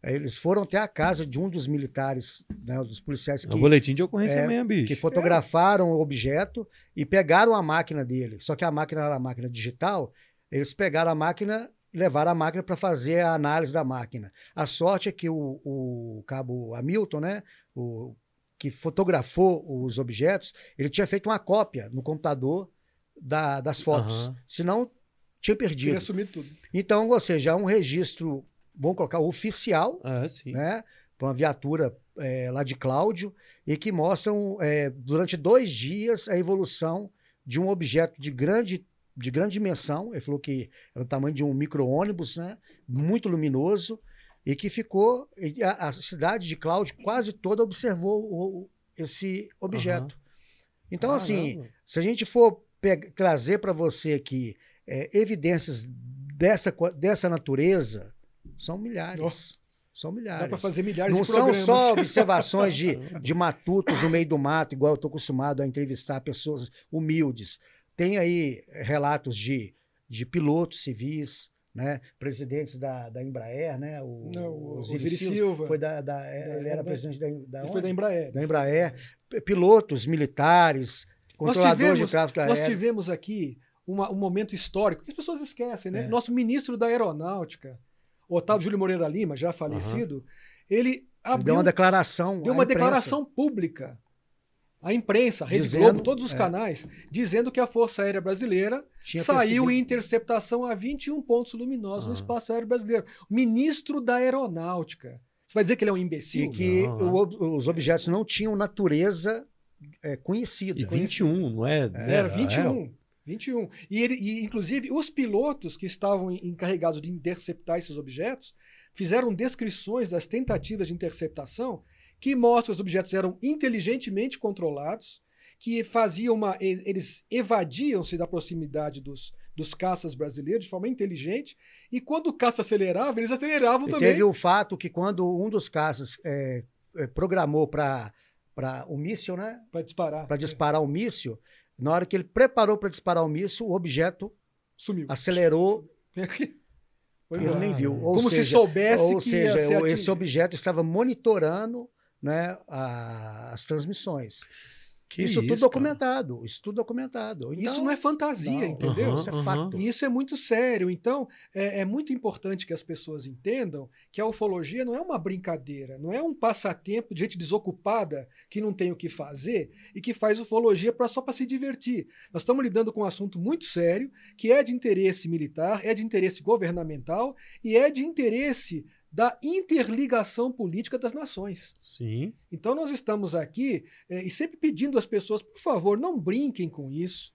Eh, Eles foram até a casa de um dos militares, né, dos policiais É que, um boletim de ocorrência é, mesmo, bicho. que fotografaram o objeto e pegaram a máquina dele. Só que a máquina era a máquina digital, eles pegaram a máquina e levaram a máquina para fazer a análise da máquina. A sorte é que o, o cabo Hamilton, né, o, que fotografou os objetos, ele tinha feito uma cópia no computador da- das fotos. Aham. Senão, tinha perdido. Queria assumir tudo. Então, ou seja, é um registro, vamos colocar, oficial, sim. né? Para uma viatura é, lá de Cláudio, e que mostram, é, durante dois dias, a evolução de um objeto de grande, de grande dimensão. Ele falou que era o tamanho de um micro-ônibus, né? Muito luminoso, e que ficou. A, a cidade de Cláudio quase toda observou o- o- esse objeto. Então, assim, Caramba. se a gente for trazer para você aqui é, evidências dessa, dessa natureza, são milhares. Nossa. São Dá milhares. para fazer milhares Não de são programas. só observações de, de matutos no meio do mato, igual eu estou acostumado a entrevistar pessoas humildes. Tem aí relatos de, de pilotos civis, né? presidentes da, da Embraer, né? o, Não, o Osiris Silva, Silva. Foi da, da- ele era da- presidente da, da, foi da? Embraer. Da Embraer. Pilotos militares, Nós controladores tivemos, de tráfego nós aéreo. tivemos aqui uma- um momento histórico que as pessoas esquecem, né? É. Nosso ministro da Aeronáutica, Otávio Júlio Moreira Lima, já falecido, ele Ele abriu, deu uma declaração. deu à uma imprensa. declaração pública à imprensa, Rede Dizendo- Globo, todos os é. canais, dizendo que a Força Aérea Brasileira Tinha saiu percebido. em interceptação a 21 pontos luminosos no Ah. espaço aéreo brasileiro. Ministro da Aeronáutica. Você vai dizer que ele é um imbecil? E que Não, o os objetos não tinham natureza é, conhecida. E 21, não é? Era É, 21. 21. E, ele, e, inclusive, os pilotos que estavam en- encarregados de interceptar esses objetos fizeram descrições das tentativas de interceptação que mostram que os objetos eram inteligentemente controlados, que faziam uma. Eles evadiam-se da proximidade dos, dos caças brasileiros de forma inteligente, e quando o caça acelerava, eles aceleravam E também. teve o fato que quando um dos caças é, é, programou para o míssil, né? Para disparar. Para disparar o míssil, na hora que ele preparou para disparar o míssil, o objeto Sumiu. acelerou, (laughs) Foi ele embora. nem viu. Ou Como se seja, soubesse ou que seja, esse atingido. objeto estava monitorando né, a- as transmissões. Que isso, tudo cara. documentado, isso tudo documentado. Isso Então, não é fantasia, não, entendeu? Aham, Isso é fato. E isso é muito sério. Então, é, é muito importante que as pessoas entendam que a ufologia não é uma brincadeira, não é um passatempo de gente desocupada que não tem o que fazer e que faz ufologia pra, só para se divertir. Nós estamos lidando com um assunto muito sério, que é de interesse militar, é de interesse governamental e é de interesse da interligação política das nações. Sim. Então nós estamos aqui eh, e sempre pedindo às pessoas, por favor, não brinquem com isso,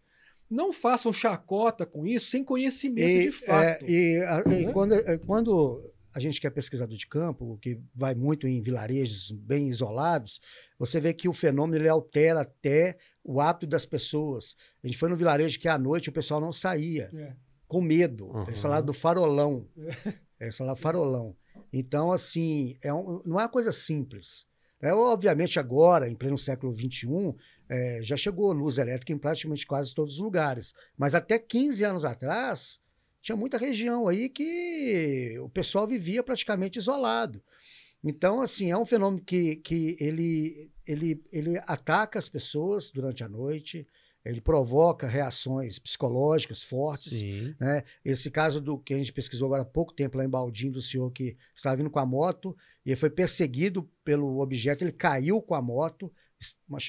não façam chacota com isso sem conhecimento E, de fato. é, e, a- e Né? quando, é, quando a gente que é pesquisador de campo, que vai muito em vilarejos bem isolados, você vê que o fenômeno ele altera até o hábito das pessoas. A gente foi no vilarejo que à noite o pessoal não saía, É. com medo. Uhum. Eles falaram do farolão. Eles falaram farolão. Então, assim, é um- não é uma coisa simples. É, obviamente, agora, em pleno século XXI, é, já chegou luz elétrica em praticamente quase todos os lugares. Mas até 15 anos atrás, tinha muita região aí que o pessoal vivia praticamente isolado. Então, assim, é um fenômeno que, que ele, ele, ele ataca as pessoas durante a noite, ele provoca reações psicológicas fortes. Sim. né? Esse caso do que a gente pesquisou agora há pouco tempo lá em Baldinho, do senhor que estava vindo com a moto e ele foi perseguido pelo objeto, ele caiu com a moto,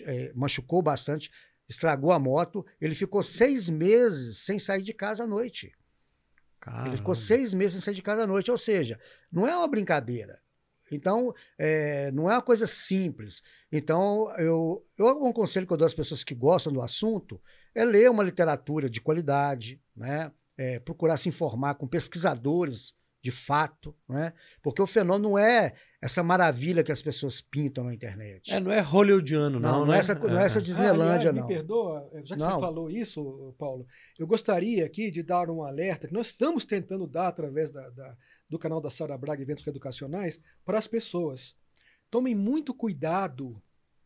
eh, machucou bastante, estragou a moto, ele ficou seis meses sem sair de casa à noite. Ele ficou Caramba. seis meses sem sair de casa à noite, ou seja, não é uma brincadeira. Então, é, não é uma coisa simples. Então, eu, eu, um conselho que eu dou às pessoas que gostam do assunto é ler uma literatura de qualidade, né? É, procurar se informar com pesquisadores de fato, né? porque o fenômeno não é essa maravilha que as pessoas pintam na internet. É, não é hollywoodiano, não, não, não, né? é essa, não é essa Ah. Disneylândia, Ah, aliás, não. Me perdoa, já que Não. você falou isso, Paulo, eu gostaria aqui de dar um alerta que nós estamos tentando dar através da- da- do canal da Sara Braga Eventos Educacionais para as pessoas. Tomem muito cuidado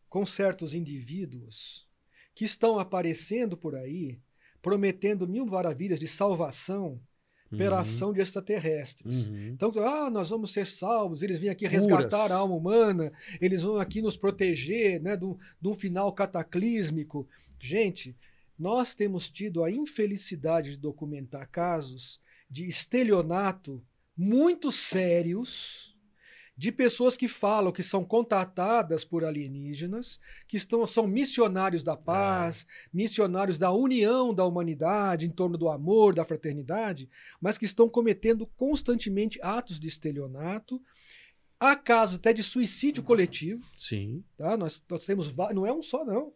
com certos indivíduos que estão aparecendo por aí prometendo mil maravilhas de salvação pela Uhum. ação de extraterrestres. Uhum. Então, ah, nós vamos ser salvos, eles vêm aqui Curas. resgatar a alma humana, eles vão aqui nos proteger né, de, um, de um final cataclísmico. Gente, nós temos tido a infelicidade de documentar casos de estelionato muito sérios de pessoas que falam que são contatadas por alienígenas, que estão, são missionários da paz, missionários da união da humanidade em torno do amor, da fraternidade, mas que estão cometendo constantemente atos de estelionato, há casos até de suicídio coletivo, Sim. tá? Nós, nós temos, não é um só não.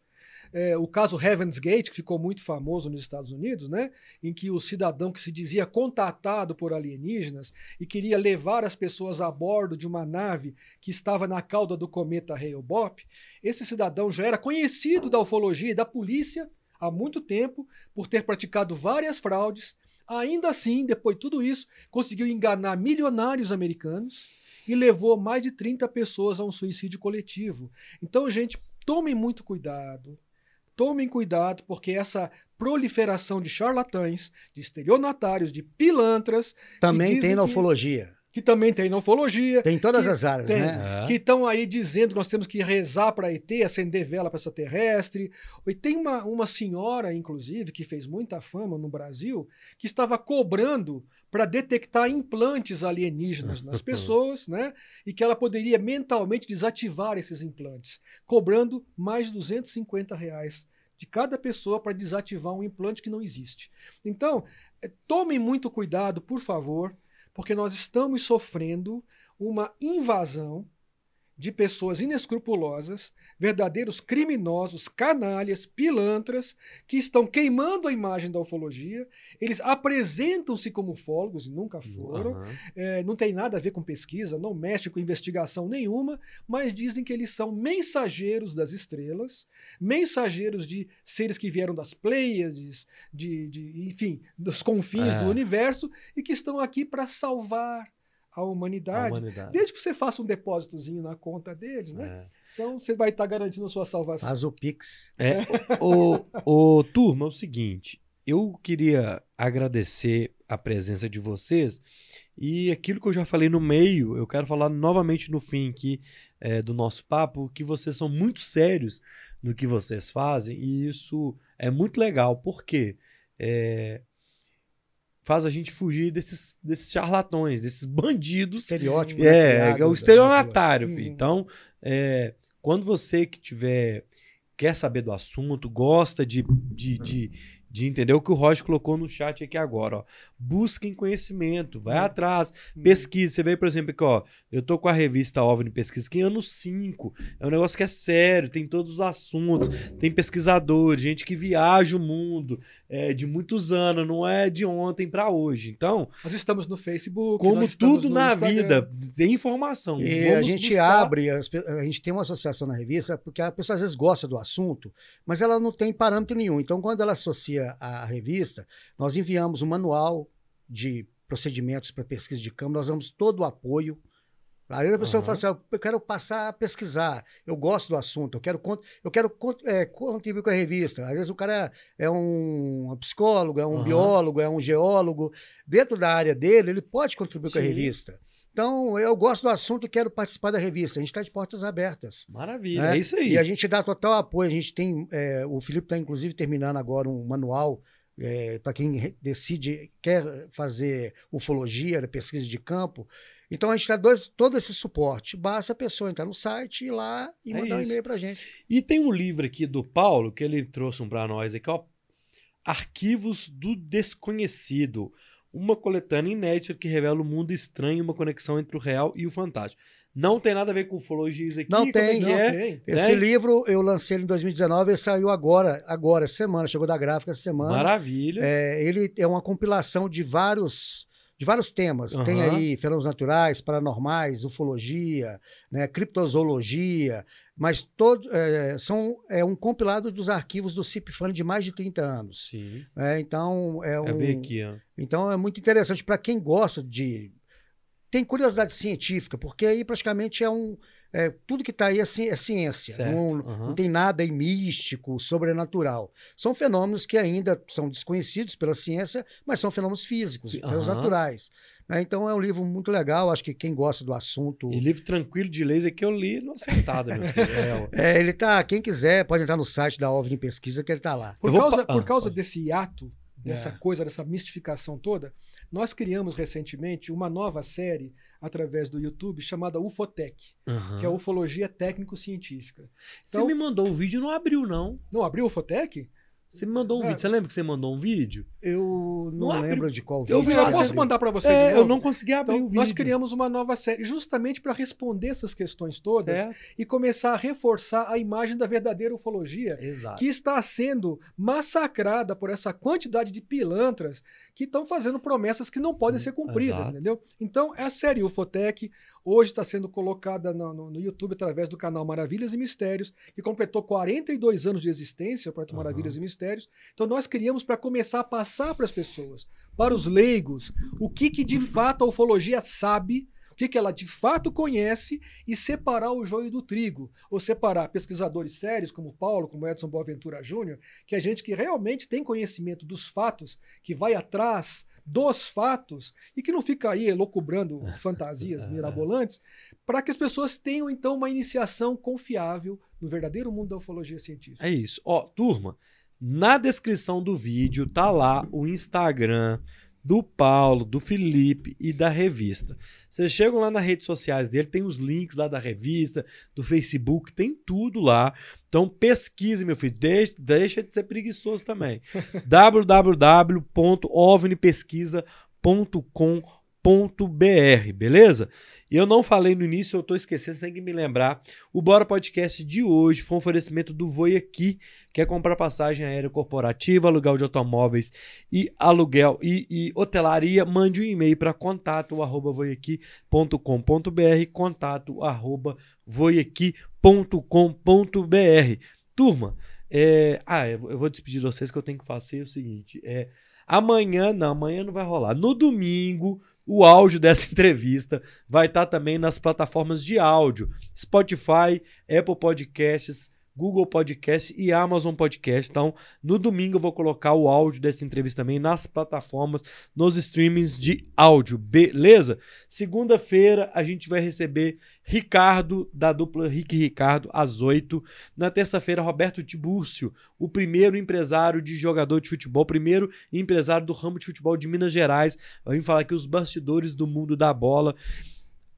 É, o caso Heaven's Gate, que ficou muito famoso nos Estados Unidos, né? em que o cidadão que se dizia contatado por alienígenas e queria levar as pessoas a bordo de uma nave que estava na cauda do cometa Hale-Bopp, esse cidadão já era conhecido da ufologia e da polícia há muito tempo por ter praticado várias fraudes. Ainda assim, depois de tudo isso, conseguiu enganar milionários americanos e levou mais de 30 pessoas a um suicídio coletivo. Então, gente, tomem muito cuidado. Tomem cuidado, porque essa proliferação de charlatães, de estelionatários, de pilantras, Também tem na ufologia. Que também tem na ufologia, Tem em todas que as áreas, tem. né? É. que estão aí dizendo que nós temos que rezar para ET, acender vela para extraterrestre. E tem uma, uma senhora, inclusive, que fez muita fama no Brasil, que estava cobrando para detectar implantes alienígenas nas (laughs) pessoas, né? E que ela poderia mentalmente desativar esses implantes, cobrando mais de 250 reais de cada pessoa para desativar um implante que não existe. Então, eh, tomem muito cuidado, por favor, porque nós estamos sofrendo uma invasão de pessoas inescrupulosas, verdadeiros criminosos, canalhas, pilantras, que estão queimando a imagem da ufologia. Eles apresentam-se como ufólogos e nunca foram. Aham. É, não tem nada a ver com pesquisa, não mexe com investigação nenhuma, mas dizem que eles são mensageiros das estrelas, mensageiros de seres que vieram das Pleiades, de, de enfim, dos confins É. do universo e que estão aqui para salvar a A humanidade. humanidade. Desde que você faça um depósitozinho na conta deles, né? É. Então você vai estar garantindo a sua salvação. Faz o Pix. É, o, o, turma, é o seguinte, eu queria agradecer a presença de vocês e aquilo que eu já falei no meio, eu quero falar novamente no fim aqui é, do nosso papo, que vocês são muito sérios no que vocês fazem e isso é muito legal, porque é, faz a gente fugir desses, desses charlatões, desses bandidos Estereótipo. né, é, criado, é o né, estelionatário. Uhum. filho. Então, é, quando você que tiver quer saber do assunto, gosta de, de, de, de entender o que o Roger colocou no chat aqui agora, ó. Busquem conhecimento, vai Hum. atrás, Hum. pesquisa. Você vê, por exemplo, aqui, ó, eu tô com a revista OVNI Pesquisa aqui em ano 5. É um negócio que é sério, tem todos os assuntos, tem pesquisadores, gente que viaja o mundo é, de muitos anos, não é de ontem para hoje. Então, Nós estamos no Facebook. como tudo no na Instagram. vida, tem informação. E a gente buscar. abre, a gente tem uma associação na revista, porque a pessoa às vezes gosta do assunto, mas ela não tem parâmetro nenhum. Então, quando ela associa a revista, nós enviamos um manual de procedimentos para pesquisa de campo, nós damos todo o apoio. Aí a pessoa Aham. fala assim: "Ah, eu quero passar a pesquisar, eu gosto do assunto, eu quero, eu quero é, contribuir com a revista. Às vezes o cara é um psicólogo, é um Aham. biólogo, é um geólogo. Dentro da área dele, ele pode contribuir com a Sim. revista. Então, eu gosto do assunto e quero participar da revista. A gente está de portas abertas. Maravilha, né? é isso aí. E a gente dá total apoio. A gente tem. é, o Felipe está, inclusive, terminando agora um manual para quem decide, quer fazer ufologia, né, pesquisa de campo. Então, a gente dá dois, todo esse suporte. Basta a pessoa entrar no site, ir lá e É mandar um isso. e-mail para a gente. E tem um livro aqui do Paulo, que ele trouxe um para nós aqui, ó. Arquivos do Desconhecido. Uma coletânea inédita que revela o mundo estranho e uma conexão entre o real e o fantástico. Não tem nada a ver com ufologia isso aqui? Não Como tem, é Não, é? tem. Esse Tem? livro eu lancei ele em 2019 e saiu agora, agora, semana. Chegou da gráfica essa semana. Maravilha. É, ele é uma compilação de vários, de vários temas. Tem Aham. aí fenômenos naturais, paranormais, ufologia, né, criptozoologia, mas todo, é, são, é um compilado dos arquivos do CIPFAN de mais de 30 anos. Sim. né? então, é, É um, aqui, então é muito interessante para quem gosta de. Tem curiosidade científica, porque aí praticamente é um. é, tudo que está aí é, ci- é ciência. Não, aham. não tem nada aí místico, sobrenatural. São fenômenos que ainda são desconhecidos pela ciência, mas são fenômenos físicos, fenômenos Aham. naturais. né? Então é um livro muito legal. Acho que quem gosta do assunto. E livro tranquilo de leis aqui eu li no sentada, meu filho. É. (laughs) É, ele tá. Quem quiser pode entrar no site da OVNI Pesquisa que ele tá lá. Por Eu causa, pa- por Ah, causa pode. desse ato, dessa É. coisa, dessa mistificação toda, nós criamos recentemente uma nova série através do YouTube chamada Ufotec, que é ufologia técnico-científica. Você Então, me mandou um vídeo e não abriu, não. não abriu o Ufotec? Você me mandou um É. vídeo. Você lembra que você mandou um vídeo? Eu não, Não lembro de qual Eu vídeo. vi lá, eu posso abriu. mandar para você É, de eu não consegui abrir Então, o vídeo. nós criamos uma nova série justamente para responder essas questões todas Certo. e começar a reforçar a imagem da verdadeira ufologia Exato. que está sendo massacrada por essa quantidade de pilantras que estão fazendo promessas que não podem ser cumpridas, Hum, Exato. entendeu? Então, a série Ufotec hoje está sendo colocada no, no- no YouTube através do canal Maravilhas e Mistérios, que completou 42 anos de existência, o Projeto Aham. Maravilhas e Mistérios. Então, nós criamos para começar a passar para as pessoas, para os leigos, o que, que de fato a ufologia sabe o que, que ela de fato conhece e separar o joio do trigo. Ou separar pesquisadores sérios, como Paulo, como Edson Boaventura Júnior, que é gente que realmente tem conhecimento dos fatos, que vai atrás dos fatos e que não fica aí elocubrando (laughs) fantasias mirabolantes, para que as pessoas tenham então uma iniciação confiável no verdadeiro mundo da ufologia científica. É isso. Ó, turma, na descrição do vídeo tá lá o Instagram do Paulo, do Felipe e da revista. Vocês chegam lá nas redes sociais dele, tem os links lá da revista, do Facebook, tem tudo lá. Então pesquise, meu filho, deixa, deixa de ser preguiçoso também. (laughs) www.ovnipesquisa.com.br, beleza? E eu não falei no início, eu tô esquecendo, você tem que me lembrar. O Bora Podcast de hoje foi um oferecimento do Voi Aqui, quer comprar passagem aérea corporativa, aluguel de automóveis e aluguel e, e hotelaria, mande um e-mail para contato arroba voiaqui.com.br, contato arroba voiaqui.com.br. Turma, é, ah, eu vou despedir de vocês que eu tenho que fazer o seguinte, é, amanhã, não, amanhã não vai rolar, no domingo, o áudio dessa (laughs) entrevista vai estar também nas plataformas de áudio, Spotify, Apple Podcasts, Google Podcast e Amazon Podcast. Então, no domingo eu vou colocar o áudio dessa entrevista também nas plataformas, nos streamings de áudio, beleza? Segunda-feira a gente vai receber Ricardo, da dupla Rick Ricardo, às 8. Na terça-feira, Roberto Tibúrcio, o primeiro empresário de jogador de futebol, primeiro empresário do ramo de futebol de Minas Gerais. Vai vir falar aqui os bastidores do mundo da bola,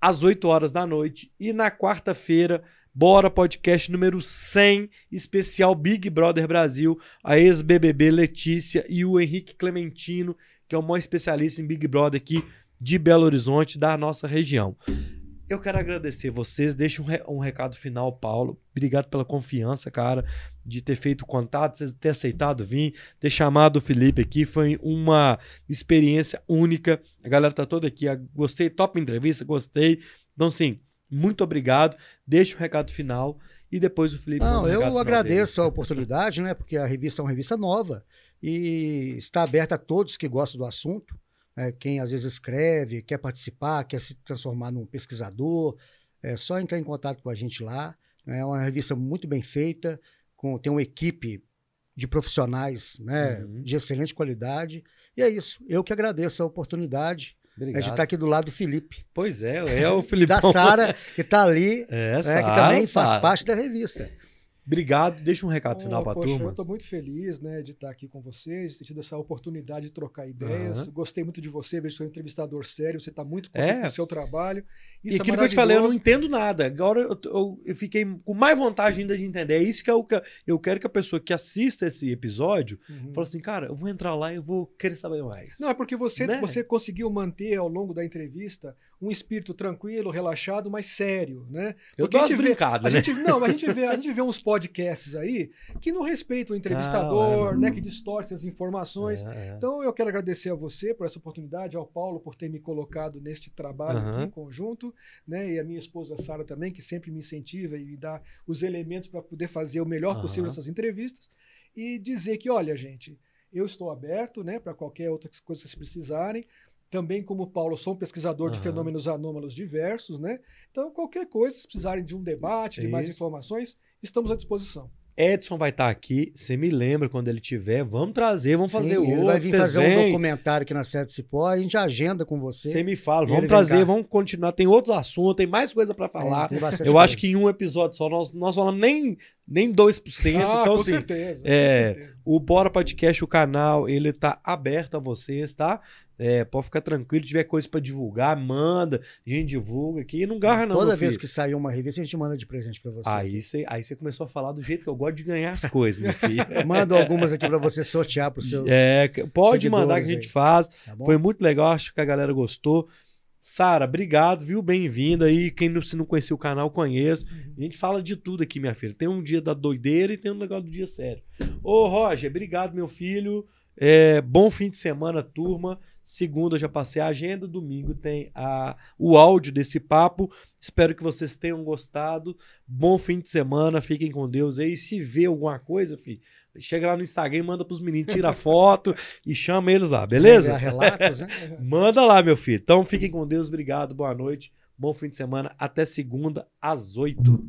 às 8 horas da noite. E na quarta-feira, Bora Podcast número 100, especial Big Brother Brasil, a ex-BBB Letícia e o Henrique Clementino, que é o maior especialista em Big Brother aqui de Belo Horizonte, da nossa região. Eu quero agradecer vocês, deixa um, re- um recado final, Paulo. Obrigado pela confiança, cara, de ter feito contato, vocês ter aceitado vir, ter chamado o Felipe aqui. Foi uma experiência única. A galera tá toda aqui. Gostei, top entrevista, gostei. Então, sim, muito obrigado. Deixa o recado final e depois o Felipe. Não, eu agradeço a oportunidade, né? Porque a revista é uma revista nova e está aberta a todos que gostam do assunto. né, quem às vezes escreve, quer participar, quer se transformar num pesquisador, é só entrar em contato com a gente lá. né, É uma revista muito bem feita, com, tem uma equipe de profissionais né, Uhum. de excelente qualidade. E é isso. Eu que agradeço a oportunidade dele. né, de Obrigado. estar aqui do lado do Felipe. Pois é, é o Felipe. (laughs) da Sara, que está ali, É, né, que Sara, também faz Sara. parte da revista. Obrigado. Deixa um recado final Oh, pra poxa, turma. Eu estou muito feliz né, de estar aqui com vocês, de ter tido essa oportunidade de trocar ideias. Aham. Gostei muito de você, vejo que você é um entrevistador sério, você está muito É. consciente do seu trabalho. Isso e é aquilo que eu te falei, eu não entendo nada. Agora eu, eu- eu fiquei com mais vontade ainda de entender. É isso que eu, que eu quero que a pessoa que assista esse episódio Uhum. fale assim, cara, eu vou entrar lá e eu vou querer saber mais. Não, é porque você, Né? você conseguiu manter ao longo da entrevista um espírito tranquilo, relaxado, mas sério, né? eu porque dou umas brincadas, né? gente, não, a gente, vê, a gente vê uns podcasts aí que não respeitam o entrevistador, Ah, né? Que distorcem as informações. É, é. Então eu quero agradecer a você por essa oportunidade, ao Paulo por ter me colocado neste trabalho Aham. aqui em conjunto, né? E a minha esposa Sara também, que sempre me incentiva e me dá os elementos para poder fazer o melhor possível Aham. nessas entrevistas e dizer que, olha, gente, eu estou aberto, né, para qualquer outra coisa que vocês precisarem. Também, como o Paulo, sou um pesquisador de Aham. fenômenos anômalos diversos, né? Então, qualquer coisa, se precisarem de um debate, de mais Isso. informações, estamos à disposição. Edson vai estar aqui. Você me lembra quando ele tiver. Vamos trazer, vamos Sim, fazer ele outro. vai vir fazer um vêm, documentário aqui na Sede Cipó, a gente agenda com você. Você me fala, vamos ele vem trazer, vamos continuar. Tem outros assuntos, tem mais coisa pra falar. É, tem bastante Eu acho coisa. que em um episódio só nós, nós falamos nem, nem 2%. Ah, então, com assim, certeza. com é, certeza. O Bora Podcast, o canal, ele tá aberto a vocês, tá? É, pode ficar tranquilo, tiver coisa pra divulgar, manda, a gente divulga aqui e não garra não, Toda vez filho. que sair uma revista, a gente manda de presente pra você. Aí você aí começou a falar do jeito que eu gosto de ganhar as coisas, meu filho. (laughs) Mando algumas aqui pra você sortear pros seus. É, pode mandar que a gente aí. faz. tá? Foi muito legal, acho que a galera gostou. Sara, obrigado, viu? Bem-vinda aí. Quem não, se não conhecia o canal, conheça. A gente fala de tudo aqui, minha filha. Tem um dia da doideira e tem um negócio do dia sério. Ô, Roger, obrigado, meu filho. É, bom fim de semana, turma. Segunda já passei a agenda, domingo tem a, o áudio desse papo. Espero que vocês tenham gostado. Bom fim de semana, fiquem com Deus aí. Se vê alguma coisa, filho, chega lá no Instagram e manda pros meninos, tira (laughs) foto e chama eles lá, beleza? Relatos, né? (laughs) Manda lá, meu filho. Então fiquem com Deus, obrigado, boa noite, bom fim de semana, até segunda às oito.